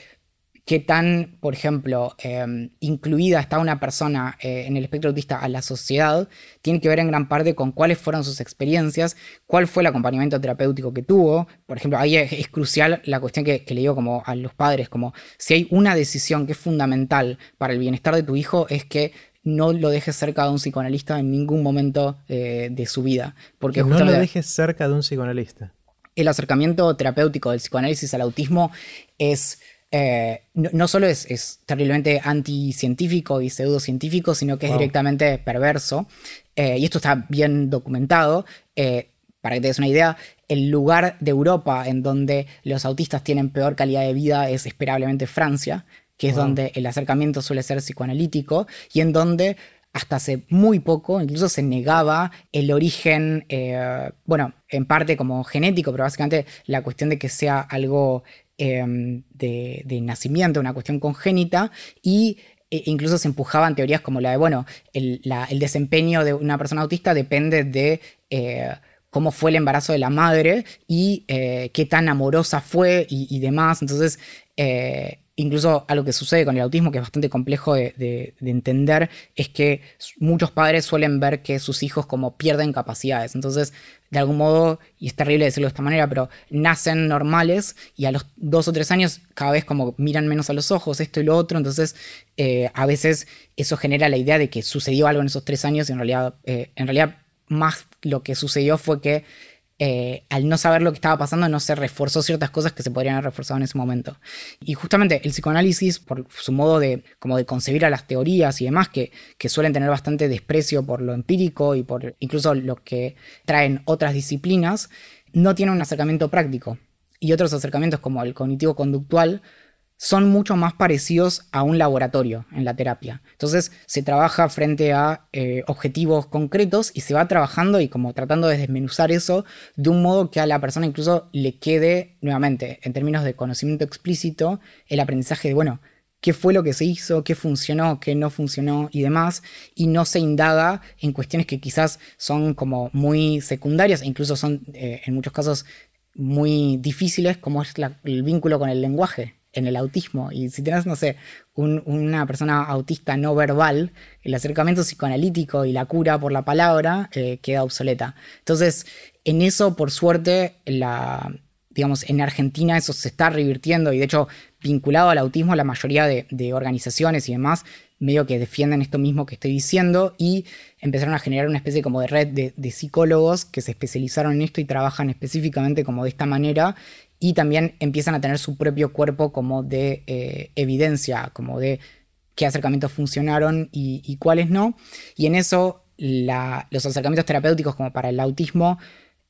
qué tan, por ejemplo, em, incluida está una persona eh, en el espectro autista a la sociedad, tiene que ver en gran parte con cuáles fueron sus experiencias, cuál fue el acompañamiento terapéutico que tuvo. Por ejemplo, ahí es, crucial la cuestión que, le digo como a los padres, como si hay una decisión que es fundamental para el bienestar de tu hijo, es que no lo dejes cerca de un psicoanalista en ningún momento eh, de su vida. Porque
no lo dejes cerca de un psicoanalista.
El acercamiento terapéutico del psicoanálisis al autismo es eh, no, solo es, terriblemente anticientífico y pseudocientífico, sino que es directamente perverso. Eh, y esto está bien documentado. Eh, para que te des una idea, el lugar de Europa en donde los autistas tienen peor calidad de vida es esperablemente Francia, que es donde el acercamiento suele ser psicoanalítico y en donde hasta hace muy poco, incluso se negaba el origen, eh, bueno, en parte como genético, pero básicamente la cuestión de que sea algo em, de, nacimiento, una cuestión congénita, y e incluso se empujaban teorías como la de, bueno, el, desempeño de una persona autista depende de eh, cómo fue el embarazo de la madre y eh, qué tan amorosa fue y, demás. Entonces, incluso algo que sucede con el autismo, que es bastante complejo de, entender, es que muchos padres suelen ver que sus hijos como pierden capacidades. Entonces, de algún modo, y es terrible decirlo de esta manera, pero nacen normales y a los dos o tres años cada vez como miran menos a los ojos, esto y lo otro. Entonces, eh, a veces eso genera la idea de que sucedió algo en esos tres años y en realidad, eh, en realidad más lo que sucedió fue que eh, al no saber lo que estaba pasando, no se reforzó ciertas cosas que se podrían haber reforzado en ese momento. Y justamente el psicoanálisis, por su modo de, como de concebir a las teorías y demás, que, que suelen tener bastante desprecio por lo empírico y por incluso lo que traen otras disciplinas, no tiene un acercamiento práctico. Y otros acercamientos como el cognitivo-conductual son mucho más parecidos a un laboratorio en la terapia. Entonces se trabaja frente a eh, objetivos concretos y se va trabajando y como tratando de desmenuzar eso de un modo que a la persona incluso le quede, nuevamente, en términos de conocimiento explícito, el aprendizaje de, bueno, qué fue lo que se hizo, qué funcionó, qué no funcionó y demás, y no se indaga en cuestiones que quizás son como muy secundarias e incluso son eh, en muchos casos muy difíciles, como es el vínculo con el lenguaje en el autismo. Y si tienes, no sé, una persona autista no verbal, el acercamiento psicoanalítico y la cura por la palabra eh, queda obsoleta. Entonces, en eso, por suerte, la, digamos, en Argentina eso se está revirtiendo y de hecho, vinculado al autismo, la mayoría de, organizaciones y demás medio que defienden esto mismo que estoy diciendo y empezaron a generar una especie como de red de, psicólogos que se especializaron en esto y trabajan específicamente como de esta manera y también empiezan a tener su propio cuerpo como de eh, evidencia, como de qué acercamientos funcionaron y, cuáles no. Y en eso los acercamientos terapéuticos como para el autismo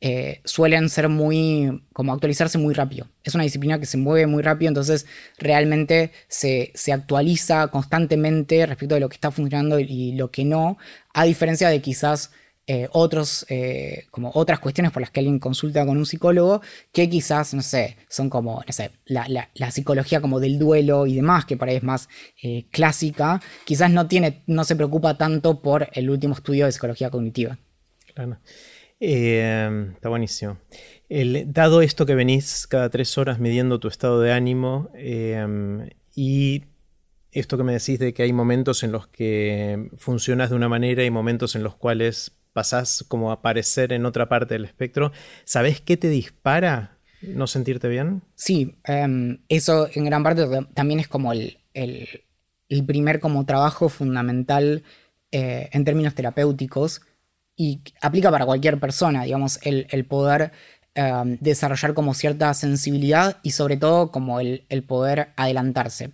eh, suelen ser muy, como actualizarse muy rápido. Es una disciplina que se mueve muy rápido, entonces realmente se, se actualiza constantemente respecto de lo que está funcionando y lo que no, a diferencia de quizás eh, otros, eh, como otras cuestiones por las que alguien consulta con un psicólogo, que quizás, no sé, son como, no sé, la, psicología como del duelo y demás, que por ahí es más eh, clásica, quizás no tiene, no se preocupa tanto por el último estudio de psicología cognitiva.
Claro. está buenísimo. dado esto que venís cada tres horas midiendo tu estado de ánimo y esto que me decís de que hay momentos en los que funcionas de una manera y momentos en los cuales pasás como a aparecer en otra parte del espectro, ¿sabes qué te dispara no sentirte bien?
Sí, em, eso en gran parte también es como el, primer como trabajo fundamental eh, en términos terapéuticos y aplica para cualquier persona, digamos, el, poder em, desarrollar como cierta sensibilidad y sobre todo como el poder adelantarse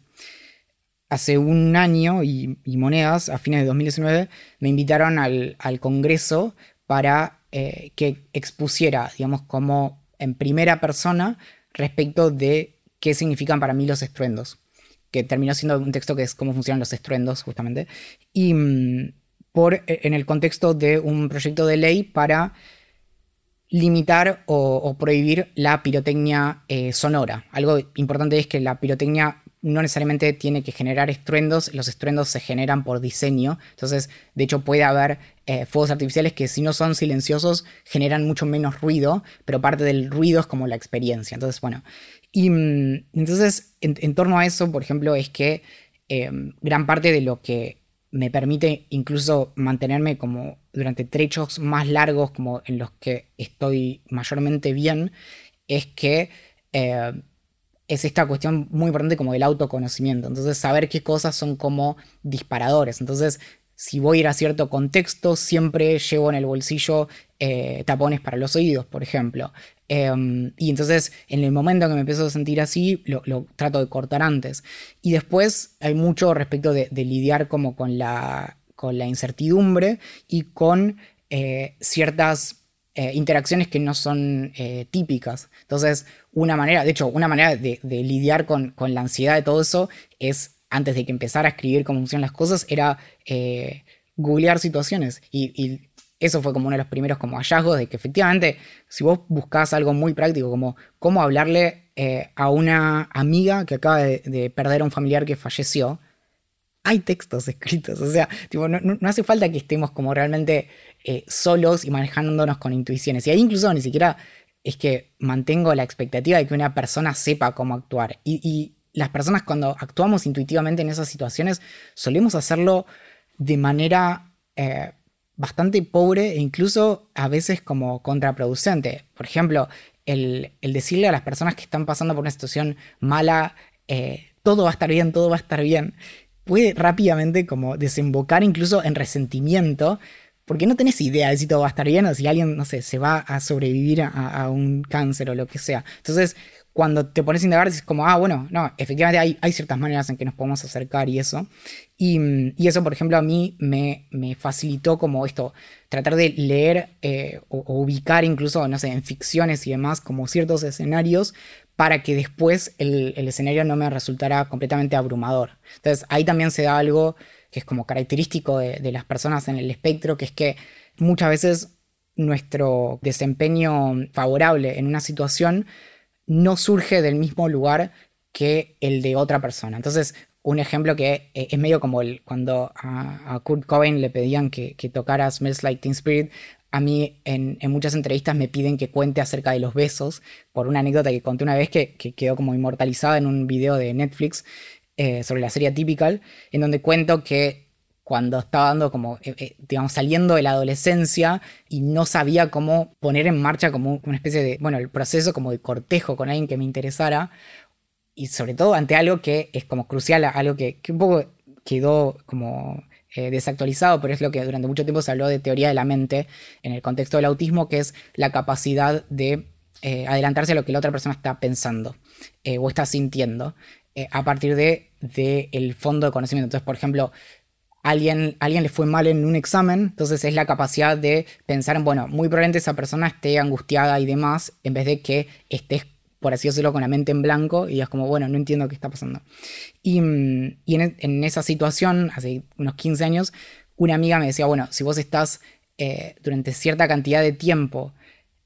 hace un año y, monedas, a fines de 2019, me invitaron al, Congreso para eh, que expusiera, digamos, como en primera persona respecto de qué significan para mí los estruendos, que terminó siendo un texto que es cómo funcionan los estruendos, justamente, y mm, por, e, en el contexto de un proyecto de ley para limitar o, prohibir la pirotecnia eh, sonora. Algo importante es que la pirotecnia no necesariamente tiene que generar estruendos, los estruendos se generan por diseño, entonces de hecho puede haber eh, fuegos artificiales que si no son silenciosos generan mucho menos ruido, pero parte del ruido es como la experiencia, entonces bueno, y mm, entonces en, torno a eso, por ejemplo, es que eh, gran parte de lo que me permite incluso mantenerme como durante trechos más largos como en los que estoy mayormente bien, es que eh, es esta cuestión muy importante como del autoconocimiento. Entonces, saber qué cosas son como disparadores. Entonces, si voy a ir a cierto contexto, siempre llevo en el bolsillo eh, tapones para los oídos, por ejemplo. Em, y entonces, en el momento que me empiezo a sentir así, lo, trato de cortar antes. Y después hay mucho respecto de, lidiar como con la, con la incertidumbre y con eh, ciertas eh, interacciones que no son típicas. Entonces, una manera, de hecho, una manera de, lidiar con, la ansiedad de todo eso es, antes de que empezara a escribir cómo funcionan las cosas, era eh, googlear situaciones. Y, eso fue como uno de los primeros como hallazgos de que efectivamente, si vos buscás algo muy práctico, como cómo hablarle eh, a una amiga que acaba de, perder a un familiar que falleció, hay textos escritos. O sea, no, hace falta que estemos como realmente eh, solos y manejándonos con intuiciones. Y ahí incluso ni siquiera es que mantengo la expectativa de que una persona sepa cómo actuar. Y, las personas cuando actuamos intuitivamente en esas situaciones solemos hacerlo de manera eh, bastante pobre e incluso a veces como contraproducente. Por ejemplo, el, decirle a las personas que están pasando por una situación mala, eh, todo va a estar bien, todo va a estar bien, puede rápidamente como desembocar incluso en resentimiento porque no tenés idea de si todo va a estar bien o si alguien, no sé, se va a sobrevivir a, un cáncer o lo que sea. Entonces, cuando te pones a indagar, es como, ah, bueno, no, efectivamente hay, hay, ciertas maneras en que nos podemos acercar y eso. Y, eso, por ejemplo, a mí me, me, facilitó como esto, tratar de leer eh, o, ubicar incluso, no sé, en ficciones y demás, como ciertos escenarios para que después el escenario no me resultara completamente abrumador. Entonces, ahí también se da algo que es como característico de, las personas en el espectro, que es que muchas veces nuestro desempeño favorable en una situación no surge del mismo lugar que el de otra persona. Entonces, un ejemplo que e, es medio como el, cuando a, Kurt Cobain le pedían que, tocara Smells Like Teen Spirit, a mí en, muchas entrevistas me piden que cuente acerca de los besos, por una anécdota que conté una vez que, que quedó como inmortalizada en un video de Netflix, eh, sobre la serie Typical, en donde cuento que cuando estaba dando como, eh, eh, digamos, saliendo de la adolescencia y no sabía cómo poner en marcha como una especie de, bueno, el proceso como de cortejo con alguien que me interesara, y sobre todo ante algo que es como crucial, algo que, un poco quedó como desactualizado, pero es lo que durante mucho tiempo se habló de teoría de la mente en el contexto del autismo, que es la capacidad de adelantarse a lo que la otra persona está pensando o está sintiendo. Eh, a partir de, el fondo de conocimiento. Entonces, por ejemplo, alguien, alguien le fue mal en un examen, entonces es la capacidad de pensar en, bueno, muy probablemente esa persona esté angustiada y demás, en vez de que estés, por así decirlo, con la mente en blanco y es como, bueno, no entiendo qué está pasando. Y, mm, en, esa situación, hace unos 15 años, una amiga me decía, bueno, si vos estás eh, durante cierta cantidad de tiempo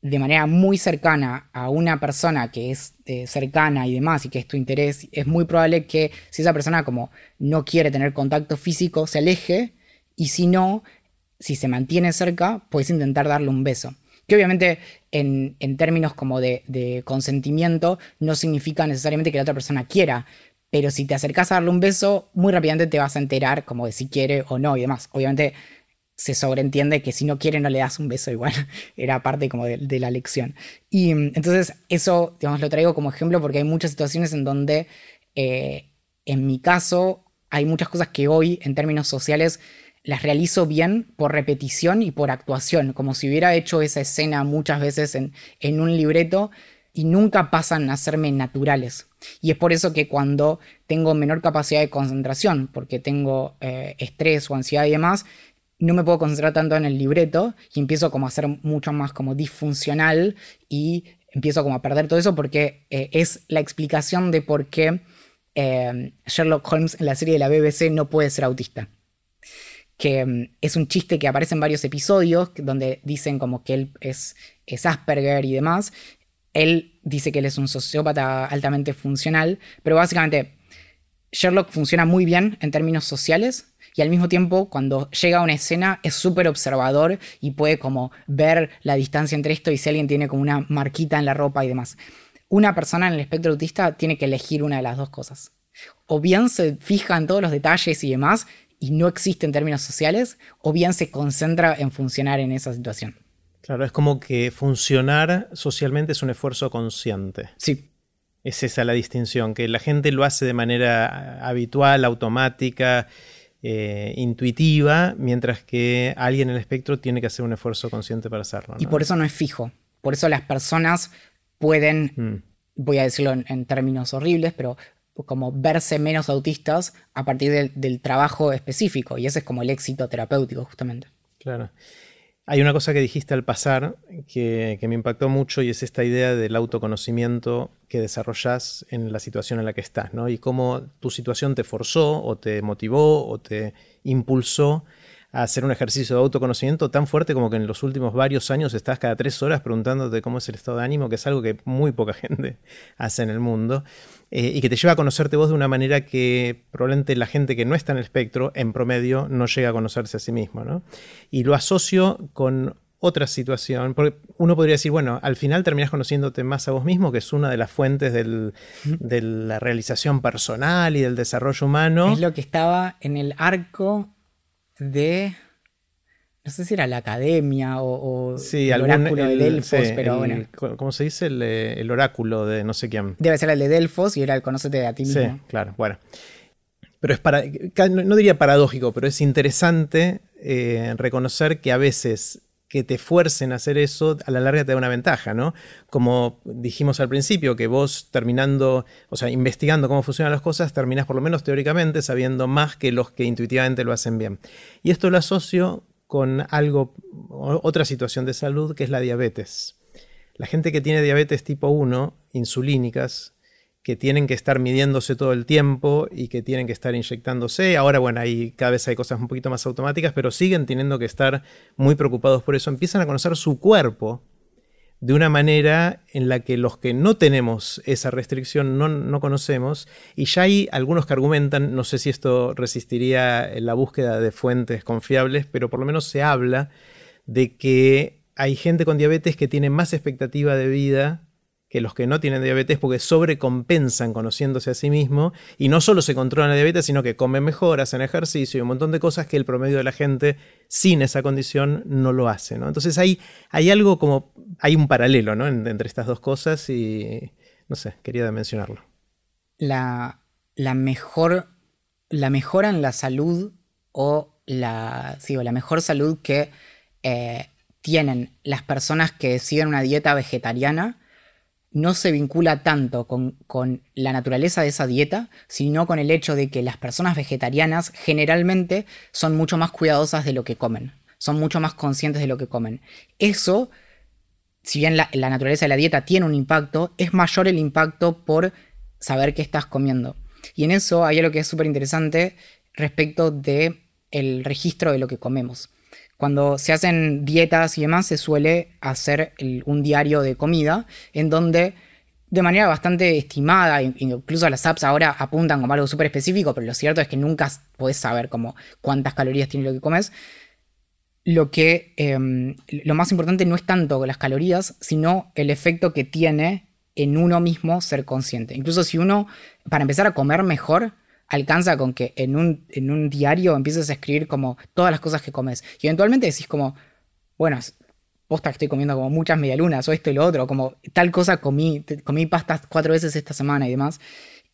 de manera muy cercana a una persona que es eh, cercana y demás y que es tu interés, es muy probable que si esa persona como no quiere tener contacto físico, se aleje y si no, si se mantiene cerca, puedes intentar darle un beso. Que obviamente en, términos como de, de, consentimiento no significa necesariamente que la otra persona quiera, pero si te acercas a darle un beso, muy rápidamente te vas a enterar como de si quiere o no y demás. Obviamente se sobreentiende que si no quiere no le das un beso igual. Era parte como de, la lección. Y mm, entonces eso, digamos, lo traigo como ejemplo porque hay muchas situaciones en donde, eh, en mi caso, hay muchas cosas que hoy, en términos sociales, las realizo bien por repetición y por actuación, como si hubiera hecho esa escena muchas veces en, en un libreto y nunca pasan a serme naturales. Y es por eso que cuando tengo menor capacidad de concentración, porque tengo eh, estrés o ansiedad y demás, no me puedo concentrar tanto en el libreto y empiezo como a ser mucho más como disfuncional y empiezo como a perder todo eso porque eh, es la explicación de por qué eh, Sherlock Holmes en la serie de la BBC no puede ser autista. Que mm, es un chiste que aparece en varios episodios donde dicen como que él es, es Asperger y demás. Él dice que él es un sociópata altamente funcional, pero básicamente Sherlock funciona muy bien en términos sociales, y al mismo tiempo cuando llega a una escena es súper observador y puede como ver la distancia entre esto y si alguien tiene como una marquita en la ropa y demás. Una persona en el espectro autista tiene que elegir una de las dos cosas. O bien se fija en todos los detalles y demás y no existe en términos sociales, o bien se concentra en funcionar en esa situación.
Claro, es como que funcionar socialmente es un esfuerzo consciente.
Sí.
Es esa la distinción, que la gente lo hace de manera habitual, automática, eh, intuitiva, mientras que alguien en el espectro tiene que hacer un esfuerzo consciente para hacerlo.
Y por eso no es fijo. Por eso las personas pueden, mm. voy a decirlo en, términos horribles, pero como verse menos autistas a partir del trabajo específico. Y ese es como el éxito terapéutico, justamente.
Claro. Hay una cosa que dijiste al pasar que, me impactó mucho y es esta idea del autoconocimiento que desarrollas en la situación en la que estás, ¿no? Y cómo tu situación te forzó o te motivó o te impulsó a hacer un ejercicio de autoconocimiento tan fuerte como que en los últimos varios años estás cada tres horas preguntándote cómo es el estado de ánimo, que es algo que muy poca gente hace en el mundo, eh, y que te lleva a conocerte vos de una manera que probablemente la gente que no está en el espectro, en promedio, no llega a conocerse a sí mismo. ¿no? Y lo asocio con otra situación, porque uno podría decir, bueno, al final terminas conociéndote más a vos mismo, que es una de las fuentes de la realización personal y del desarrollo humano.
Es lo que estaba en el arco de, no sé si era la academia o,
el oráculo de Delfos, pero bueno. ¿Cómo se dice? Eh, el, oráculo de no sé quién.
Debe ser el de Delfos y era el conocete a ti mismo.
Sí, claro, bueno. Pero es para, no diría paradójico, pero es interesante eh, reconocer que a veces que te fuercen a hacer eso, a la larga te da una ventaja, ¿no? Como dijimos al principio, que vos terminando, o sea, investigando cómo funcionan las cosas, terminás por lo menos teóricamente sabiendo más que los que intuitivamente lo hacen bien. Y esto lo asocio con algo, otra situación de salud, que es la diabetes. La gente que tiene diabetes tipo 1, insulínicas, que tienen que estar midiéndose todo el tiempo y que tienen que estar inyectándose. Ahora, bueno, ahí cada vez hay cosas un poquito más automáticas, pero siguen teniendo que estar muy preocupados por eso. Empiezan a conocer su cuerpo de una manera en la que los que no tenemos esa restricción no, no, conocemos, y ya hay algunos que argumentan, no sé si esto resistiría la búsqueda de fuentes confiables, pero por lo menos se habla de que hay gente con diabetes que tiene más expectativa de vida que los que no tienen diabetes porque sobrecompensan conociéndose a sí mismo y no solo se controlan la diabetes, sino que comen mejor, hacen ejercicio y un montón de cosas que el promedio de la gente sin esa condición no lo hace. Entonces hay, hay algo como, hay un paralelo entre estas dos cosas y no sé, quería mencionarlo.
La, la mejor, la mejora en la salud o la, la mejor salud que eh, tienen las personas que siguen una dieta vegetariana no se vincula tanto con, la naturaleza de esa dieta, sino con el hecho de que las personas vegetarianas generalmente son mucho más cuidadosas de lo que comen, son mucho más conscientes de lo que comen. Eso, si bien la, naturaleza de la dieta tiene un impacto, es mayor el impacto por saber qué estás comiendo. Y en eso hay algo que es súper interesante respecto de el registro de lo que comemos. Cuando se hacen dietas y demás, se suele hacer un diario de comida en donde de manera bastante estimada, incluso las apps ahora apuntan como algo súper específico, pero lo cierto es que nunca puedes saber como cuántas calorías tiene lo que comes. Lo que em, lo más importante no es tanto las calorías, sino el efecto que tiene en uno mismo ser consciente. Incluso si uno, para empezar a comer mejor, alcanza con que en un, en un diario empieces a escribir como todas las cosas que comes. Y eventualmente decís como, bueno, posta que estoy comiendo como muchas medialunas o esto y lo otro, como tal cosa comí, comí pastas cuatro veces esta semana y demás.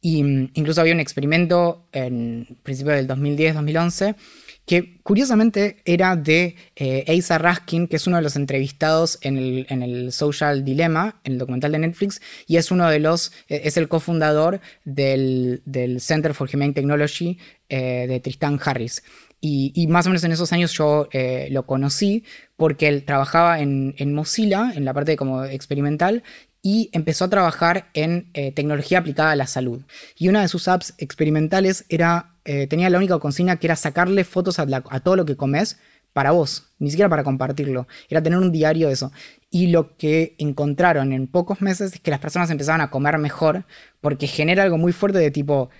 Y mm, incluso había un experimento en principio del 2010-2011 que curiosamente era de eh, Asa Raskin, que es uno de los entrevistados en el, Social Dilemma, en el documental de Netflix, y es uno de los, eh, es el cofundador del, Center for Humane Technology eh, de Tristan Harris. Y, más o menos en esos años yo lo conocí porque él trabajaba en, en, Mozilla, en la parte como experimental, y empezó a trabajar en tecnología aplicada a la salud. Y una de sus apps experimentales era eh, tenía la única consigna que era sacarle fotos a, todo lo que comes para vos, ni siquiera para compartirlo. Era tener un diario de eso. Y lo que encontraron en pocos meses es que las personas empezaban a comer mejor porque genera algo muy fuerte de tipo,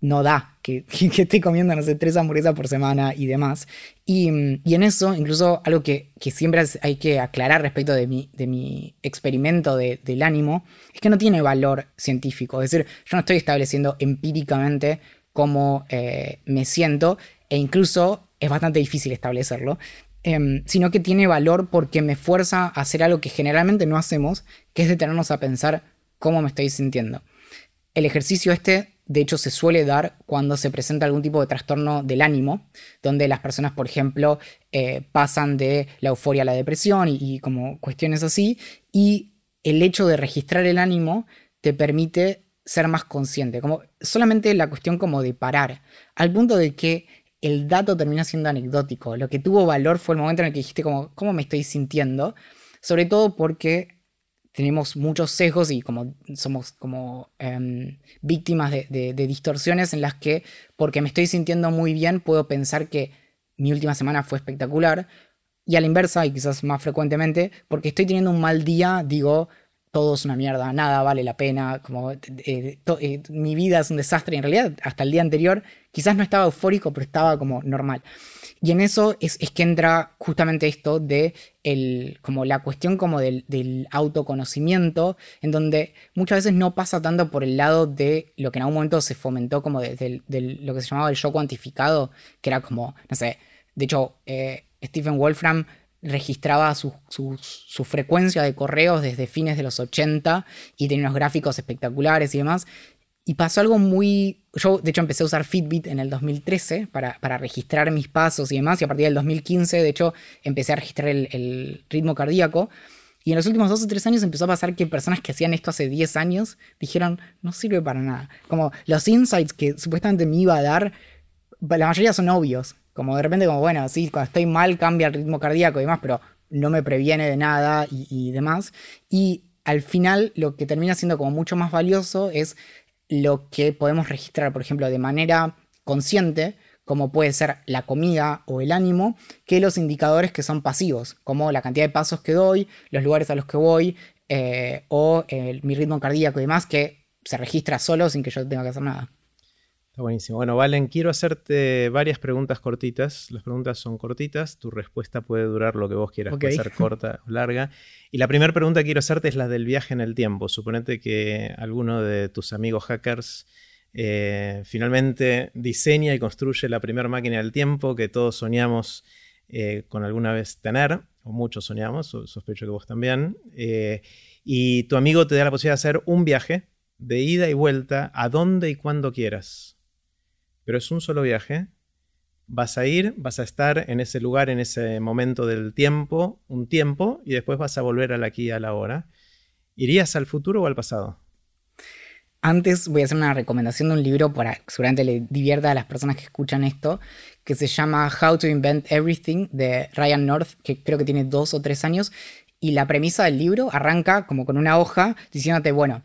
no da que, que, esté comiendo, no sé, tres hamburguesas por semana y demás. Y, en eso, incluso algo que, siempre hay que aclarar respecto de mi, de mi experimento del ánimo, es que no tiene valor científico. Es decir, yo no estoy estableciendo empíricamente cómo eh, me siento e incluso es bastante difícil establecerlo, em, sino que tiene valor porque me fuerza a hacer algo que generalmente no hacemos, que es detenernos a pensar cómo me estoy sintiendo. El ejercicio este, de hecho, se suele dar cuando se presenta algún tipo de trastorno del ánimo, donde las personas, por ejemplo, eh, pasan de la euforia a la depresión y como cuestiones así, y el hecho de registrar el ánimo te permite ser más consciente, como solamente la cuestión como de parar, al punto de que el dato termina siendo anecdótico. Lo que tuvo valor fue el momento en el que dijiste como, ¿cómo me estoy sintiendo? Sobre todo porque tenemos muchos sesgos y como somos como em, víctimas de, distorsiones en las que porque me estoy sintiendo muy bien puedo pensar que mi última semana fue espectacular. Y a la inversa, y quizás más frecuentemente, porque estoy teniendo un mal día, digo, todo es una mierda, nada vale la pena, como eh, eh, mi vida es un desastre. En realidad, hasta el día anterior, quizás no estaba eufórico, pero estaba como normal. Y en eso es, que entra justamente esto de el, como la cuestión como del, autoconocimiento, en donde muchas veces no pasa tanto por el lado de lo que en algún momento se fomentó como de, lo que se llamaba el yo cuantificado, que era como, no sé, de hecho, eh, Stephen Wolfram registraba su, su, frecuencia de correos desde fines de los 80 y tenía unos gráficos espectaculares y demás. Y pasó algo muy... Yo, de hecho, empecé a usar Fitbit en el 2013 para, registrar mis pasos y demás. Y a partir del 2015, de hecho, empecé a registrar el, el, ritmo cardíaco. Y en los últimos dos o tres años empezó a pasar que personas que hacían esto hace 10 años dijeron, no sirve para nada. Como los insights que supuestamente me iba a dar, la mayoría son obvios. Como de repente, como bueno, sí, cuando estoy mal cambia el ritmo cardíaco y demás, pero no me previene de nada y, demás. Y al final lo que termina siendo como mucho más valioso es lo que podemos registrar, por ejemplo, de manera consciente, como puede ser la comida o el ánimo, que los indicadores que son pasivos, como la cantidad de pasos que doy, los lugares a los que voy, eh, o mi ritmo cardíaco y demás, que se registra solo sin que yo tenga que hacer nada.
Está buenísimo. Bueno, Valen, quiero hacerte varias preguntas cortitas. Las preguntas son cortitas, tu respuesta puede durar lo que vos quieras, puede ser corta o larga. Y la primera pregunta que quiero hacerte es la del viaje en el tiempo. Suponete que alguno de tus amigos hackers eh, finalmente diseña y construye la primera máquina del tiempo que todos soñamos eh, con alguna vez tener, o muchos soñamos, sospecho que vos también. Eh, y tu amigo te da la posibilidad de hacer un viaje de ida y vuelta a donde y cuando quieras pero es un solo viaje. Vas a ir, vas a estar en ese lugar, en ese momento del tiempo, un tiempo, y después vas a volver al aquí y a la hora. ¿Irías al futuro o al pasado?
Antes voy a hacer una recomendación de un libro para que seguramente le divierta a las personas que escuchan esto, que se llama How to Invent Everything de Ryan North, que creo que tiene dos o tres años. Y la premisa del libro arranca como con una hoja diciéndote, bueno,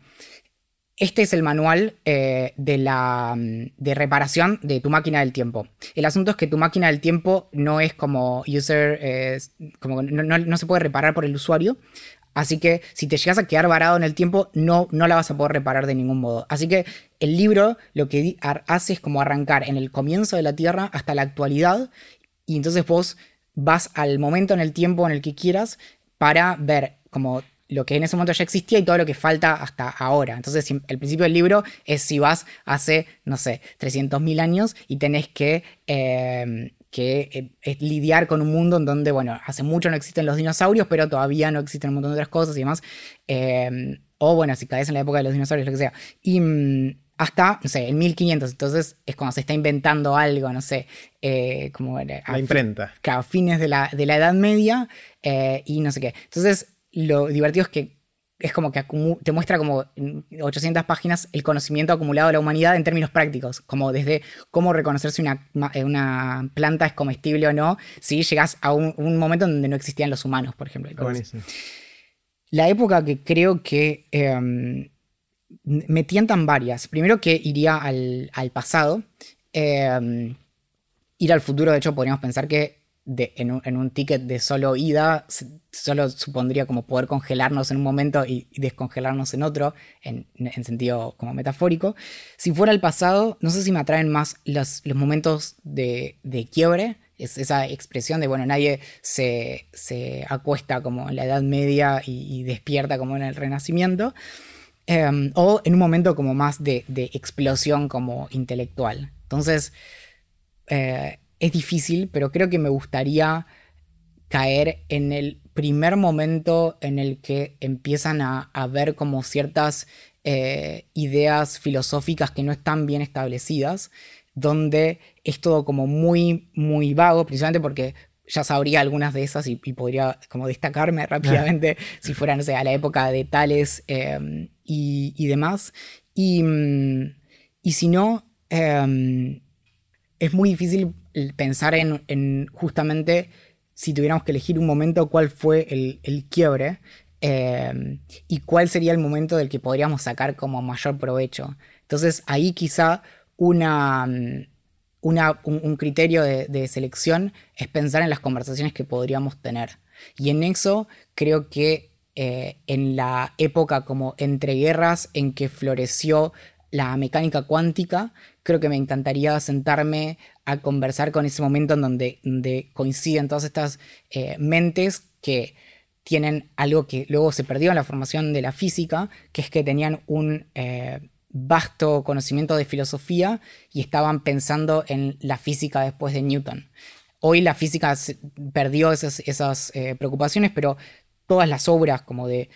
este es el manual eh, de, la, de reparación de tu máquina del tiempo. El asunto es que tu máquina del tiempo no es como user, eh, como no, se puede reparar por el usuario. Así que si te llegas a quedar varado en el tiempo, no, no la vas a poder reparar de ningún modo. Así que el libro lo que hace es como arrancar en el comienzo de la Tierra hasta la actualidad. Y entonces vos vas al momento en el tiempo en el que quieras para ver como lo que en ese momento ya existía y todo lo que falta hasta ahora. Entonces, el principio del libro es si vas hace, no sé, 300.000 años y tenés que, em, que eh, lidiar con un mundo en donde, bueno, hace mucho no existen los dinosaurios, pero todavía no existen un montón de otras cosas y demás. Em, o bueno, si caes en la época de los dinosaurios, lo que sea. Y mm, hasta, no sé, en 1500, entonces es cuando se está inventando algo, no sé, eh, como...
La imprenta.
a fines de la, de la Edad Media eh, y no sé qué. Entonces, lo divertido es que es como que te muestra como 800 páginas el conocimiento acumulado de la humanidad en términos prácticos, como desde cómo reconocer si una, eh, una planta es comestible o no, si llegas a un, momento donde no existían los humanos, por ejemplo. La época que creo que em, me tientan varias. Primero que iría al, pasado. Em, ir al futuro, de hecho, podríamos pensar que en, un, ticket de solo ida, solo supondría como poder congelarnos en un momento y, descongelarnos en otro, en, sentido como metafórico. Si fuera el pasado, no sé si me atraen más los, los momentos de, quiebre, es esa expresión de, bueno, nadie se, acuesta como en la Edad Media y, despierta como en el Renacimiento, em, o en un momento como más de, explosión como intelectual. Entonces, eh, es difícil, pero creo que me gustaría caer en el primer momento en el que empiezan a, ver como ciertas eh, ideas filosóficas que no están bien establecidas, donde es todo como muy, muy vago, principalmente porque ya sabría algunas de esas y, podría como destacarme rápidamente si fuera, no sé, a la época de Tales em, y, demás. Y, mm, y si no, em, es muy difícil pensar en, justamente si tuviéramos que elegir un momento, cuál fue el, quiebre eh, y cuál sería el momento del que podríamos sacar como mayor provecho. Entonces ahí quizá una, un, criterio de, selección es pensar en las conversaciones que podríamos tener. Y en eso creo que eh, en la época como entre guerras en que floreció la mecánica cuántica, creo que me encantaría sentarme a conversar con ese momento en donde, coinciden todas estas eh, mentes que tienen algo que luego se perdió en la formación de la física, que es que tenían un eh, vasto conocimiento de filosofía y estaban pensando en la física después de Newton. Hoy la física perdió esas, eh, preocupaciones, pero todas las obras como de,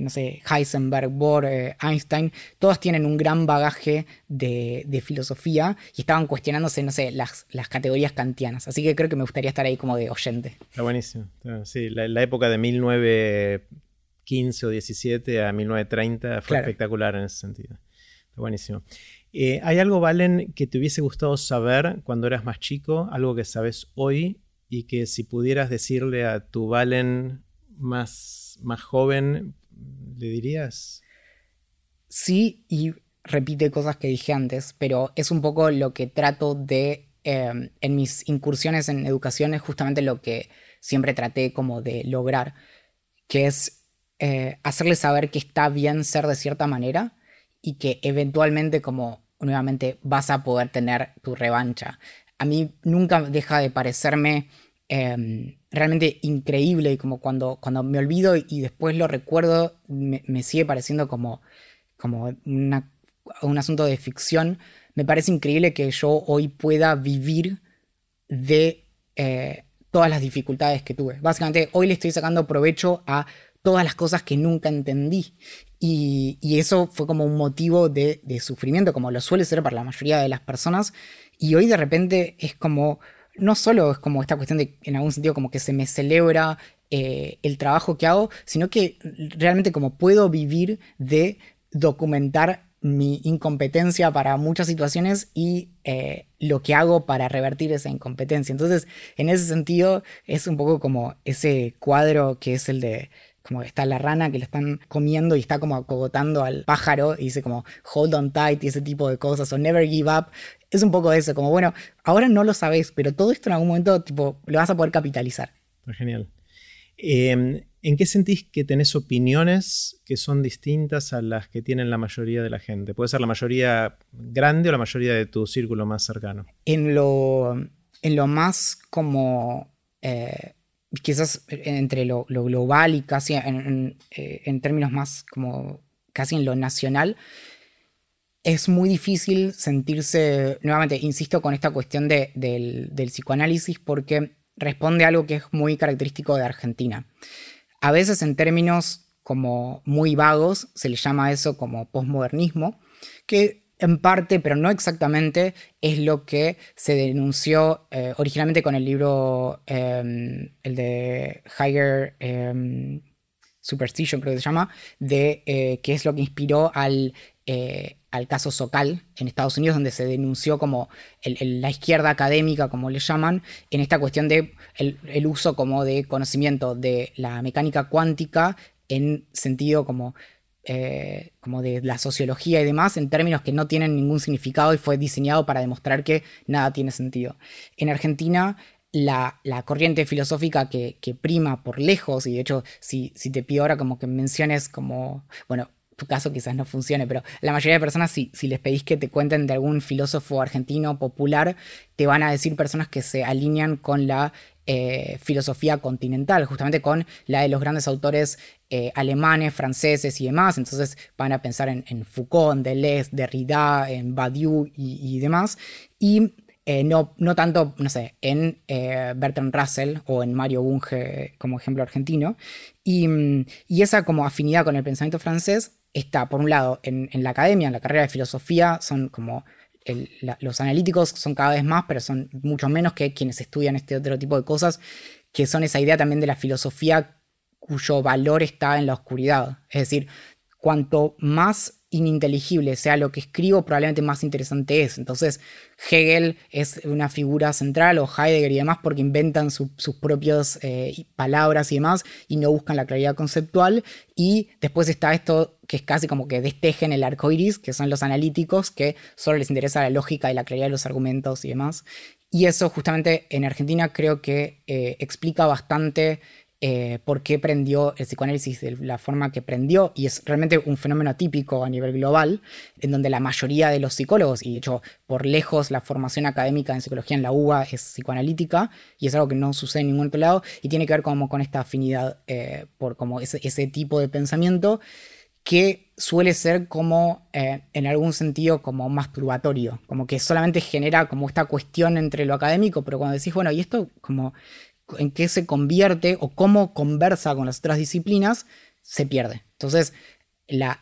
no sé, Heisenberg, Bohr, eh, Einstein, todas tienen un gran bagaje de, filosofía y estaban cuestionándose, no sé, las, las, categorías kantianas. Así que creo que me gustaría estar ahí como de oyente.
Está buenísimo. Sí, la, época de 1915 o 17 a 1930 fue espectacular en ese sentido. Está buenísimo. Eh, ¿Hay algo, Valen, que te hubiese gustado saber cuando eras más chico? Algo que sabes hoy y que si pudieras decirle a tu Valen más, más joven, ¿le dirías?
Sí, y repite cosas que dije antes, pero es un poco lo que trato de, em, en mis incursiones en educación, es justamente lo que siempre traté como de lograr, que es eh, hacerle saber que está bien ser de cierta manera y que eventualmente como nuevamente vas a poder tener tu revancha. A mí nunca deja de parecerme Em, realmente increíble y como cuando, cuando me olvido y después lo recuerdo, me, sigue pareciendo como, como un asunto de ficción. Me parece increíble que yo hoy pueda vivir de eh, todas las dificultades que tuve. Básicamente, hoy le estoy sacando provecho a todas las cosas que nunca entendí. Y, eso fue como un motivo de, de, sufrimiento, como lo suele ser para la mayoría de las personas. Y hoy de repente es como, no solo es como esta cuestión de, en algún sentido, como que se me celebra eh, el trabajo que hago, sino que realmente como puedo vivir de documentar mi incompetencia para muchas situaciones y eh, lo que hago para revertir esa incompetencia. Entonces, en ese sentido, es un poco como ese cuadro que es el de como está la rana que le están comiendo y está como acogotando al pájaro y dice como hold on tight y ese tipo de cosas o never give up. Es un poco eso, como bueno, ahora no lo sabes, pero todo esto en algún momento tipo, lo vas a poder capitalizar.
Genial. Em, ¿En qué sentís que tenés opiniones que son distintas a las que tienen la mayoría de la gente? Puede ser la mayoría grande o la mayoría de tu círculo más cercano.
En lo, en lo más como eh, quizás entre lo, global y casi eh, en, términos más como casi en lo nacional, es muy difícil sentirse, nuevamente, insisto con esta cuestión del, del, psicoanálisis porque responde a algo que es muy característico de Argentina. A veces en términos como muy vagos se le llama eso como posmodernismo, que en parte, pero no exactamente, es lo que se denunció eh, originalmente con el libro, em, el de Higher em, Superstition, creo que se llama, de eh, que es lo que inspiró al, eh, al caso Socal en Estados Unidos, donde se denunció como la izquierda académica, como le llaman, en esta cuestión de el uso como de conocimiento de la mecánica cuántica en sentido como eh, como de la sociología y demás en términos que no tienen ningún significado y fue diseñado para demostrar que nada tiene sentido. En Argentina, la, corriente filosófica que, prima por lejos, y de hecho, si, si te pido ahora como que menciones como, bueno, tu caso quizás no funcione, pero la mayoría de personas, si, si, les pedís que te cuenten de algún filósofo argentino popular, te van a decir personas que se alinean con la eh, filosofía continental, justamente con la de los grandes autores eh, alemanes, franceses y demás. Entonces van a pensar en, Foucault, en Deleuze, Derrida, en Badiou y, demás. Y eh, no, no, tanto, no sé, en Bertrand Russell o en Mario Bunge como ejemplo argentino. Y, esa como afinidad con el pensamiento francés está, por un lado, en, la academia, en la carrera de filosofía, son como los analíticos son cada vez más, pero son mucho menos que quienes estudian este otro tipo de cosas, que son esa idea también de la filosofía cuyo valor está en la oscuridad. Es decir, cuanto más ininteligible sea lo que escribo, probablemente más interesante es. Entonces, Hegel es una figura central, o Heidegger y demás, porque inventan sus propias eh, palabras y demás, y no buscan la claridad conceptual. Y después está esto que es casi como que destejen el arco iris, que son los analíticos, que solo les interesa la lógica y la claridad de los argumentos y demás. Y eso justamente en Argentina creo que eh, explica bastante eh, por qué prendió el psicoanálisis de la forma que prendió, y es realmente un fenómeno típico a nivel global, en donde la mayoría de los psicólogos, y de hecho por lejos la formación académica en psicología en la UBA es psicoanalítica, y es algo que no sucede en ningún otro lado, y tiene que ver como con esta afinidad eh, por como ese, ese tipo de pensamiento que suele ser como, eh, en algún sentido, como masturbatorio, como que solamente genera como esta cuestión entre lo académico, pero cuando decís, bueno, y esto como en qué se convierte o cómo conversa con las otras disciplinas, se pierde. Entonces,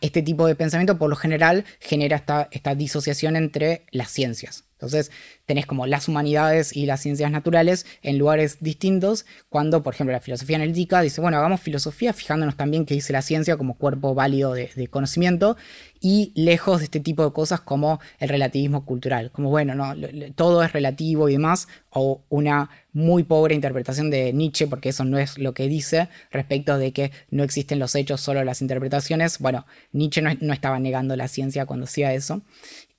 este tipo de pensamiento por lo general genera esta, esta disociación entre las ciencias. Entonces, tenés como las humanidades y las ciencias naturales en lugares distintos, cuando, por ejemplo, la filosofía analítica dice, bueno, hagamos filosofía fijándonos también qué dice la ciencia como cuerpo válido de, conocimiento, y lejos de este tipo de cosas como el relativismo cultural, como, bueno, no, todo es relativo y demás, o una muy pobre interpretación de Nietzsche, porque eso no es lo que dice, respecto de que no existen los hechos, solo las interpretaciones. Bueno, Nietzsche no, no estaba negando la ciencia cuando hacía eso.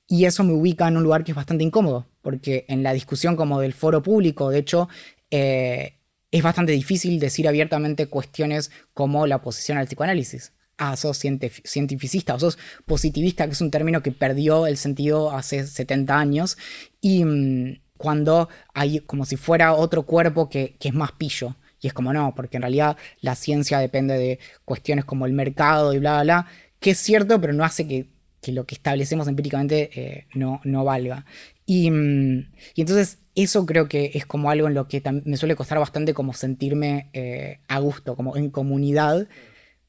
Y eso me ubica en un lugar que es bastante incómodo, porque en la discusión como del foro público, de hecho, eh, es bastante difícil decir abiertamente cuestiones como la oposición al psicoanálisis. Ah, sos cientificista o sos positivista, que es un término que perdió el sentido hace 70 años, y mm, cuando hay como si fuera otro cuerpo que, que es más pillo. Y es como no, porque en realidad la ciencia depende de cuestiones como el mercado y bla, bla, bla, que es cierto, pero no hace que que lo que establecemos empíricamente eh, no, no, valga. Y, mm, y, entonces eso creo que es como algo en lo que me suele costar bastante como sentirme eh, a gusto, como en comunidad,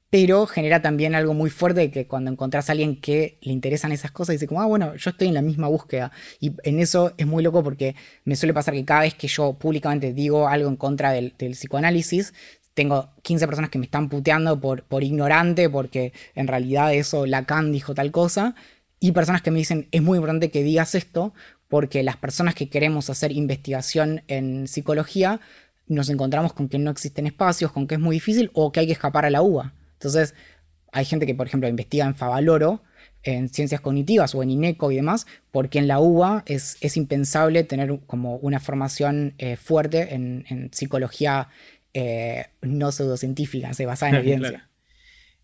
pero genera también algo muy fuerte que cuando encontrás a alguien que le interesan esas cosas, dice como, ah, bueno, yo estoy en la misma búsqueda. Y en eso es muy loco porque me suele pasar que cada vez que yo públicamente digo algo en contra del psicoanálisis, tengo 15 personas que me están puteando por, por ignorante, porque en realidad eso Lacan dijo tal cosa, y personas que me dicen, es muy importante que digas esto, porque las personas que queremos hacer investigación en psicología nos encontramos con que no existen espacios, con que es muy difícil o que hay que escapar a la UBA. Entonces, hay gente que, por ejemplo, investiga en Favaloro, en ciencias cognitivas o en INECO y demás, porque en la UBA es, es impensable tener como una formación eh, fuerte en, en, psicología eh, no pseudocientífica, se basa en evidencia.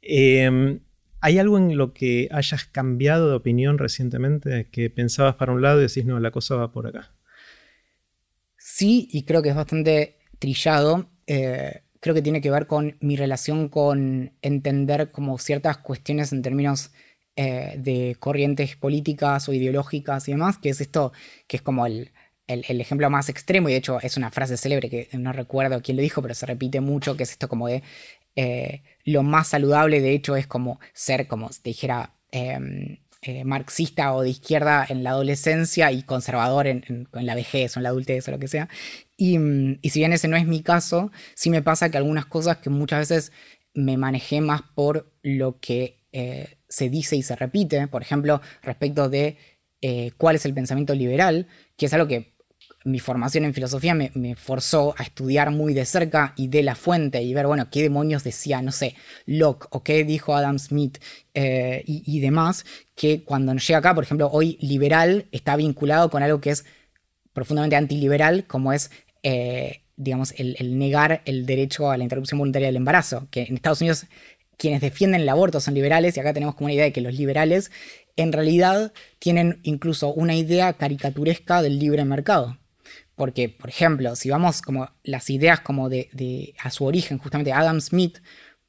Em, ¿Hay algo en lo que hayas cambiado de opinión recientemente? Que pensabas para un lado y decís, no, la cosa va por acá.
Sí, y creo que es bastante trillado. Eh, creo que tiene que ver con mi relación con entender como ciertas cuestiones en términos eh, de corrientes políticas o ideológicas y demás, que es esto, que es como el, el, ejemplo más extremo, y de hecho es una frase célebre que no recuerdo quién lo dijo, pero se repite mucho, que es esto como de eh, lo más saludable, de hecho, es como ser, como te dijera, em, eh, marxista o de izquierda en la adolescencia y conservador en, la vejez o en la adultez o lo que sea. Y, y, si bien ese no es mi caso, sí me pasa que algunas cosas que muchas veces me manejé más por lo que eh, se dice y se repite, por ejemplo, respecto de cuál es el pensamiento liberal, que es algo que mi formación en filosofía me, forzó a estudiar muy de cerca y de la fuente y ver, bueno, qué demonios decía, no sé, Locke o qué dijo Adam Smith eh, y, demás, que cuando llega acá, por ejemplo, hoy liberal está vinculado con algo que es profundamente antiliberal, como es, eh, digamos, el, el, negar el derecho a la interrupción voluntaria del embarazo, que en Estados Unidos quienes defienden el aborto son liberales y acá tenemos como una idea de que los liberales en realidad tienen incluso una idea caricaturesca del libre mercado porque, por ejemplo, si vamos como las ideas como de, a su origen, justamente Adam Smith,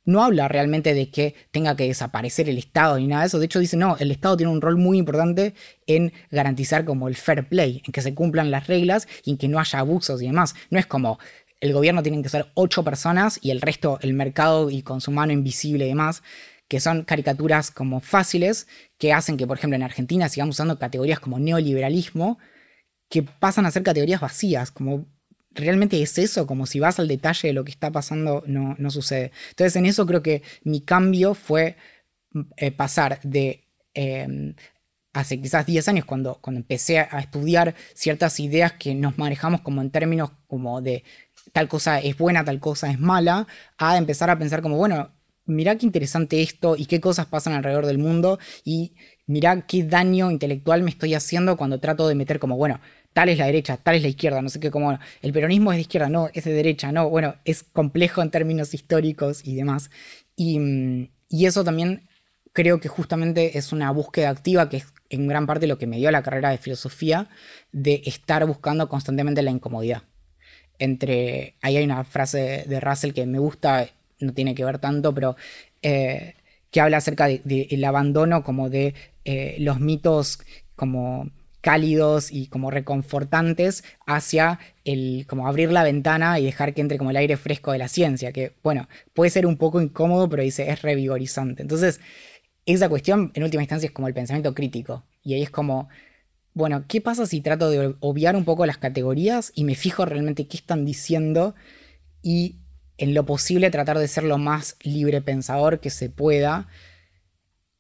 no habla realmente de que tenga que desaparecer el Estado ni nada de eso. De hecho, dice, no, el Estado tiene un rol muy importante en garantizar como el fair play, en que se cumplan las reglas y en que no haya abusos y demás. No es como el gobierno tiene que ser ocho personas y el resto, el mercado y con su mano invisible y demás, que son caricaturas como fáciles que hacen que, por ejemplo, en Argentina sigamos usando categorías como neoliberalismo que pasan a ser categorías vacías, como realmente es eso, como si vas al detalle de lo que está pasando, no, sucede. Entonces en eso creo que mi cambio fue eh, pasar de em, hace quizás 10 años, cuando, cuando empecé a estudiar ciertas ideas que nos manejamos como en términos como de tal cosa es buena, tal cosa es mala, a empezar a pensar como, bueno, mirá qué interesante esto y qué cosas pasan alrededor del mundo y mirá qué daño intelectual me estoy haciendo cuando trato de meter como, bueno, tal es la derecha, tal es la izquierda, no sé qué, como el peronismo es de izquierda, no, es de derecha, no, bueno, es complejo en términos históricos y demás. Y, y eso también creo que justamente es una búsqueda activa que es en gran parte lo que me dio la carrera de filosofía, de estar buscando constantemente la incomodidad. Entre, ahí hay una frase de Russell que me gusta no tiene que ver tanto, pero eh, que habla acerca del abandono como de eh, los mitos como cálidos y como reconfortantes hacia el como abrir la ventana y dejar que entre como el aire fresco de la ciencia, que bueno, puede ser un poco incómodo, pero dice, es revigorizante. Entonces, esa cuestión en última instancia es como el pensamiento crítico, y ahí es como, bueno, ¿qué pasa si trato de obviar un poco las categorías y me fijo realmente qué están diciendo y en lo posible tratar de ser lo más libre pensador que se pueda.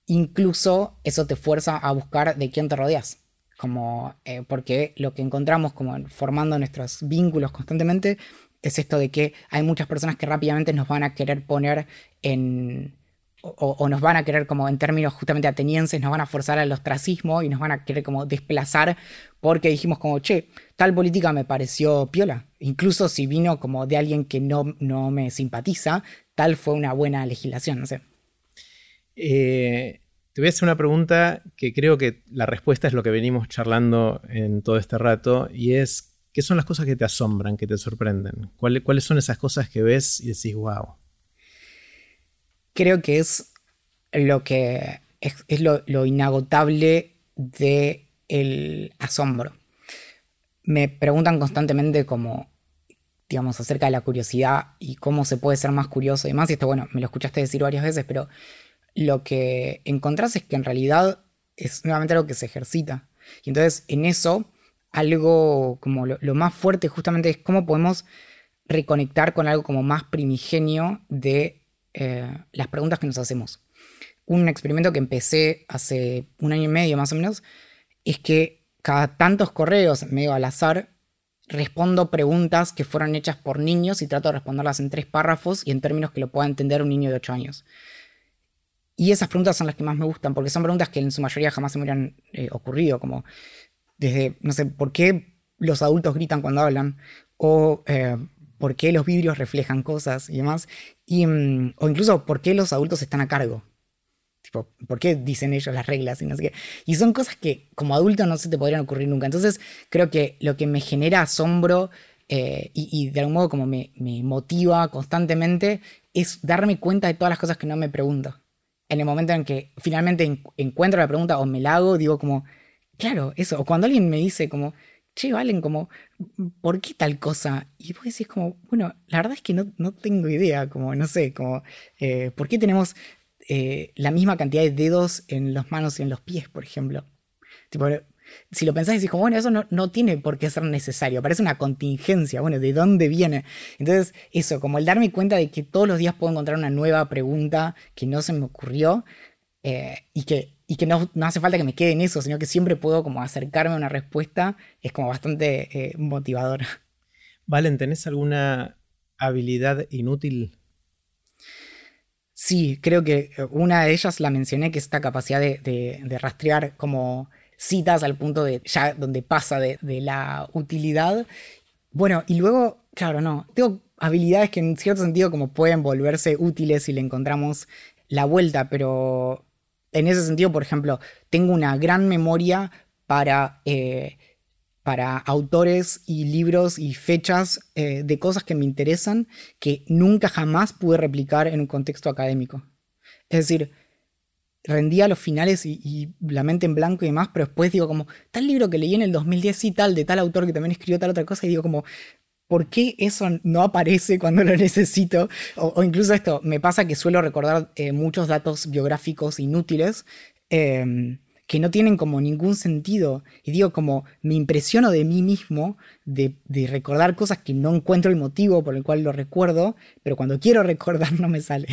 Incluso eso te fuerza a buscar de quién te rodeas. Como, eh, porque lo que encontramos como formando nuestros vínculos constantemente es esto de que hay muchas personas que rápidamente nos van a querer poner en, o, nos van a querer como en términos justamente atenienses, nos van a forzar al ostracismo y nos van a querer como desplazar porque dijimos como, che, tal política me pareció piola. Incluso si vino como de alguien que no, no me simpatiza, tal fue una buena legislación, no sé.
Eh, te voy a hacer una pregunta que creo que la respuesta es lo que venimos charlando en todo este rato y es, ¿qué son las cosas que te asombran, que te sorprenden? ¿Cuáles, son esas cosas que ves y decís, wow?
creo que es lo que es, lo, inagotable de el asombro. Me preguntan constantemente como, digamos, acerca de la curiosidad y cómo se puede ser más curioso y demás. Y esto, bueno, me lo escuchaste decir varias veces, pero lo que encontrás es que en realidad es nuevamente algo que se ejercita. Y entonces en eso, algo como lo más fuerte justamente es cómo podemos reconectar con algo como más primigenio de eh, las preguntas que nos hacemos. Un experimento que empecé hace un año y medio más o menos es que cada tantos correos, medio al azar, respondo preguntas que fueron hechas por niños y trato de responderlas en tres párrafos y en términos que lo pueda entender un niño de 8 años. Y esas preguntas son las que más me gustan, porque son preguntas que en su mayoría jamás se me hubieran eh, ocurrido, como desde, no sé, ¿por qué los adultos gritan cuando hablan? O eh, por qué los vidrios reflejan cosas y demás, y, mm, o incluso por qué los adultos están a cargo. Tipo, ¿por qué dicen ellos las reglas y no sé qué? Y son cosas que como adulto no se te podrían ocurrir nunca. Entonces creo que lo que me genera asombro eh, y, de algún modo como me, motiva constantemente es darme cuenta de todas las cosas que no me pregunto. En el momento en que finalmente encuentro la pregunta o me la hago, digo como, claro, eso. O cuando alguien me dice como, che, Valen, como, ¿por qué tal cosa? Y vos decís como, bueno, la verdad es que no, no tengo idea, como, no sé, como, eh, ¿por qué tenemos eh, la misma cantidad de dedos en las manos y en los pies, por ejemplo? Tipo, si lo pensás, decís como, bueno, eso no, no, tiene por qué ser necesario, parece una contingencia, bueno, ¿de dónde viene? Entonces, eso, como el darme cuenta de que todos los días puedo encontrar una nueva pregunta que no se me ocurrió eh, y que y que no, no, hace falta que me quede en eso, sino que siempre puedo como acercarme a una respuesta, es como bastante eh, motivador.
Valen, ¿tenés alguna habilidad inútil?
Sí, creo que una de ellas la mencioné, que es esta capacidad de, de, rastrear como citas al punto de ya donde pasa de, la utilidad. Bueno, y luego, claro, no, tengo habilidades que en cierto sentido como pueden volverse útiles si le encontramos la vuelta, pero en ese sentido, por ejemplo, tengo una gran memoria para, eh, para autores y libros y fechas eh, de cosas que me interesan que nunca jamás pude replicar en un contexto académico. Es decir, rendía los finales y, la mente en blanco y demás, pero después digo como, tal libro que leí en el 2010 y tal, de tal autor que también escribió tal otra cosa, y digo como, ¿por qué eso no aparece cuando lo necesito? O, incluso esto, me pasa que suelo recordar eh, muchos datos biográficos inútiles em, que no tienen como ningún sentido. Y digo, como me impresiono de mí mismo de, recordar cosas que no encuentro el motivo por el cual lo recuerdo, pero cuando quiero recordar no me sale.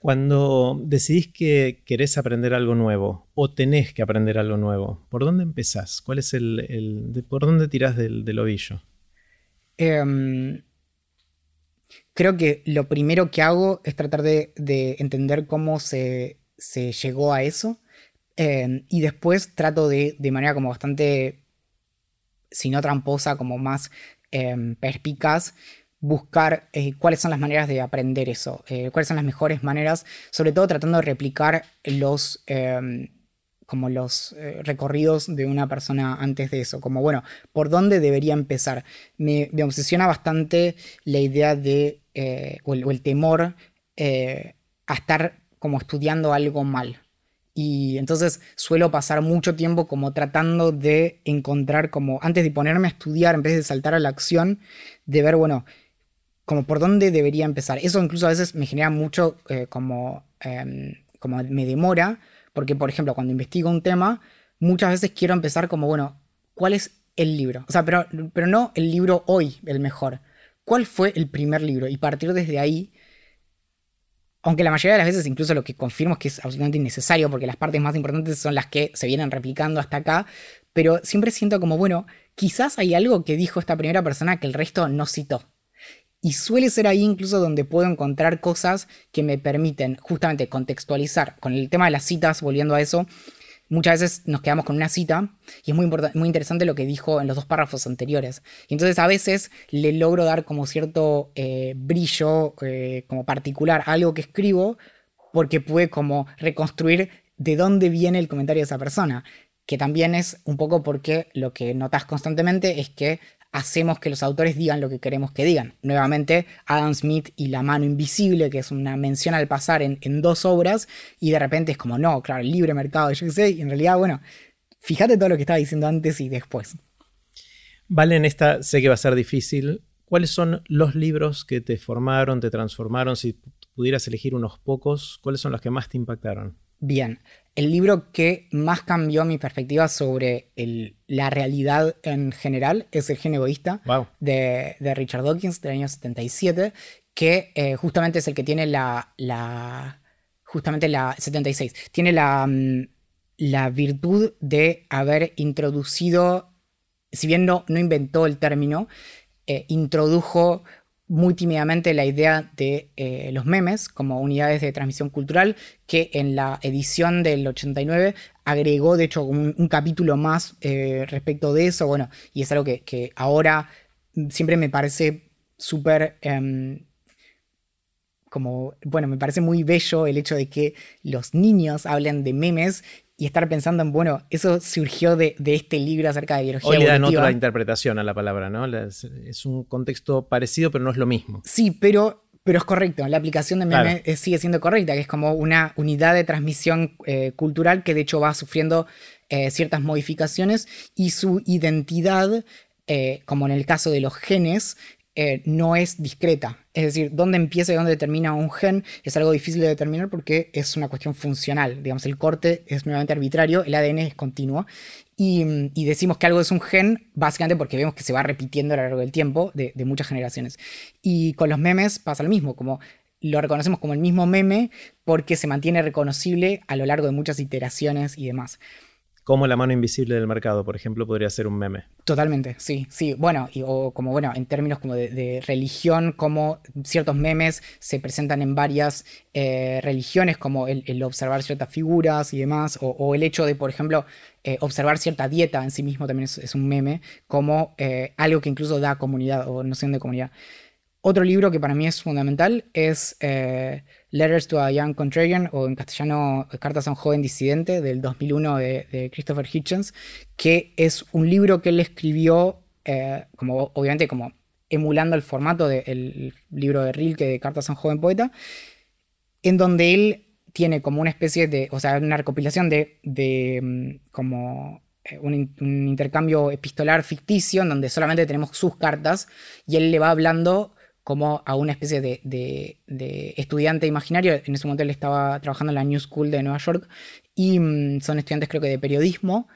Cuando decidís que querés aprender algo nuevo o tenés que aprender algo nuevo, ¿por dónde empezás? ¿Cuál es el, por dónde tirás del, ovillo?
Em, creo que lo primero que hago es tratar de, entender cómo se, llegó a eso. Em, y después trato de, de manera como bastante, si no tramposa, como más em, perspicaz, buscar eh, cuáles son las maneras de aprender eso, eh, cuáles son las mejores maneras, sobre todo tratando de replicar los, em, como los eh, recorridos de una persona antes de eso, como bueno, ¿por dónde debería empezar? Me, obsesiona bastante la idea de, o el, temor a estar como estudiando algo mal. Y entonces suelo pasar mucho tiempo como tratando de encontrar como, antes de ponerme a estudiar, en vez de saltar a la acción, de ver, bueno, como por dónde debería empezar. Eso incluso a veces me genera mucho eh, como, em, como me demora, porque por ejemplo cuando investigo un tema, muchas veces quiero empezar como, bueno, ¿cuál es el libro? O sea, pero, pero no el libro hoy, el mejor. ¿Cuál fue el primer libro? Y partir desde ahí, aunque la mayoría de las veces incluso lo que confirmo es que es absolutamente innecesario, porque las partes más importantes son las que se vienen replicando hasta acá, pero siempre siento como, bueno, quizás hay algo que dijo esta primera persona que el resto no citó. Y suele ser ahí incluso donde puedo encontrar cosas que me permiten justamente contextualizar. Con el tema de las citas, volviendo a eso, muchas veces nos quedamos con una cita y es muy, muy interesante lo que dijo en los dos párrafos anteriores. Y entonces a veces le logro dar como cierto eh, brillo eh, como particular a algo que escribo porque puede como reconstruir de dónde viene el comentario de esa persona. Que también es un poco porque lo que notas constantemente es que hacemos que los autores digan lo que queremos que digan. Nuevamente, Adam Smith y La mano invisible, que es una mención al pasar en, dos obras, y de repente es como, no, claro, el libre mercado, yo qué sé, y en realidad, bueno, fíjate todo lo que estaba diciendo antes y después.
Vale, en esta sé que va a ser difícil. ¿Cuáles son los libros que te formaron, te transformaron? Si pudieras elegir unos pocos, ¿cuáles son los que más te impactaron?
Bien, el libro que más cambió mi perspectiva sobre la realidad en general es El gen egoísta de, Richard Dawkins del año 77, que eh, justamente es el que tiene la, la justamente la 76, tiene la, mm, la virtud de haber introducido, si bien no, no inventó el término, eh, introdujo muy tímidamente la idea de eh, los memes como unidades de transmisión cultural, que en la edición del 89 agregó, de hecho, un, capítulo más eh, respecto de eso, bueno, y es algo que, ahora siempre me parece súper... Em, como, bueno, me parece muy bello el hecho de que los niños hablen de memes y estar pensando en, bueno, eso surgió de, este libro acerca de biología.
Hoy le dan otra interpretación a la palabra, ¿no? Es, un contexto parecido, pero no es lo mismo.
Sí, pero, pero es correcto. La aplicación de meme sigue siendo correcta, que es como una unidad de transmisión eh, cultural que de hecho va sufriendo eh, ciertas modificaciones y su identidad, eh, como en el caso de los genes, eh, no es discreta. Es decir, dónde empieza y dónde termina un gen es algo difícil de determinar porque es una cuestión funcional. Digamos, el corte es nuevamente arbitrario, el ADN es continuo. Y, decimos que algo es un gen básicamente porque vemos que se va repitiendo a lo largo del tiempo de, de muchas generaciones. Y con los memes pasa lo mismo, como lo reconocemos como el mismo meme porque se mantiene reconocible a lo largo de muchas iteraciones y demás
como la mano invisible del mercado, por ejemplo, podría ser un meme.
Totalmente, sí, sí. Bueno, o como bueno, en términos como de, religión, como ciertos memes se presentan en varias eh, religiones, como el, observar ciertas figuras y demás, o, el hecho de, por ejemplo, eh, observar cierta dieta en sí mismo también es, un meme, como eh, algo que incluso da comunidad o noción de comunidad. Otro libro que para mí es fundamental es Letters to a Young Contrarian, o en castellano Cartas a un joven disidente, del 2001 de, Christopher Hitchens, que es un libro que él escribió, eh, como obviamente como emulando el formato del libro de Rilke de Cartas a un joven poeta, en donde él tiene como una especie de, o sea, una recopilación de, de mm, como eh, un, un, intercambio epistolar ficticio en donde solamente tenemos sus cartas y él le va hablando como a una especie de, estudiante imaginario. En ese momento él estaba trabajando en la New School de Nueva York y mm, son estudiantes creo que de periodismo.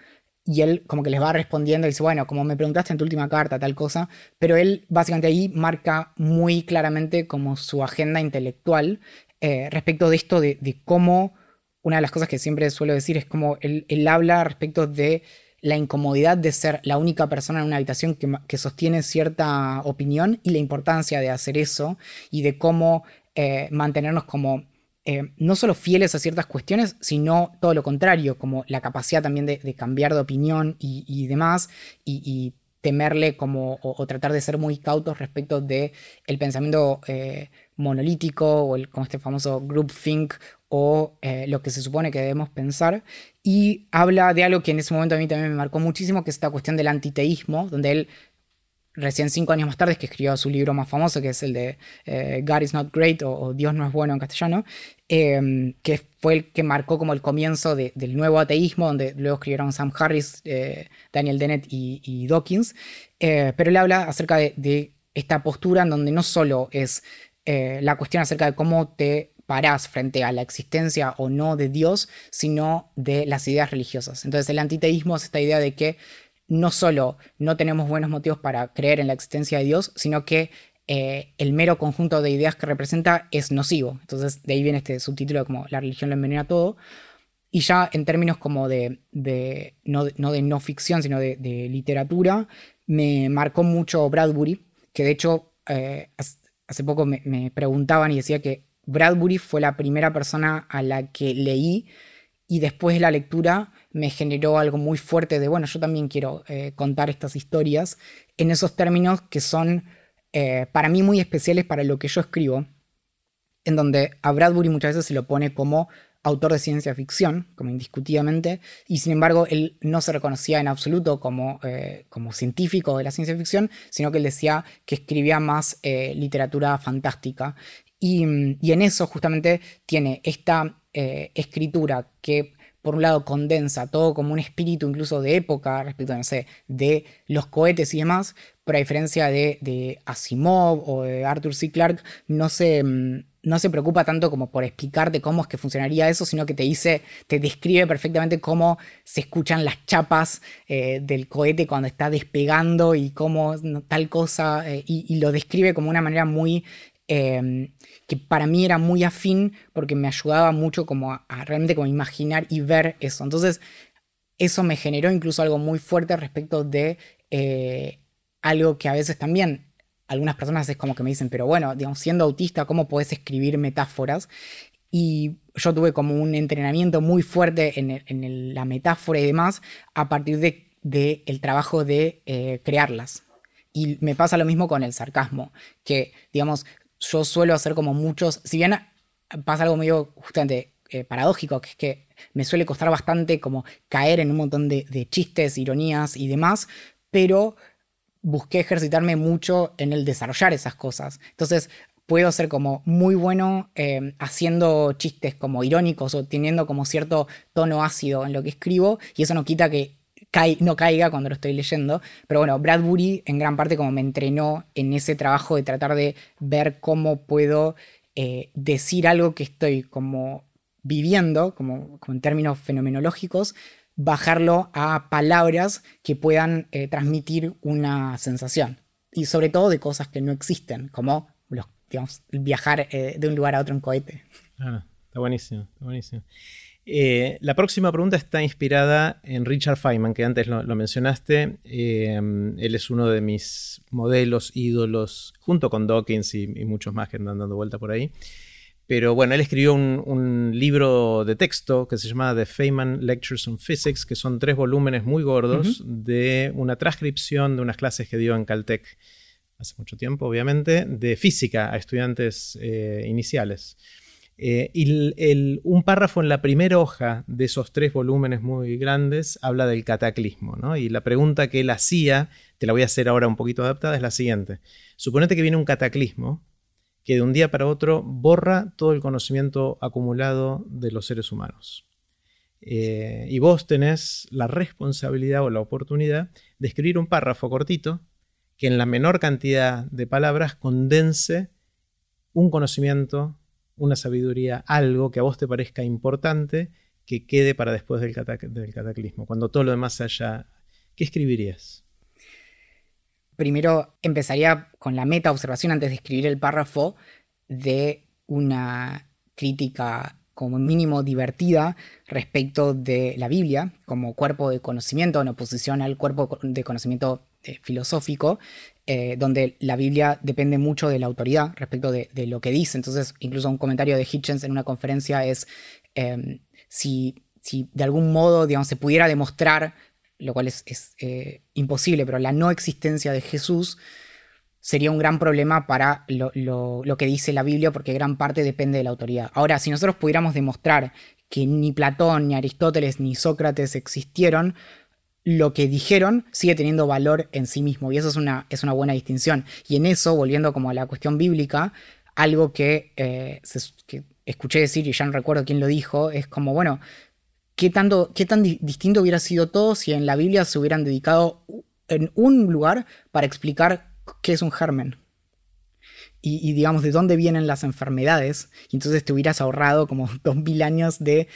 Y él como que les va respondiendo y dice, bueno, como me preguntaste en tu última carta, tal cosa, pero él básicamente ahí marca muy claramente como su agenda intelectual eh, respecto de esto, de, cómo, una de las cosas que siempre suelo decir es como él, habla respecto de la incomodidad de ser la única persona en una habitación que, sostiene cierta opinión y la importancia de hacer eso y de cómo eh, mantenernos como eh, no solo fieles a ciertas cuestiones, sino todo lo contrario, como la capacidad también de, cambiar de opinión y, demás, y, temerle como, o, tratar de ser muy cautos respecto de el pensamiento eh, monolítico o el, como este famoso groupthink o eh, lo que se supone que debemos pensar. Y habla de algo que en ese momento a mí también me marcó muchísimo, que es esta cuestión del antiteísmo, donde él recién cinco años más tarde, que escribió su libro más famoso, que es el de eh, God is not great o, Dios no es bueno en castellano, em, que fue el que marcó como el comienzo del nuevo ateísmo, donde luego escribieron Sam Harris, eh, Daniel Dennett y, Dawkins. Eh, pero él habla acerca de, esta postura en donde no solo es la cuestión acerca de cómo te parás frente a la existencia o no de Dios, sino de las ideas religiosas. Entonces el antiteísmo es esta idea de que no solo no tenemos buenos motivos para creer en la existencia de Dios, sino que eh, el mero conjunto de ideas que representa es nocivo. Entonces, de ahí viene este subtítulo como la religión lo envenena todo. Y ya en términos como de, no, de no ficción, sino de, literatura, me marcó mucho Bradbury, que de hecho eh, hace poco me, me preguntaban y decía que Bradbury fue la primera persona a la que leí y después de la lectura me generó algo muy fuerte de, bueno, yo también quiero eh, contar estas historias en esos términos que son eh, para mí muy especiales para lo que yo escribo, en donde a Bradbury muchas veces se lo pone como autor de ciencia ficción, como indiscutidamente, y sin embargo él no se reconocía en absoluto como, eh, como científico de la ciencia ficción, sino que él decía que escribía más literatura fantástica. Y, y, en eso justamente tiene esta escritura que por un lado condensa todo como un espíritu incluso de época respecto, no sé, de los cohetes y demás, pero a diferencia de, Asimov o de Arthur C. Clarke, no se, mm, no se preocupa tanto como por explicarte cómo es que funcionaría eso, sino que te dice, te describe perfectamente cómo se escuchan las chapas eh, del cohete cuando está despegando y cómo tal cosa, eh, y, lo describe como una manera muy Em, que para mí era muy afín porque me ayudaba mucho como a, realmente como imaginar y ver eso. Entonces, eso me generó incluso algo muy fuerte respecto de eh, algo que a veces también algunas personas es como que me dicen, pero bueno, digamos, siendo autista, ¿cómo puedes escribir metáforas? Y yo tuve como un entrenamiento muy fuerte en, la metáfora y demás a partir del de, el trabajo de eh, crearlas. Y me pasa lo mismo con el sarcasmo, que digamos, yo suelo hacer como muchos, si bien pasa algo medio justamente eh, paradójico, que es que me suele costar bastante como caer en un montón de, chistes, ironías y demás, pero busqué ejercitarme mucho en el desarrollar esas cosas. Entonces, puedo ser como muy bueno eh, haciendo chistes como irónicos o teniendo como cierto tono ácido en lo que escribo y eso no quita que no caiga cuando lo estoy leyendo. Pero bueno, Bradbury en gran parte como me entrenó en ese trabajo de tratar de ver cómo puedo eh, decir algo que estoy como viviendo, como, en términos fenomenológicos, bajarlo a palabras que puedan eh, transmitir una sensación. Y sobre todo de cosas que no existen, como los, digamos, viajar eh, de un lugar a otro en cohete.
Está buenísimo, está buenísimo. Eh, la próxima pregunta está inspirada en Richard Feynman, que antes lo, mencionaste. Eh, él es uno de mis modelos, ídolos, junto con Dawkins y, muchos más que andan dando vuelta por ahí. Pero bueno, él escribió un, libro de texto que se llama The Feynman Lectures on Physics, que son tres volúmenes muy gordos de una transcripción de unas clases que dio en Caltech hace mucho tiempo, obviamente, de física a estudiantes eh, iniciales. Eh, y un párrafo en la primera hoja de esos tres volúmenes muy grandes habla del cataclismo, ¿no? Y la pregunta que él hacía, te la voy a hacer ahora un poquito adaptada, es la siguiente. Suponete que viene un cataclismo que de un día para otro borra todo el conocimiento acumulado de los seres humanos. Eh, y vos tenés la responsabilidad o la oportunidad de escribir un párrafo cortito que en la menor cantidad de palabras condense un conocimiento una sabiduría, algo que a vos te parezca importante que quede para después del, cataclismo, cuando todo lo demás haya... ¿Qué escribirías?
Primero empezaría con la meta observación antes de escribir el párrafo de una crítica como mínimo divertida respecto de la Biblia como cuerpo de conocimiento en oposición al cuerpo de conocimiento eh, filosófico, eh, donde la Biblia depende mucho de la autoridad respecto de, lo que dice. Entonces, incluso un comentario de Hitchens en una conferencia es em, si, si, de algún modo, digamos, se pudiera demostrar, lo cual es, eh, imposible, pero la no existencia de Jesús sería un gran problema para lo, que dice la Biblia, porque gran parte depende de la autoridad. Ahora, si nosotros pudiéramos demostrar que ni Platón, ni Aristóteles, ni Sócrates existieron, lo que dijeron sigue teniendo valor en sí mismo, y eso es una, es una buena distinción. Y en eso, volviendo como a la cuestión bíblica, algo que, eh, escuché decir, y ya no recuerdo quién lo dijo, es como, bueno, ¿qué, tanto, qué tan distinto hubiera sido todo si en la Biblia se hubieran dedicado en un lugar para explicar qué es un germen. Y, digamos, de dónde vienen las enfermedades. Y entonces te hubieras ahorrado como dos mil años de,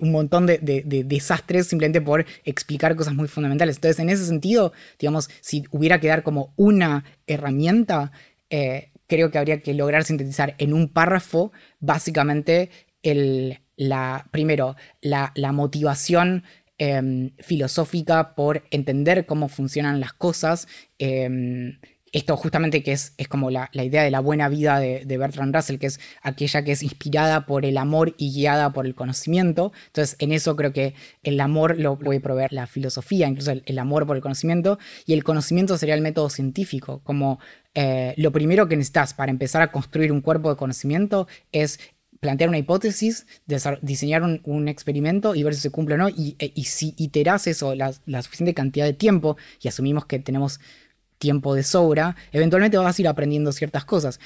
un montón de, desastres simplemente por explicar cosas muy fundamentales. Entonces, en ese sentido, digamos, si hubiera que dar como una herramienta, eh, creo que habría que lograr sintetizar en un párrafo básicamente el, la, primero, la, motivación em, filosófica por entender cómo funcionan las cosas. Em, esto justamente que es, es como la, idea de la buena vida de, Bertrand Russell, que es aquella que es inspirada por el amor y guiada por el conocimiento. Entonces, en eso creo que el amor lo puede proveer la filosofía, incluso el, amor por el conocimiento, y el conocimiento sería el método científico, como eh, lo primero que necesitas para empezar a construir un cuerpo de conocimiento es plantear una hipótesis, diseñar un, experimento y ver si se cumple o no. Y, e, si iteras eso la, la, suficiente cantidad de tiempo, y asumimos que tenemos tiempo de sobra, eventualmente vas a ir aprendiendo ciertas cosas.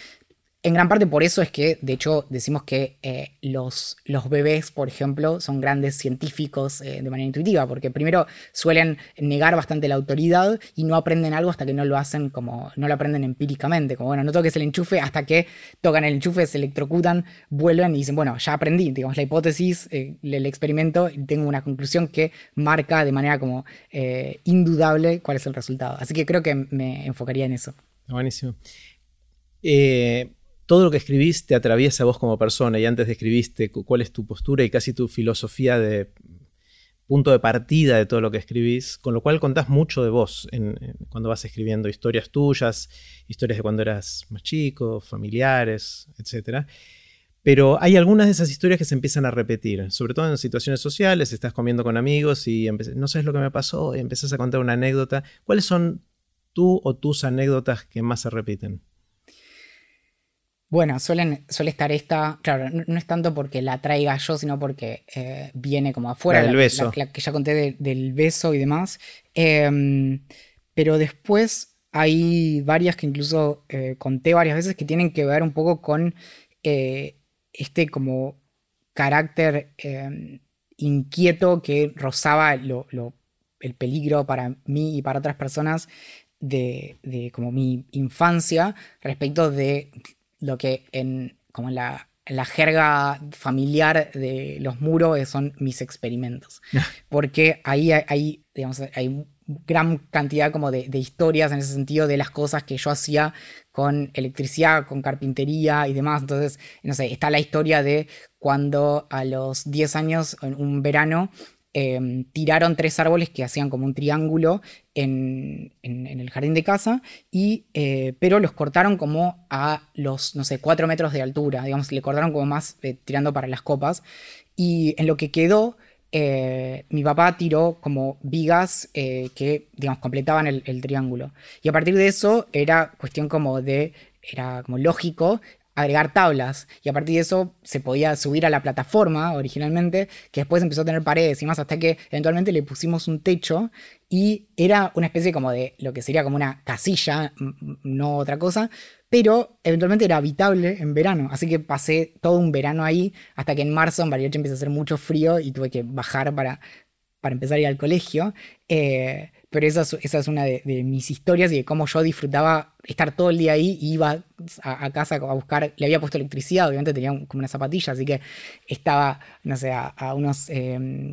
En gran parte por eso es que, de hecho, decimos que eh, los, bebés, por ejemplo, son grandes científicos eh, de manera intuitiva, porque primero suelen negar bastante la autoridad y no aprenden algo hasta que no lo hacen como, no lo aprenden empíricamente, como, bueno, no toques el enchufe hasta que tocan el enchufe, se electrocutan, vuelven y dicen, bueno, ya aprendí, digamos, la hipótesis, eh, el experimento, y tengo una conclusión que marca de manera como indudable cuál es el resultado. Así que creo que me enfocaría en eso.
Buenísimo. Eh, todo lo que escribís te atraviesa a vos como persona y antes describiste cuál es tu postura y casi tu filosofía de punto de partida de todo lo que escribís, con lo cual contás mucho de vos cuando vas escribiendo historias tuyas, historias de cuando eras más chico, familiares, etc. Pero hay algunas de esas historias que se empiezan a repetir, sobre todo en situaciones sociales, estás comiendo con amigos y no sabes lo que me pasó y empezás a contar una anécdota. ¿Cuáles son tú o tus anécdotas que más se repiten?
Bueno, suelen, suele estar esta, claro, no, es tanto porque la traiga yo, sino porque eh, viene como afuera.
La, beso.
La, que ya conté del beso y demás. Em, pero después hay varias que incluso eh, conté varias veces que tienen que ver un poco con eh, este como carácter em, inquieto que rozaba el peligro para mí y para otras personas de, de, como mi infancia respecto de lo que en, como la, jerga familiar de los muros son mis experimentos. Porque ahí hay, digamos, hay gran cantidad como de, historias en ese sentido de las cosas que yo hacía con electricidad, con carpintería y demás. Entonces, no sé, está la historia de cuando a los 10 años, en un verano, Em, tiraron tres árboles que hacían como un triángulo en, el jardín de casa, y, eh, pero los cortaron como a los, no sé, cuatro metros de altura, digamos, le cortaron como más eh, tirando para las copas, y en lo que quedó, eh, mi papá tiró como vigas que, digamos, completaban el, el triángulo. Y a partir de eso era cuestión como de era como lógico agregar tablas y a partir de eso se podía subir a la plataforma originalmente, que después empezó a tener paredes y más hasta que eventualmente le pusimos un techo y era una especie como de lo que sería como una casilla, no otra cosa, pero eventualmente era habitable en verano, así que pasé todo un verano ahí hasta que en marzo en Bariloche empezó a hacer mucho frío y tuve que bajar para, para empezar a ir al colegio. Eh, pero esa es, una de, mis historias y de cómo yo disfrutaba estar todo el día ahí y iba a, casa a buscar, le había puesto electricidad, obviamente tenía como una zapatilla, así que estaba, no sé, a, unos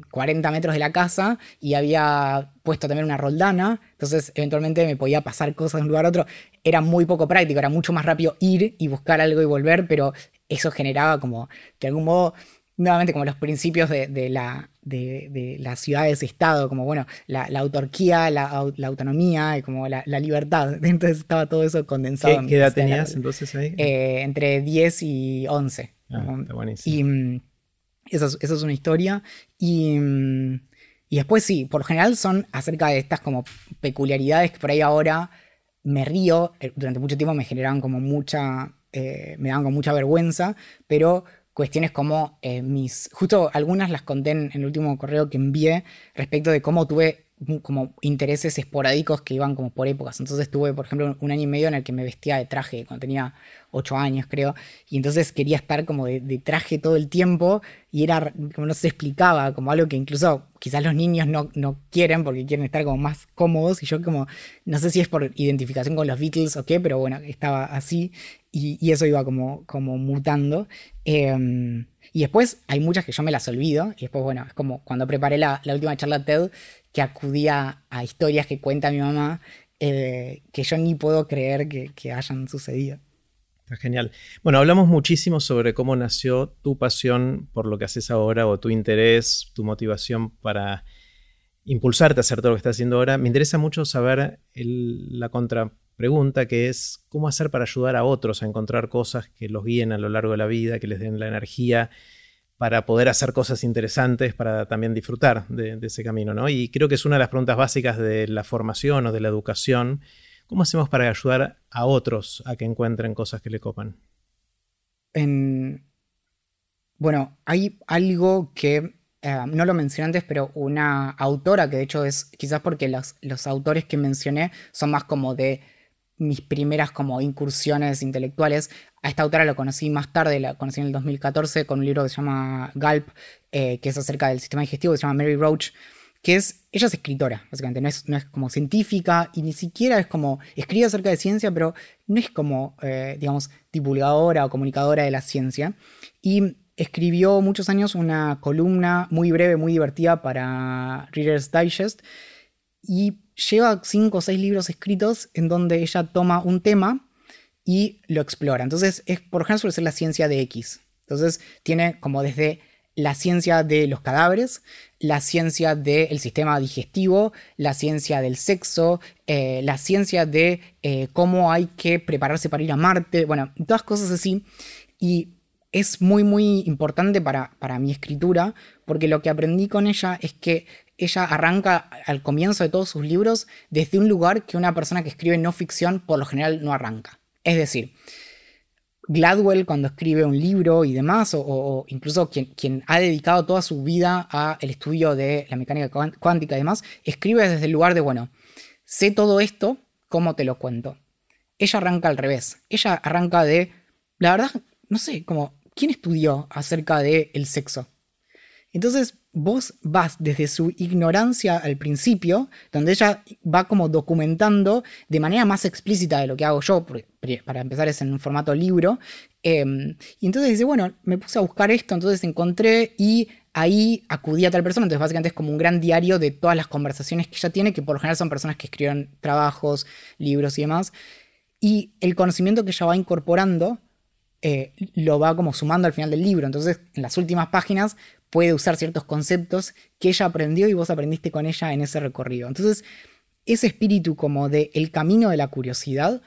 40 em, metros de la casa y había puesto también una roldana, entonces eventualmente me podía pasar cosas de un lugar a otro, era muy poco práctico, era mucho más rápido ir y buscar algo y volver, pero eso generaba como, de algún modo, nuevamente como los principios de, la, de, las ciudades-estado, como bueno, la, autarquía, la, autonomía y como la, libertad. Entonces estaba todo eso condensado.
¿Qué, edad tenías entonces ahí?
Eh, entre 10 y 11.
Ah, está buenísimo. Y
mm, eso es, una historia. Y, mm, y después sí, por general son acerca de estas como peculiaridades que por ahí ahora me río. Eh, durante mucho tiempo me generaban como mucha... Eh, me daban como mucha vergüenza, pero cuestiones como eh, mis, justo algunas las conté en, el último correo que envié respecto de cómo tuve como intereses esporádicos que iban como por épocas. Entonces tuve, por ejemplo, un año y medio en el que me vestía de traje cuando tenía ocho años, creo, y entonces quería estar como de, traje todo el tiempo y era, como no se explicaba, como algo que incluso quizás los niños no, no quieren porque quieren estar como más cómodos y yo como, no sé si es por identificación con los Beatles o qué, pero bueno, estaba así y, eso iba como, como mutando. Em, y después hay muchas que yo me las olvido. Y después, bueno, es como cuando preparé la, la última charla TED, que acudía a historias que cuenta mi mamá, eh, que yo ni puedo creer que, hayan sucedido.
Está genial. Bueno, hablamos muchísimo sobre cómo nació tu pasión por lo que haces ahora o tu interés, tu motivación para impulsarte a hacer todo lo que estás haciendo ahora. Me interesa mucho saber la contra pregunta que es cómo hacer para ayudar a otros a encontrar cosas que los guíen a lo largo de la vida, que les den la energía para poder hacer cosas interesantes, para también disfrutar de, ese camino, ¿no? Y creo que es una de las preguntas básicas de la formación o de la educación. ¿Cómo hacemos para ayudar a otros a que encuentren cosas que le copan?
Bueno, hay algo que eh, no lo mencioné antes, pero una autora que de hecho es quizás porque los autores que mencioné son más como de mis primeras como incursiones intelectuales. A esta autora la conocí más tarde, la conocí en el 2014 con un libro que se llama Gulp, eh, que es acerca del sistema digestivo, que se llama Mary Roach, que es, ella es escritora, básicamente, no es, no es como científica y ni siquiera es como, escribe acerca de ciencia, pero no es como, eh, digamos, divulgadora o comunicadora de la ciencia. Y escribió muchos años una columna muy breve, muy divertida para Reader's Digest y lleva cinco o seis libros escritos en donde ella toma un tema y lo explora. Entonces, es, por ejemplo, ser la ciencia de X. Entonces, tiene como desde la ciencia de los cadáveres, la ciencia del sistema digestivo, la ciencia del sexo, eh, la ciencia de eh, cómo hay que prepararse para ir a Marte, bueno, todas cosas así. Y es muy, muy importante para, para mi escritura, porque lo que aprendí con ella es que ella arranca al comienzo de todos sus libros desde un lugar que una persona que escribe no ficción por lo general no arranca. Es decir, Gladwell cuando escribe un libro y demás, o, incluso quien, ha dedicado toda su vida al estudio de la mecánica cuántica y demás, escribe desde el lugar de, bueno, sé todo esto, ¿cómo te lo cuento? Ella arranca al revés. Ella arranca de, la verdad, no sé, como, ¿quién estudió acerca del el sexo? Entonces, vos vas desde su ignorancia al principio, donde ella va como documentando de manera más explícita de lo que hago yo, para empezar es en un formato libro, em, y entonces dice, bueno, me puse a buscar esto, entonces encontré y ahí acudí a tal persona, entonces básicamente es como un gran diario de todas las conversaciones que ella tiene, que por lo general son personas que escriben trabajos, libros y demás, y el conocimiento que ella va incorporando eh, lo va como sumando al final del libro. Entonces, en las últimas páginas puede usar ciertos conceptos que ella aprendió y vos aprendiste con ella en ese recorrido. Entonces, ese espíritu como de el camino de la curiosidad,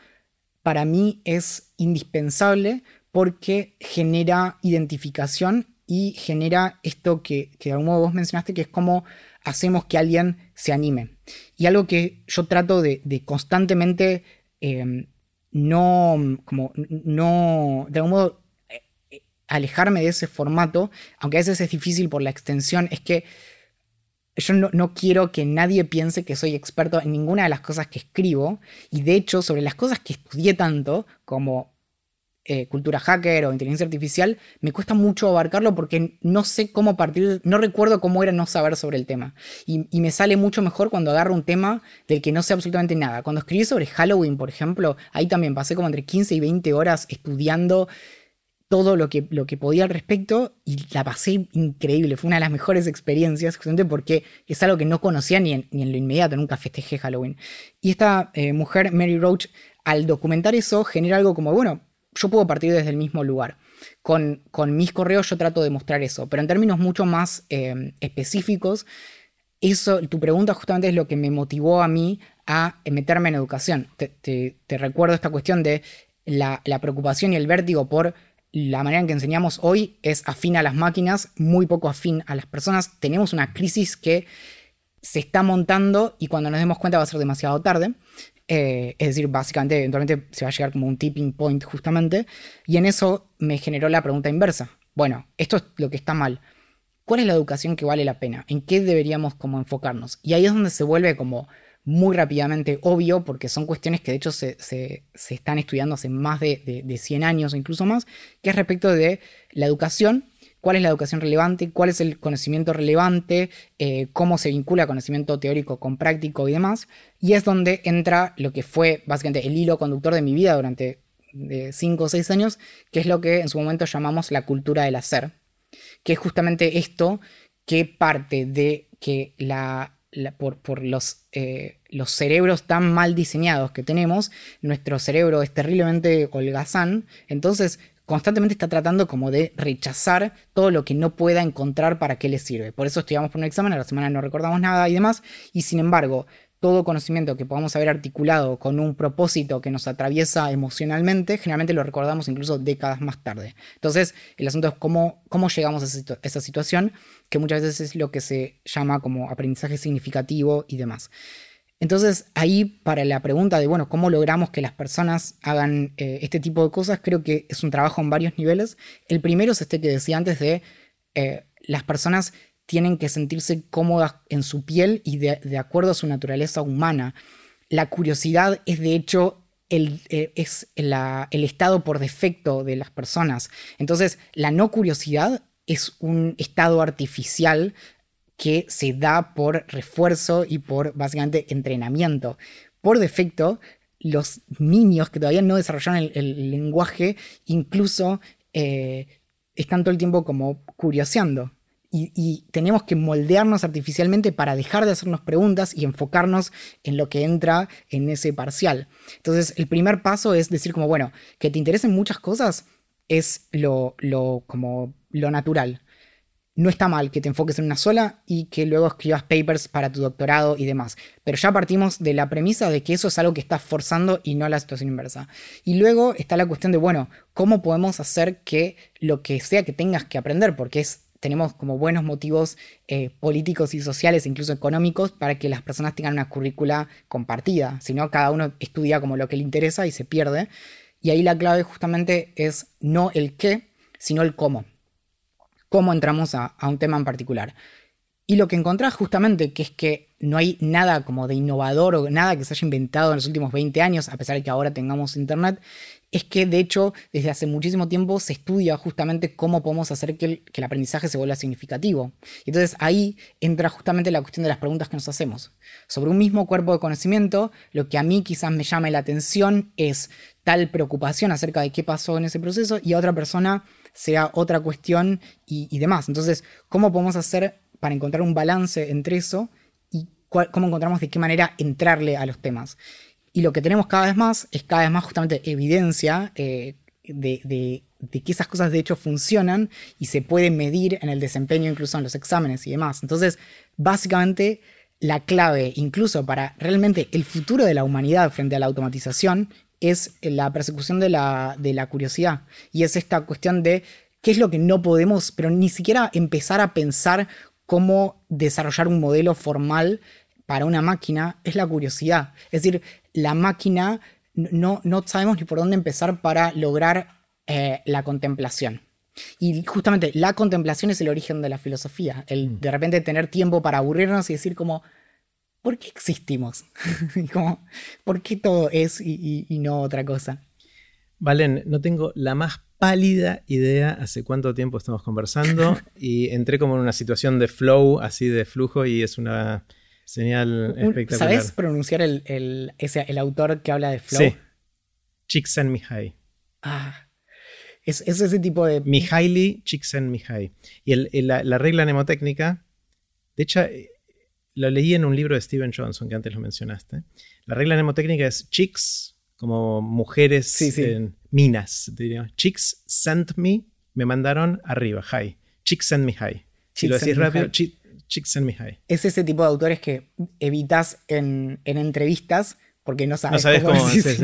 para mí es indispensable porque genera identificación y genera esto que, de algún modo vos mencionaste, que es cómo hacemos que alguien se anime. Y algo que yo trato de, constantemente em, no, como, no, de algún modo alejarme de ese formato, aunque a veces es difícil por la extensión, es que yo no, quiero que nadie piense que soy experto en ninguna de las cosas que escribo, y de hecho sobre las cosas que estudié tanto, como eh, cultura hacker o inteligencia artificial, me cuesta mucho abarcarlo porque no sé cómo partir, no recuerdo cómo era no saber sobre el tema. Y, y, me sale mucho mejor cuando agarro un tema del que no sé absolutamente nada. Cuando escribí sobre Halloween, por ejemplo, ahí también pasé como entre 15 y 20 horas estudiando todo lo que, lo que podía al respecto y la pasé increíble. Fue una de las mejores experiencias, justamente porque es algo que no conocía ni en, ni en lo inmediato, nunca festejé Halloween. Y esta eh, mujer, Mary Roach, al documentar eso, genera algo como, bueno, yo puedo partir desde el mismo lugar. Con, con mis correos yo trato de mostrar eso, pero en términos mucho más eh, específicos, eso, tu pregunta justamente es lo que me motivó a mí a meterme en educación. Te, recuerdo esta cuestión de la, la, preocupación y el vértigo por la manera en que enseñamos hoy es afín a las máquinas, muy poco afín a las personas. Tenemos una crisis que se está montando y cuando nos demos cuenta va a ser demasiado tarde. Eh, es decir, básicamente, eventualmente se va a llegar como un tipping point justamente. Y en eso me generó la pregunta inversa. Bueno, esto es lo que está mal. ¿Cuál es la educación que vale la pena? ¿En qué deberíamos como enfocarnos? Y ahí es donde se vuelve como muy rápidamente obvio, porque son cuestiones que de hecho se, están estudiando hace más de, de, 100 años o incluso más, que es respecto de la educación cuál es la educación relevante, cuál es el conocimiento relevante, eh, cómo se vincula conocimiento teórico con práctico y demás. Y es donde entra lo que fue básicamente el hilo conductor de mi vida durante 5 o 6 años, que es lo que en su momento llamamos la cultura del hacer, que es justamente esto que parte de que la, por, los, eh, los cerebros tan mal diseñados que tenemos, nuestro cerebro es terriblemente holgazán, entonces constantemente está tratando como de rechazar todo lo que no pueda encontrar para qué le sirve. Por eso estudiamos por un examen, a la semana no recordamos nada y demás, y sin embargo, todo conocimiento que podamos haber articulado con un propósito que nos atraviesa emocionalmente, generalmente lo recordamos incluso décadas más tarde. Entonces, el asunto es cómo, cómo llegamos a esa situación, que muchas veces es lo que se llama como aprendizaje significativo y demás. Entonces, ahí para la pregunta de, bueno, ¿cómo logramos que las personas hagan eh, este tipo de cosas? Creo que es un trabajo en varios niveles. El primero es este que decía antes de eh, las personas tienen que sentirse cómodas en su piel y de, acuerdo a su naturaleza humana. La curiosidad es de hecho el, eh, es el estado por defecto de las personas. Entonces, la no curiosidad es un estado artificial que se da por refuerzo y por básicamente entrenamiento. Por defecto, los niños que todavía no desarrollaron el, lenguaje incluso eh, están todo el tiempo como curioseando. Y, tenemos que moldearnos artificialmente para dejar de hacernos preguntas y enfocarnos en lo que entra en ese parcial. Entonces, el primer paso es decir como, bueno, que te interesen muchas cosas es lo, lo, como lo natural no está mal que te enfoques en una sola y que luego escribas papers para tu doctorado y demás. Pero ya partimos de la premisa de que eso es algo que estás forzando y no la situación inversa. Y luego está la cuestión de, bueno, ¿cómo podemos hacer que lo que sea que tengas que aprender, porque es, tenemos como buenos motivos eh, políticos y sociales, incluso económicos, para que las personas tengan una currícula compartida, si no, cada uno estudia como lo que le interesa y se pierde. Y ahí la clave justamente es no el qué, sino el cómo cómo entramos a, un tema en particular. Y lo que encontrás justamente es que no hay nada como de innovador o nada que se haya inventado en los últimos 20 años, a pesar de que ahora tengamos internet, es que de hecho desde hace muchísimo tiempo se estudia justamente cómo podemos hacer que el, aprendizaje se vuelva significativo. Y entonces ahí entra justamente la cuestión de las preguntas que nos hacemos. Sobre un mismo cuerpo de conocimiento, lo que a mí quizás me llame la atención es tal preocupación acerca de qué pasó en ese proceso y a otra persona sea otra cuestión y, demás. Entonces, ¿cómo podemos hacer para encontrar un balance entre eso y cómo encontramos de qué manera entrarle a los temas? Y lo que tenemos cada vez más es cada vez más justamente evidencia eh, de, que esas cosas de hecho funcionan y se pueden medir en el desempeño, incluso en los exámenes y demás. Entonces, básicamente, la clave, incluso para realmente el futuro de la humanidad frente a la automatización, es la persecución de la, de la curiosidad. Y es esta cuestión de qué es lo que no podemos, pero ni siquiera empezar a pensar cómo desarrollar un modelo formal para una máquina, es la curiosidad. Es decir, la máquina no, no sabemos ni por dónde empezar para lograr eh, la contemplación. Y justamente la contemplación es el origen de la filosofía, el mm. de repente tener tiempo para aburrirnos y decir como, ¿por qué existimos? ¿Por qué todo es y, no otra cosa?
Valen, no tengo la más pálida idea hace cuánto tiempo estamos conversando y entré como en una situación de flow, así de flujo y es una señal espectacular.
¿Sabes pronunciar el, el autor que habla de flow?
Sí. Csikszentmihalyi.
Ah, es, ese tipo de...
Mihaly Csikszentmihalyi. Y la, la regla mnemotécnica, de hecho, lo leí en un libro de Steven Johnson, que antes lo mencionaste. La regla mnemotécnica es chicks, como mujeres
Sí, sí.
en minas. diría. Chicks sent me, me mandaron arriba, hi. Chicks send me hi. Si lo decís rápido, chi- chicks send me hi.
Es ese tipo de autores que evitas en, en entrevistas porque no sabes,
No sabes cómo. sí, sí.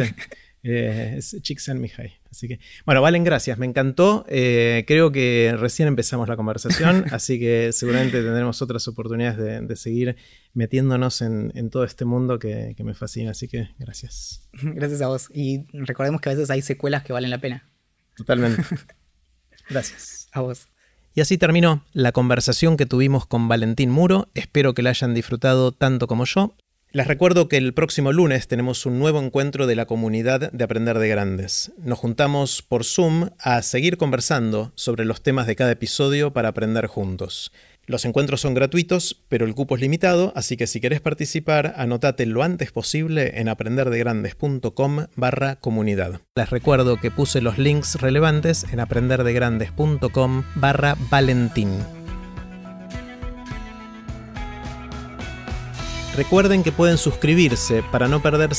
Eh, es Chicks and Me High. Así que, bueno, Valen, gracias. Me encantó. Eh, creo que recién empezamos la conversación, así que seguramente tendremos otras oportunidades de, de seguir metiéndonos en, en todo este mundo que, que me fascina. Así que gracias.
Gracias a vos. Y recordemos que a veces hay secuelas que valen la pena.
Totalmente. Gracias.
A vos.
Y así terminó la conversación que tuvimos con Valentín Muro. Espero que la hayan disfrutado tanto como yo. Les recuerdo que el próximo lunes tenemos un nuevo encuentro de la comunidad de Aprender de Grandes. Nos juntamos por Zoom a seguir conversando sobre los temas de cada episodio para aprender juntos. Los encuentros son gratuitos, pero el cupo es limitado, así que si querés participar, anotate lo antes posible en aprenderdegrandes.com barra comunidad. Les recuerdo que puse los links relevantes en aprenderdegrandes.com barra Valentín. Recuerden que pueden suscribirse para no perderse